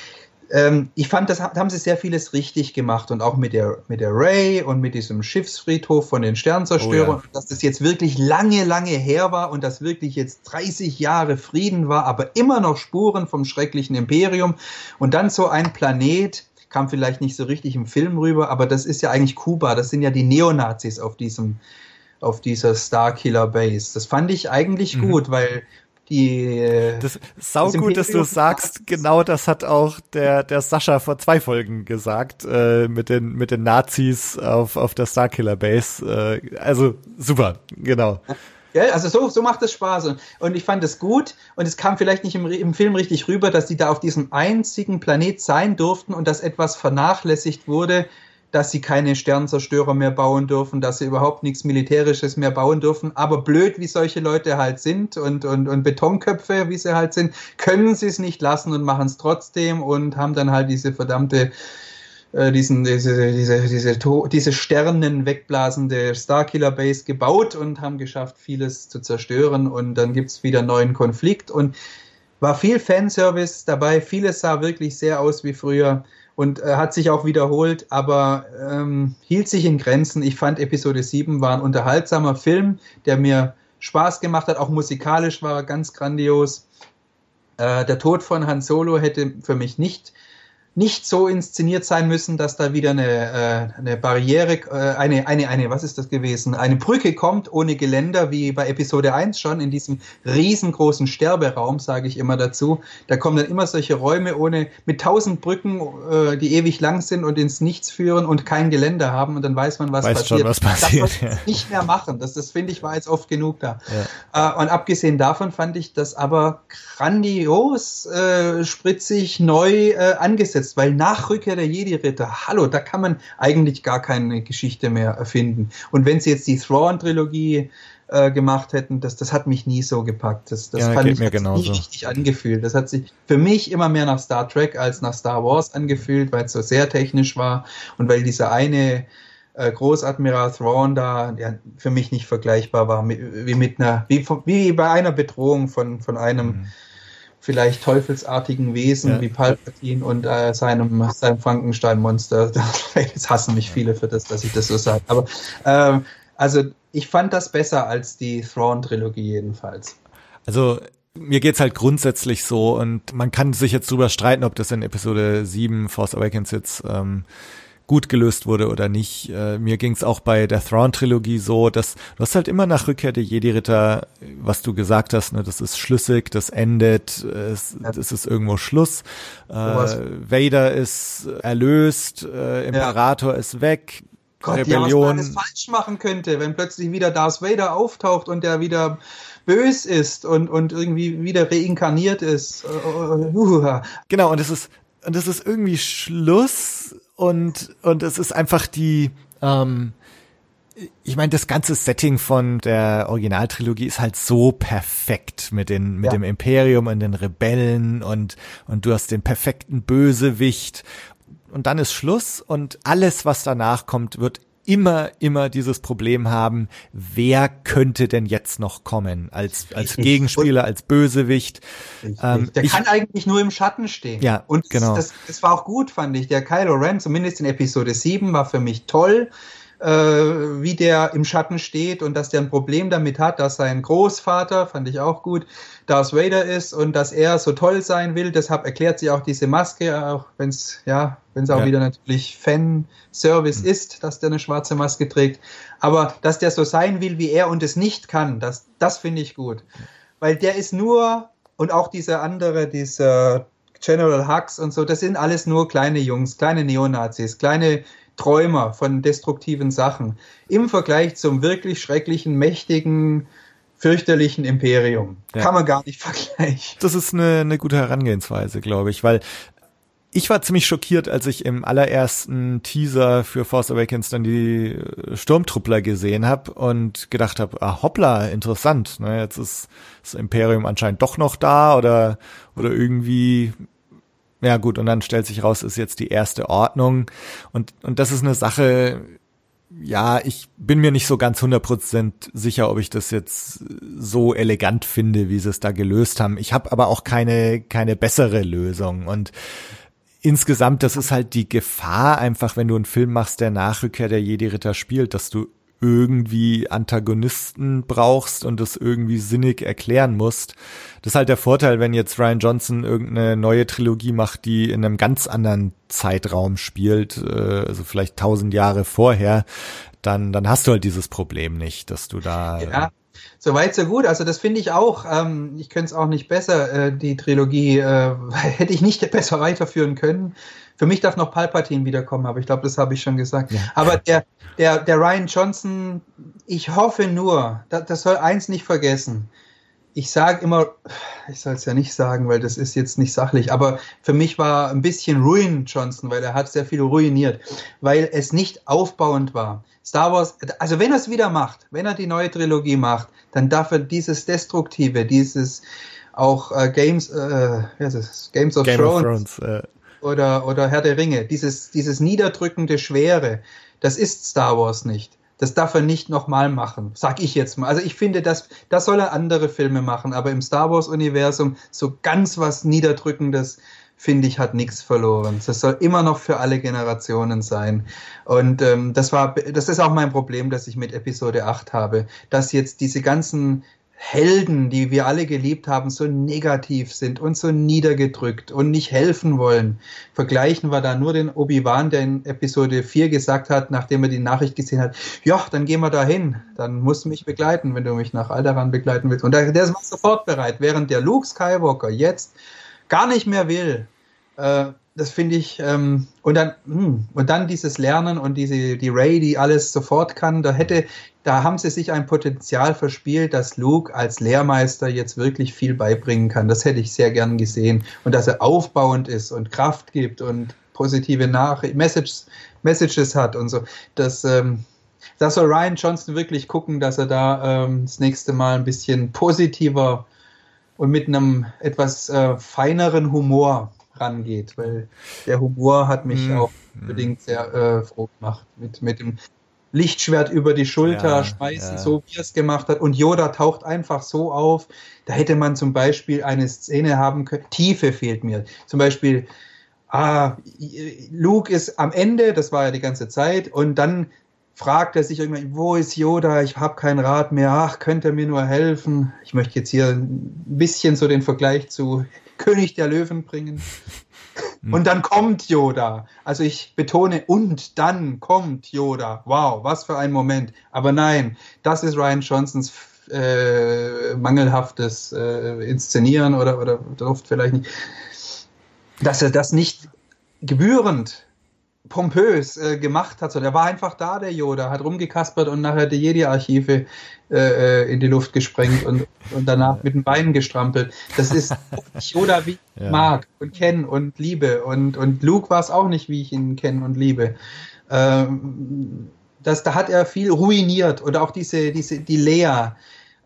ähm, ich fand, das da haben sie sehr vieles richtig gemacht und auch mit der, mit der Ray und mit diesem Schiffsfriedhof von den Sternzerstörern, Oh ja. dass das jetzt wirklich lange, lange her war und dass wirklich jetzt 30 Jahre Frieden war, aber immer noch Spuren vom schrecklichen Imperium und dann so ein Planet, kam vielleicht nicht so richtig im Film rüber, aber das ist ja eigentlich Kuba, das sind ja die Neonazis auf diesem, auf dieser Starkiller Base. Das fand ich eigentlich Mhm. gut, weil die, äh, Das ist sau Das gut, dass du sagst. Genau das hat auch der, der Sascha vor zwei Folgen gesagt, äh, mit den, mit den Nazis auf, auf der Starkiller Base. Äh, also super, genau. Gell? Also so, so macht es Spaß. Und, und ich fand es gut und es kam vielleicht nicht im, im Film richtig rüber, dass die da auf diesem einzigen Planet sein durften und dass etwas vernachlässigt wurde, dass sie keine Sternzerstörer mehr bauen dürfen, dass sie überhaupt nichts Militärisches mehr bauen dürfen. Aber blöd, wie solche Leute halt sind und, und, und Betonköpfe, wie sie halt sind, können sie es nicht lassen und machen es trotzdem und haben dann halt diese verdammte äh, diesen, diese, diese, diese, diese Sternen wegblasende Starkiller Base gebaut und haben geschafft, vieles zu zerstören. Und dann gibt's wieder neuen Konflikt und war viel Fanservice dabei. Vieles sah wirklich sehr aus wie früher und äh, hat sich auch wiederholt, aber ähm, hielt sich in Grenzen. Ich fand Episode 7 war ein unterhaltsamer Film, der mir Spaß gemacht hat. Auch musikalisch war er ganz grandios. Äh, der Tod von Han Solo hätte für mich nicht nicht so inszeniert sein müssen, dass da wieder eine, äh, eine Barriere, äh, eine, eine, eine, was ist das gewesen? Eine Brücke kommt ohne Geländer, wie bei Episode 1 schon, in diesem riesengroßen Sterberaum, sage ich immer dazu. Da kommen dann immer solche Räume ohne, mit tausend Brücken, äh, die ewig lang sind und ins Nichts führen und kein Geländer haben und dann weiß man, was Weiß passiert. schon, was passiert, Das ja. nicht mehr machen. Das, das finde ich, war jetzt oft genug da. Äh, und abgesehen davon fand ich das aber grandios, äh, spritzig, neu äh, angesetzt, weil nach Rückkehr der Jedi-Ritter, hallo, da kann man eigentlich gar keine Geschichte mehr erfinden. Und wenn sie jetzt die Thrawn-Trilogie äh, gemacht hätten, das, das hat mich nie so gepackt. Das, das Ja, fand ich mir hat sich genauso. nie richtig angefühlt. Das hat sich für mich immer mehr nach Star Trek als nach Star Wars angefühlt, weil es so sehr technisch war und weil dieser eine äh, Großadmiral Thrawn da ja, für mich nicht vergleichbar war wie mit einer, wie, wie bei einer Bedrohung von, von einem vielleicht teufelsartigen Wesen Ja. wie Palpatine und äh, seinem, seinem Frankenstein-Monster. *laughs* Jetzt hassen mich viele für das, dass ich das so sage. Aber ähm, also ich fand das besser als die Thrawn-Trilogie jedenfalls. Also mir geht's halt grundsätzlich so und man kann sich jetzt drüber streiten, ob das in Episode 7 Force Awakens jetzt ähm, gut gelöst wurde oder nicht. Äh, mir ging's auch bei der Thrawn-Trilogie so, dass du hast halt immer nach Rückkehr der Jedi-Ritter, was du gesagt hast, ne, das ist schlüssig, das endet, es, das ist irgendwo Schluss. Äh. Vader ist erlöst, äh, Imperator ist weg, Gott, ja, was man Rebellion. alles falsch machen könnte, wenn plötzlich wieder Darth Vader auftaucht und der wieder bös ist und, und irgendwie wieder reinkarniert ist. Uh, uh, Genau, und es ist, und es ist irgendwie Schluss und, und es ist einfach die, ähm, ich meine, das ganze Setting von der Originaltrilogie ist halt so perfekt mit den, mit Ja. dem Imperium und den Rebellen und, und du hast den perfekten Bösewicht und dann ist Schluss und alles, was danach kommt, wird immer, immer dieses Problem haben, wer könnte denn jetzt noch kommen als, als. Gegenspieler, als Bösewicht. Ähm, der ich- kann eigentlich nur im Schatten stehen. Ja, und genau. das, das war auch gut, fand ich. Der Kylo Ren, zumindest in Episode 7, war für mich toll, äh, wie der im Schatten steht und dass der ein Problem damit hat, dass sein Großvater, fand ich auch gut, Darth Vader ist und dass er so toll sein will. Deshalb erklärt sie auch diese Maske, auch wenn es ja, wenn es auch Ja. wieder natürlich Fanservice ist, dass der eine schwarze Maske trägt. Aber dass der so sein will wie er und es nicht kann, das, das finde ich gut. Weil der ist nur, und auch dieser andere, dieser General Hux und so, das sind alles nur kleine Jungs, kleine Neonazis, kleine Träumer von destruktiven Sachen. Im Vergleich zum wirklich schrecklichen, mächtigen, fürchterlichen Imperium. Ja. Kann man gar nicht *laughs* vergleichen. das ist eine, eine gute Herangehensweise, glaube ich, weil ich war ziemlich schockiert, als ich im allerersten Teaser für Force Awakens dann die äh, Sturmtruppler gesehen habe und gedacht habe, ah, hoppla, interessant, ne, jetzt ist das Imperium anscheinend doch noch da oder oder irgendwie ja gut, und dann stellt sich raus, ist jetzt die erste Ordnung und und das ist eine Sache, ja, ich bin mir nicht so ganz 100% sicher, ob ich das jetzt so elegant finde, wie sie es da gelöst haben. Ich habe aber auch keine, keine bessere Lösung. Und insgesamt, das ist halt die Gefahr einfach, wenn du einen Film machst, der Nachrückkehr der Jedi-Ritter spielt, dass du irgendwie Antagonisten brauchst und das irgendwie sinnig erklären musst. Das ist halt der Vorteil, wenn jetzt Ryan Johnson irgendeine neue Trilogie macht, die in einem ganz anderen Zeitraum spielt, äh, also vielleicht tausend Jahre vorher, dann, dann hast du halt dieses Problem nicht, dass du da. Ja, soweit so gut. Also das finde ich auch. Ähm, ich könnte es auch nicht besser, äh, die Trilogie äh, *laughs* hätte ich nicht besser weiterführen können. Für mich darf noch Palpatine wiederkommen, aber ich glaube, das habe ich schon gesagt. Ja. Aber der, der, der Ryan Johnson, ich hoffe nur, das, das soll eins nicht vergessen. Ich sage immer, ich soll es ja nicht sagen, weil das ist jetzt nicht sachlich, aber für mich war ein bisschen Ruin Johnson, weil er hat sehr viel ruiniert, weil es nicht aufbauend war. Star Wars, also wenn er es wieder macht, wenn er die neue Trilogie macht, dann darf er dieses Destruktive, dieses auch äh, Games, äh, wie heißt es? Games of Game Thrones, of Thrones. Äh, oder, oder Herr der Ringe, dieses, dieses niederdrückende Schwere, das ist Star Wars nicht. Das darf er nicht nochmal machen, sag ich jetzt mal. Also ich finde, das, das soll er andere Filme machen, aber im Star Wars-Universum so ganz was Niederdrückendes, finde ich, hat nichts verloren. Das soll immer noch für alle Generationen sein. Und ähm, das war, das ist auch mein Problem, das ich mit Episode 8 habe, dass jetzt diese ganzen Helden, die wir alle geliebt haben, so negativ sind und so niedergedrückt und nicht helfen wollen. Vergleichen wir da nur den Obi-Wan, der in Episode 4 gesagt hat, nachdem er die Nachricht gesehen hat, ja, dann gehen wir da hin, dann musst du mich begleiten, wenn du mich nach Alderaan begleiten willst. Und der, der ist sofort bereit, während der Luke Skywalker jetzt gar nicht mehr will. Äh, das finde ich, ähm, und dann, hm, und dann dieses Lernen und diese, die Ray, die alles sofort kann, da hätte, da haben sie sich ein Potenzial verspielt, dass Luke als Lehrmeister jetzt wirklich viel beibringen kann. Das hätte ich sehr gern gesehen. Und dass er aufbauend ist und Kraft gibt und positive Nachrichten, Message, Messages hat und so. Das, ähm, Da soll Ryan Johnson wirklich gucken, dass er da ähm, das nächste Mal ein bisschen positiver und mit einem etwas äh, feineren Humor rangeht, weil der Humor hat mich Mm, auch unbedingt sehr äh, froh gemacht. Mit, mit dem Lichtschwert über die Schulter Ja, schmeißen, ja. so wie er es gemacht hat. Und Yoda taucht einfach so auf. Da hätte man zum Beispiel eine Szene haben können. Tiefe fehlt mir. Zum Beispiel, ah, Luke ist am Ende, das war ja die ganze Zeit, und dann fragt er sich irgendwann, wo ist Yoda? Ich habe kein Rad mehr. Ach, könnte er mir nur helfen? Ich möchte jetzt hier ein bisschen so den Vergleich zu König der Löwen bringen. Und dann kommt Yoda. Also ich betone, und dann kommt Yoda. Wow, was für ein Moment. Aber nein, das ist Ryan Johnsons äh, mangelhaftes äh, Inszenieren oder, oder vielleicht nicht. Dass er das nicht gebührend pompös äh, gemacht hat. So, der war einfach da, der Yoda, hat rumgekaspert und nachher die Jedi-Archive äh, äh, in die Luft gesprengt und, und danach mit den Beinen gestrampelt. Das ist *laughs* Yoda, wie ich Ja. mag und kenne und liebe. Und, und Luke war es auch nicht, wie ich ihn kenne und liebe. Ähm, das, da hat er viel ruiniert. Und auch diese, diese, die Lea.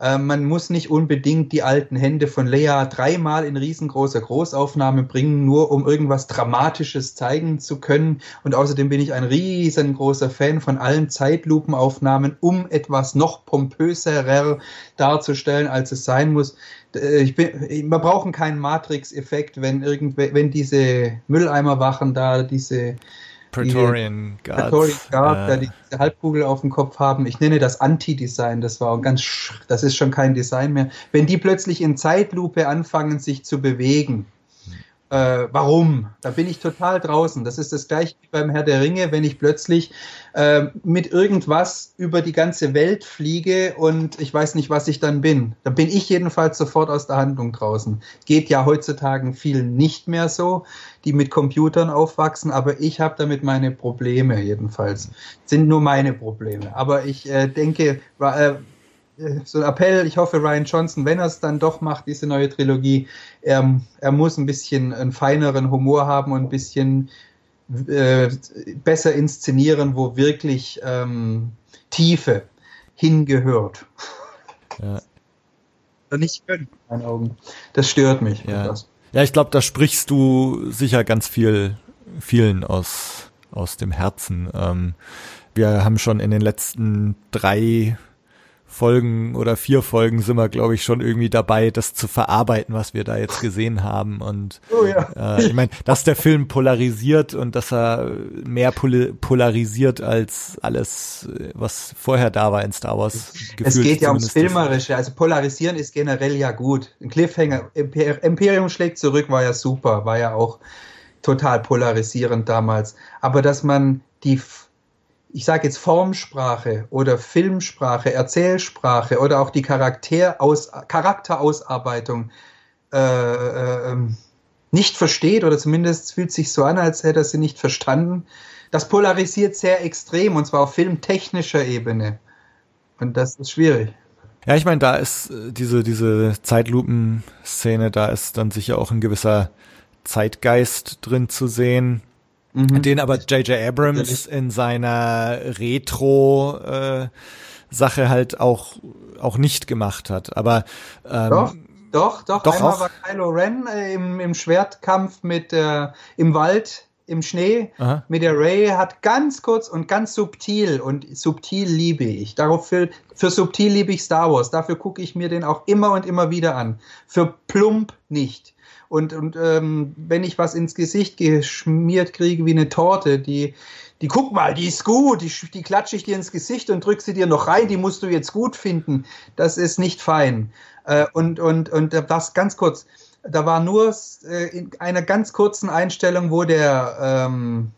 Äh, man muss nicht unbedingt die alten Hände von Lea dreimal in riesengroßer Großaufnahme bringen, nur um irgendwas Dramatisches zeigen zu können. Und außerdem bin ich ein riesengroßer Fan von allen Zeitlupenaufnahmen, um etwas noch pompöserer darzustellen, als es sein muss. Äh, Ich bin, wir brauchen keinen Matrix-Effekt, wenn wenn diese Mülleimerwachen da diese Praetorian Guards. Praetorian Guard, äh, da die diese Halbkugel auf dem Kopf haben. Ich nenne das Anti-Design. Das war ganz, das ist schon kein Design mehr. Wenn die plötzlich in Zeitlupe anfangen, sich zu bewegen, äh, warum? Da bin ich total draußen. Das ist das gleiche wie beim Herr der Ringe, wenn ich plötzlich äh, mit irgendwas über die ganze Welt fliege und ich weiß nicht, was ich dann bin. Dann bin ich jedenfalls sofort aus der Handlung draußen. Geht ja heutzutage vielen nicht mehr so, die mit Computern aufwachsen, aber ich habe damit meine Probleme jedenfalls. Sind nur meine Probleme. Aber ich äh, denke, äh, so ein Appell, ich hoffe, Ryan Johnson, wenn er es dann doch macht, diese neue Trilogie, er, er muss ein bisschen einen feineren Humor haben und ein bisschen äh, besser inszenieren, wo wirklich ähm, Tiefe hingehört. Ja. Nicht können, in meinen Augen. Das stört mich. Ja. Das. Ja, ich glaube, da sprichst du sicher ganz viel, vielen aus, aus dem Herzen. Ähm, wir haben schon in den letzten drei Folgen oder vier Folgen sind wir, glaube ich, schon irgendwie dabei, das zu verarbeiten, was wir da jetzt gesehen haben. Und Oh ja. äh, ich meine, dass der Film polarisiert und dass er mehr poli polarisiert als alles, was vorher da war in Star Wars. Es geht ja ums. Filmerische. Also polarisieren ist generell ja gut. Ein Cliffhanger, Imper Imperium schlägt zurück, war ja super, war ja auch total polarisierend damals. Aber dass man die, ich sage jetzt Formsprache oder Filmsprache, Erzählsprache oder auch die Charakteraus Charakterausarbeitung äh, äh, ähm, nicht versteht oder zumindest fühlt sich so an, als hätte er sie nicht verstanden. Das polarisiert sehr extrem und zwar auf filmtechnischer Ebene. Und das ist schwierig. Ja, ich meine, da ist äh, diese, diese Zeitlupen-Szene, da ist dann sicher auch ein gewisser Zeitgeist drin zu sehen, Mhm. den aber J.J. Abrams in seiner Retro-Sache halt auch, auch nicht gemacht hat. Aber ähm, Doch, doch, doch. Doch Einmal auch? war Kylo Ren äh, im, im Schwertkampf mit äh, im Wald, im Schnee, Aha. mit der Ray, hat ganz kurz und ganz subtil und subtil liebe ich. Darauf für, für subtil liebe ich Star Wars. Dafür gucke ich mir den auch immer und immer wieder an. Für plump nicht. Und, und ähm, wenn ich was ins Gesicht geschmiert kriege wie eine Torte, die, die guck mal, die ist gut, die, die klatsche ich dir ins Gesicht und drück sie dir noch rein, die musst du jetzt gut finden. Das ist nicht fein. Äh, und, und, und das ganz kurz, da war nur äh, in einer ganz kurzen Einstellung, wo der ähm,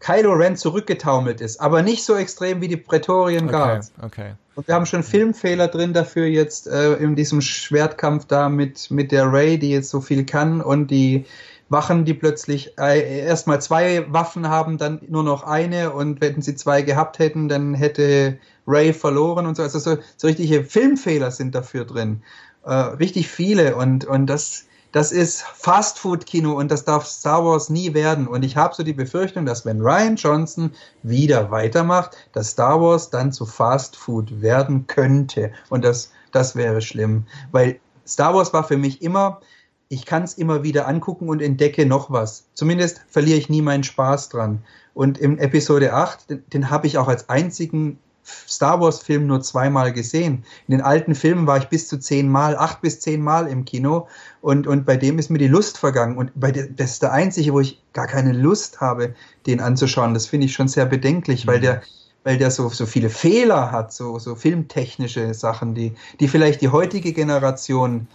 Kylo Ren zurückgetaumelt ist, aber nicht so extrem wie die Praetorian Okay, Guards. okay. Und wir haben schon Filmfehler drin dafür jetzt äh, in diesem Schwertkampf da mit, mit der Ray, die jetzt so viel kann und die Wachen, die plötzlich äh, erstmal zwei Waffen haben, dann nur noch eine und wenn sie zwei gehabt hätten, dann hätte Ray verloren und so. Also so, so richtige Filmfehler sind dafür drin. Äh, richtig viele und, und das, das ist Fastfood-Kino und das darf Star Wars nie werden. Und ich habe so die Befürchtung, dass wenn Ryan Johnson wieder weitermacht, dass Star Wars dann zu Fastfood werden könnte. Und das, das wäre schlimm. Weil Star Wars war für mich immer, ich kann es immer wieder angucken und entdecke noch was. Zumindest verliere ich nie meinen Spaß dran. Und im Episode 8, den, den habe ich auch als einzigen Star Wars-Film nur zweimal gesehen. In den alten Filmen war ich bis zu zehnmal, acht bis zehnmal im Kino und, und bei dem ist mir die Lust vergangen. Und bei der, das ist der einzige, wo ich gar keine Lust habe, den anzuschauen. Das finde ich schon sehr bedenklich, mhm. weil der, weil der so, so viele Fehler hat, so, so filmtechnische Sachen, die, die vielleicht die heutige Generation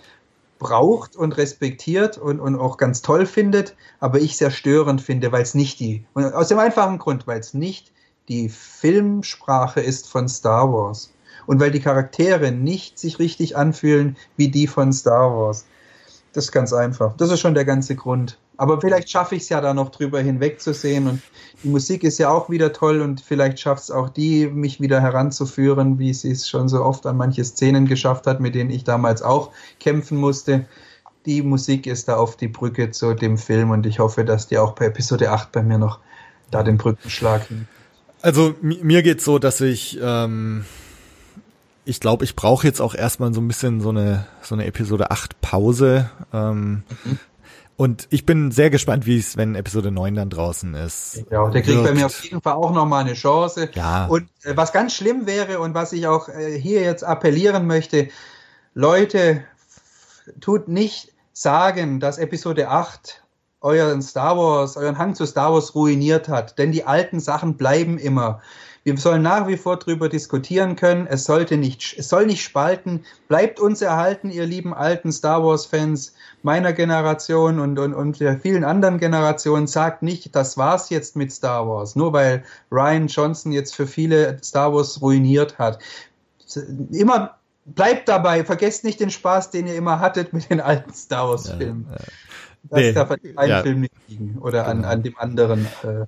braucht und respektiert und, und auch ganz toll findet, aber ich sehr störend finde, weil es nicht die, und aus dem einfachen Grund, weil es nicht die Filmsprache ist von Star Wars. Und weil die Charaktere nicht sich richtig anfühlen wie die von Star Wars. Das ist ganz einfach. Das ist schon der ganze Grund. Aber vielleicht schaffe ich es ja da noch drüber hinwegzusehen. Und die Musik ist ja auch wieder toll und vielleicht schafft es auch die, mich wieder heranzuführen, wie sie es schon so oft an manche Szenen geschafft hat, mit denen ich damals auch kämpfen musste. Die Musik ist da auf die Brücke zu dem Film und ich hoffe, dass die auch bei Episode 8 bei mir noch da den Brückenschlag. Also mir geht's so, dass ich ähm, ich glaube, ich brauche jetzt auch erstmal so ein bisschen so eine so eine Episode 8 Pause. Ähm, mhm. Und ich bin sehr gespannt, wie es, wenn Episode 9 dann draußen ist. Ja, der kriegt bei mir auf jeden Fall auch nochmal eine Chance. Ja. Und äh, was ganz schlimm wäre und was ich auch äh, hier jetzt appellieren möchte, Leute, tut nicht sagen, dass Episode 8 euren Star Wars, euren Hang zu Star Wars ruiniert hat. Denn die alten Sachen bleiben immer. Wir sollen nach wie vor darüber diskutieren können. Es sollte nicht, es soll nicht spalten. Bleibt uns erhalten, ihr lieben alten Star Wars Fans meiner Generation und, und, und der vielen anderen Generationen. Sagt nicht, das war's jetzt mit Star Wars. Nur weil Ryan Johnson jetzt für viele Star Wars ruiniert hat. Immer bleibt dabei. Vergesst nicht den Spaß, den ihr immer hattet mit den alten Star Wars Filmen. Ja, ja. Das nee, darf an einem ja. Film nicht liegen oder an, genau. an dem anderen. Äh.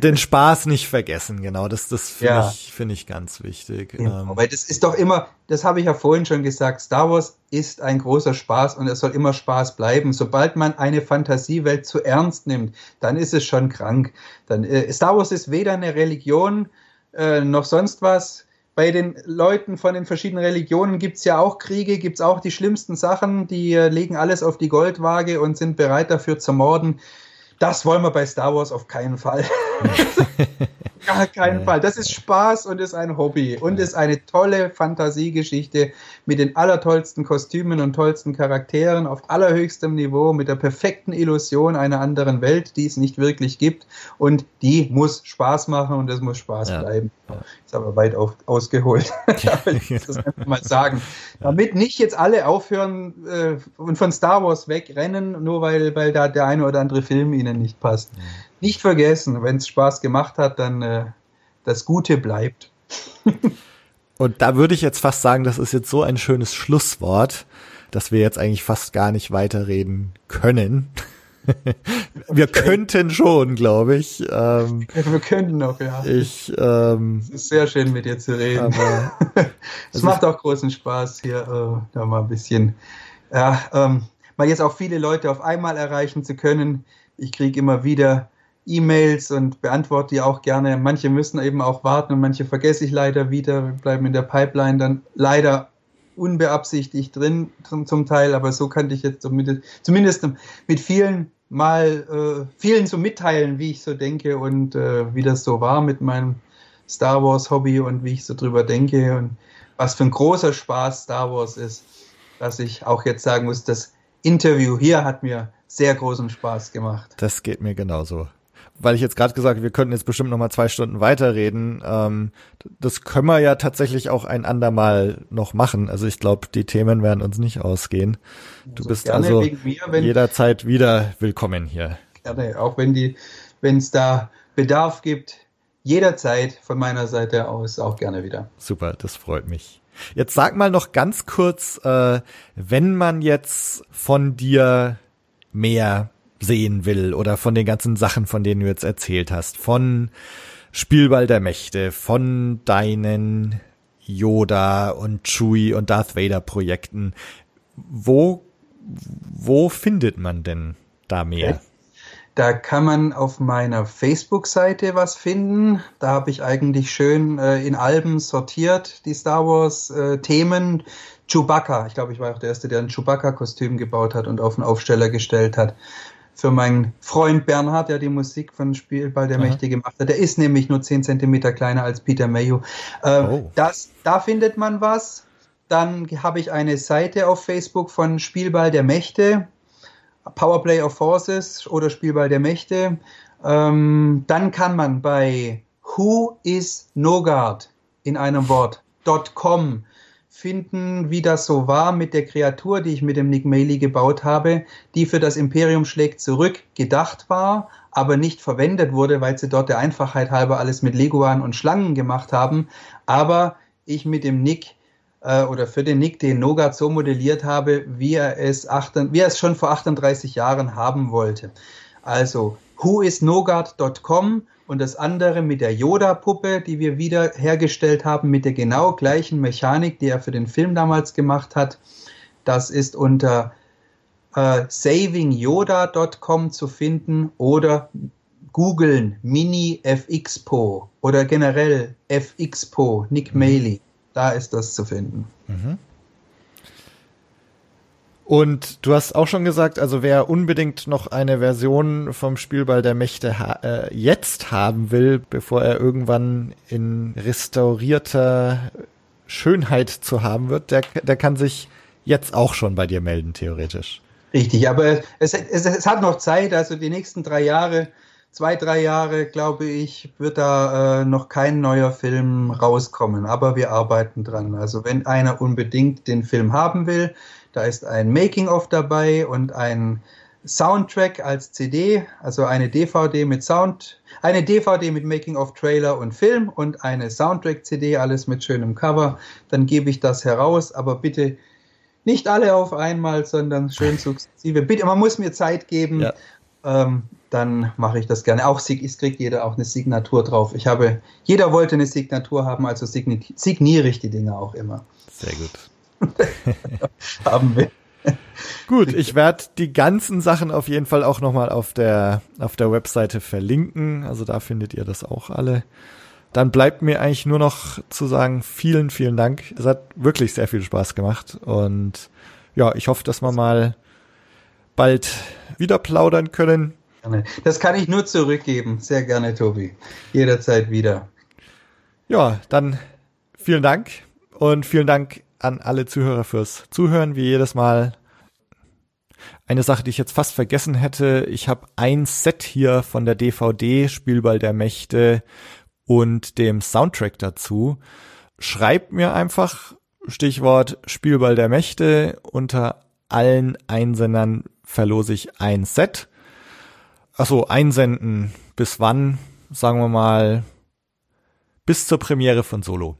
Den Spaß nicht vergessen, genau. Das, das finde ja. ich, finde ich ganz wichtig. Genau, ähm. weil das ist doch immer, das habe ich ja vorhin schon gesagt, Star Wars ist ein großer Spaß und es soll immer Spaß bleiben. Sobald man eine Fantasiewelt zu ernst nimmt, dann ist es schon krank. Dann, äh, Star Wars ist weder eine Religion äh, noch sonst was bei den Leuten von den verschiedenen Religionen gibt es ja auch Kriege, gibt es auch die schlimmsten Sachen, die äh, legen alles auf die Goldwaage und sind bereit dafür zu morden. Das wollen wir bei Star Wars auf keinen Fall. *laughs* *laughs* Gar keinen Fall. Das ist Spaß und ist ein Hobby und ist eine tolle Fantasiegeschichte mit den allertollsten Kostümen und tollsten Charakteren auf allerhöchstem Niveau, mit der perfekten Illusion einer anderen Welt, die es nicht wirklich gibt. Und die muss Spaß machen und es muss Spaß ja. bleiben. Ist aber weit auf, ausgeholt. *laughs* *laughs* ich muss das einfach mal sagen. Damit nicht jetzt alle aufhören äh, und von Star Wars wegrennen, nur weil, weil da der eine oder andere Film ihnen nicht passt. Nicht vergessen, wenn es Spaß gemacht hat, dann äh, das Gute bleibt. Und da würde ich jetzt fast sagen, das ist jetzt so ein schönes Schlusswort, dass wir jetzt eigentlich fast gar nicht weiterreden können. *laughs* wir könnten schon, glaube ich. Ähm, wir könnten noch, ja. Ich, ähm, es ist sehr schön, mit dir zu reden. *laughs* es also macht auch großen Spaß, hier äh, da mal ein bisschen, ja, ähm, mal jetzt auch viele Leute auf einmal erreichen zu können. Ich kriege immer wieder E-Mails und beantworte die auch gerne. Manche müssen eben auch warten und manche vergesse ich leider wieder, bleiben in der Pipeline dann leider unbeabsichtigt drin zum, Teil, aber so kann ich jetzt zumindest, zumindest mit vielen mal äh, vielen so mitteilen, wie ich so denke und äh, wie das so war mit meinem Star Wars Hobby und wie ich so drüber denke und was für ein großer Spaß Star Wars ist, dass ich auch jetzt sagen muss, das Interview hier hat mir sehr großen Spaß gemacht. Das geht mir genauso weil ich jetzt gerade gesagt, wir könnten jetzt bestimmt noch mal zwei Stunden weiterreden. Ähm, das können wir ja tatsächlich auch ein andermal noch machen. Also ich glaube, die Themen werden uns nicht ausgehen. Du also bist also mir, jederzeit wieder willkommen hier. Gerne, auch wenn die, wenn es da Bedarf gibt, jederzeit von meiner Seite aus auch gerne wieder. Super, das freut mich. Jetzt sag mal noch ganz kurz, äh, wenn man jetzt von dir mehr sehen will oder von den ganzen Sachen, von denen du jetzt erzählt hast, von Spielball der Mächte, von deinen Yoda und Chewie und Darth Vader Projekten. Wo wo findet man denn da mehr? Da kann man auf meiner Facebook-Seite was finden. Da habe ich eigentlich schön äh, in Alben sortiert, die Star Wars-Themen. Äh, Chewbacca, ich glaube, ich war auch der Erste, der ein Chewbacca-Kostüm gebaut hat und auf den Aufsteller gestellt hat. Für meinen Freund Bernhard, der die Musik von Spielball der Aha. Mächte gemacht hat. Der ist nämlich nur 10 Zentimeter kleiner als Peter Mayhew. Äh, oh. das, da findet man was. Dann habe ich eine Seite auf Facebook von Spielball der Mächte. Powerplay of Forces oder Spielball der Mächte. Ähm, dann kann man bei Who is Nogard in einem Wort.com finden, wie das so war mit der Kreatur, die ich mit dem Nick Maley gebaut habe, die für das Imperium schlägt zurück gedacht war, aber nicht verwendet wurde, weil sie dort der Einfachheit halber alles mit Leguan und Schlangen gemacht haben. Aber ich mit dem Nick äh, oder für den Nick den Nogat so modelliert habe, wie er es, acht, wie er es schon vor 38 Jahren haben wollte. Also whoisnogard.com und das andere mit der Yoda-Puppe, die wir wieder hergestellt haben, mit der genau gleichen Mechanik, die er für den Film damals gemacht hat. Das ist unter äh, savingyoda.com zu finden oder googeln Mini FXPO oder generell FXPO, Nick mhm. Maley. Da ist das zu finden. Mhm. Und du hast auch schon gesagt, also wer unbedingt noch eine Version vom Spielball der Mächte ha äh, jetzt haben will, bevor er irgendwann in restaurierter Schönheit zu haben wird, der, der kann sich jetzt auch schon bei dir melden, theoretisch. Richtig, aber es, es, es hat noch Zeit, also die nächsten drei Jahre zwei, drei Jahre, glaube ich, wird da äh, noch kein neuer Film rauskommen. Aber wir arbeiten dran. Also wenn einer unbedingt den Film haben will, da ist ein Making-of dabei und ein Soundtrack als CD, also eine DVD mit Sound, eine DVD mit Making-of-Trailer und Film und eine Soundtrack-CD, alles mit schönem Cover. Dann gebe ich das heraus, aber bitte nicht alle auf einmal, sondern schön *laughs* sukzessive. Bitte, man muss mir Zeit geben. Ja. Ähm, dann mache ich das gerne. Auch es kriegt jeder auch eine Signatur drauf. Ich habe, jeder wollte eine Signatur haben, also signiere ich die Dinge auch immer. Sehr gut. *laughs* haben wir. Gut, ich werde die ganzen Sachen auf jeden Fall auch nochmal auf der, auf der Webseite verlinken. Also da findet ihr das auch alle. Dann bleibt mir eigentlich nur noch zu sagen, vielen, vielen Dank. Es hat wirklich sehr viel Spaß gemacht. Und ja, ich hoffe, dass wir mal bald wieder plaudern können. Das kann ich nur zurückgeben. Sehr gerne, Tobi. Jederzeit wieder. Ja, dann vielen Dank und vielen Dank an alle Zuhörer fürs Zuhören, wie jedes Mal. Eine Sache, die ich jetzt fast vergessen hätte, ich habe ein Set hier von der DVD Spielball der Mächte und dem Soundtrack dazu. Schreibt mir einfach Stichwort Spielball der Mächte unter allen Einsendern verlose ich ein Set Achso, einsenden. Bis wann? Sagen wir mal bis zur Premiere von Solo.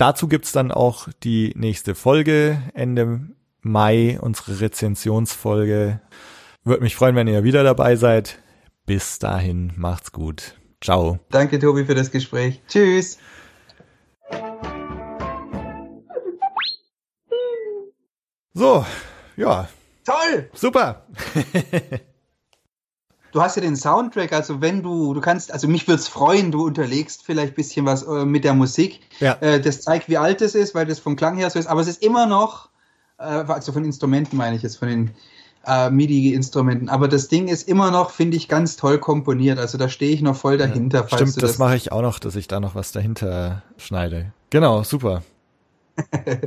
Dazu gibt's dann auch die nächste Folge Ende Mai, unsere Rezensionsfolge. Würde mich freuen, wenn ihr wieder dabei seid. Bis dahin, macht's gut. Ciao. Danke, Tobi, für das Gespräch. Tschüss. So, ja. Toll! Super. *laughs* du hast ja den Soundtrack, also wenn du, du kannst, also mich würde es freuen, du unterlegst vielleicht bisschen was äh, mit der Musik. Ja. Äh, das zeigt, wie alt es ist, weil das vom Klang her so ist, aber es ist immer noch, äh, also von Instrumenten meine ich jetzt, von den äh, MIDI-Instrumenten. Aber das Ding ist immer noch, finde ich, ganz toll komponiert. Also da stehe ich noch voll dahinter. Ja, stimmt, das, das mache ich auch noch, dass ich da noch was dahinter schneide. Genau, super. *laughs*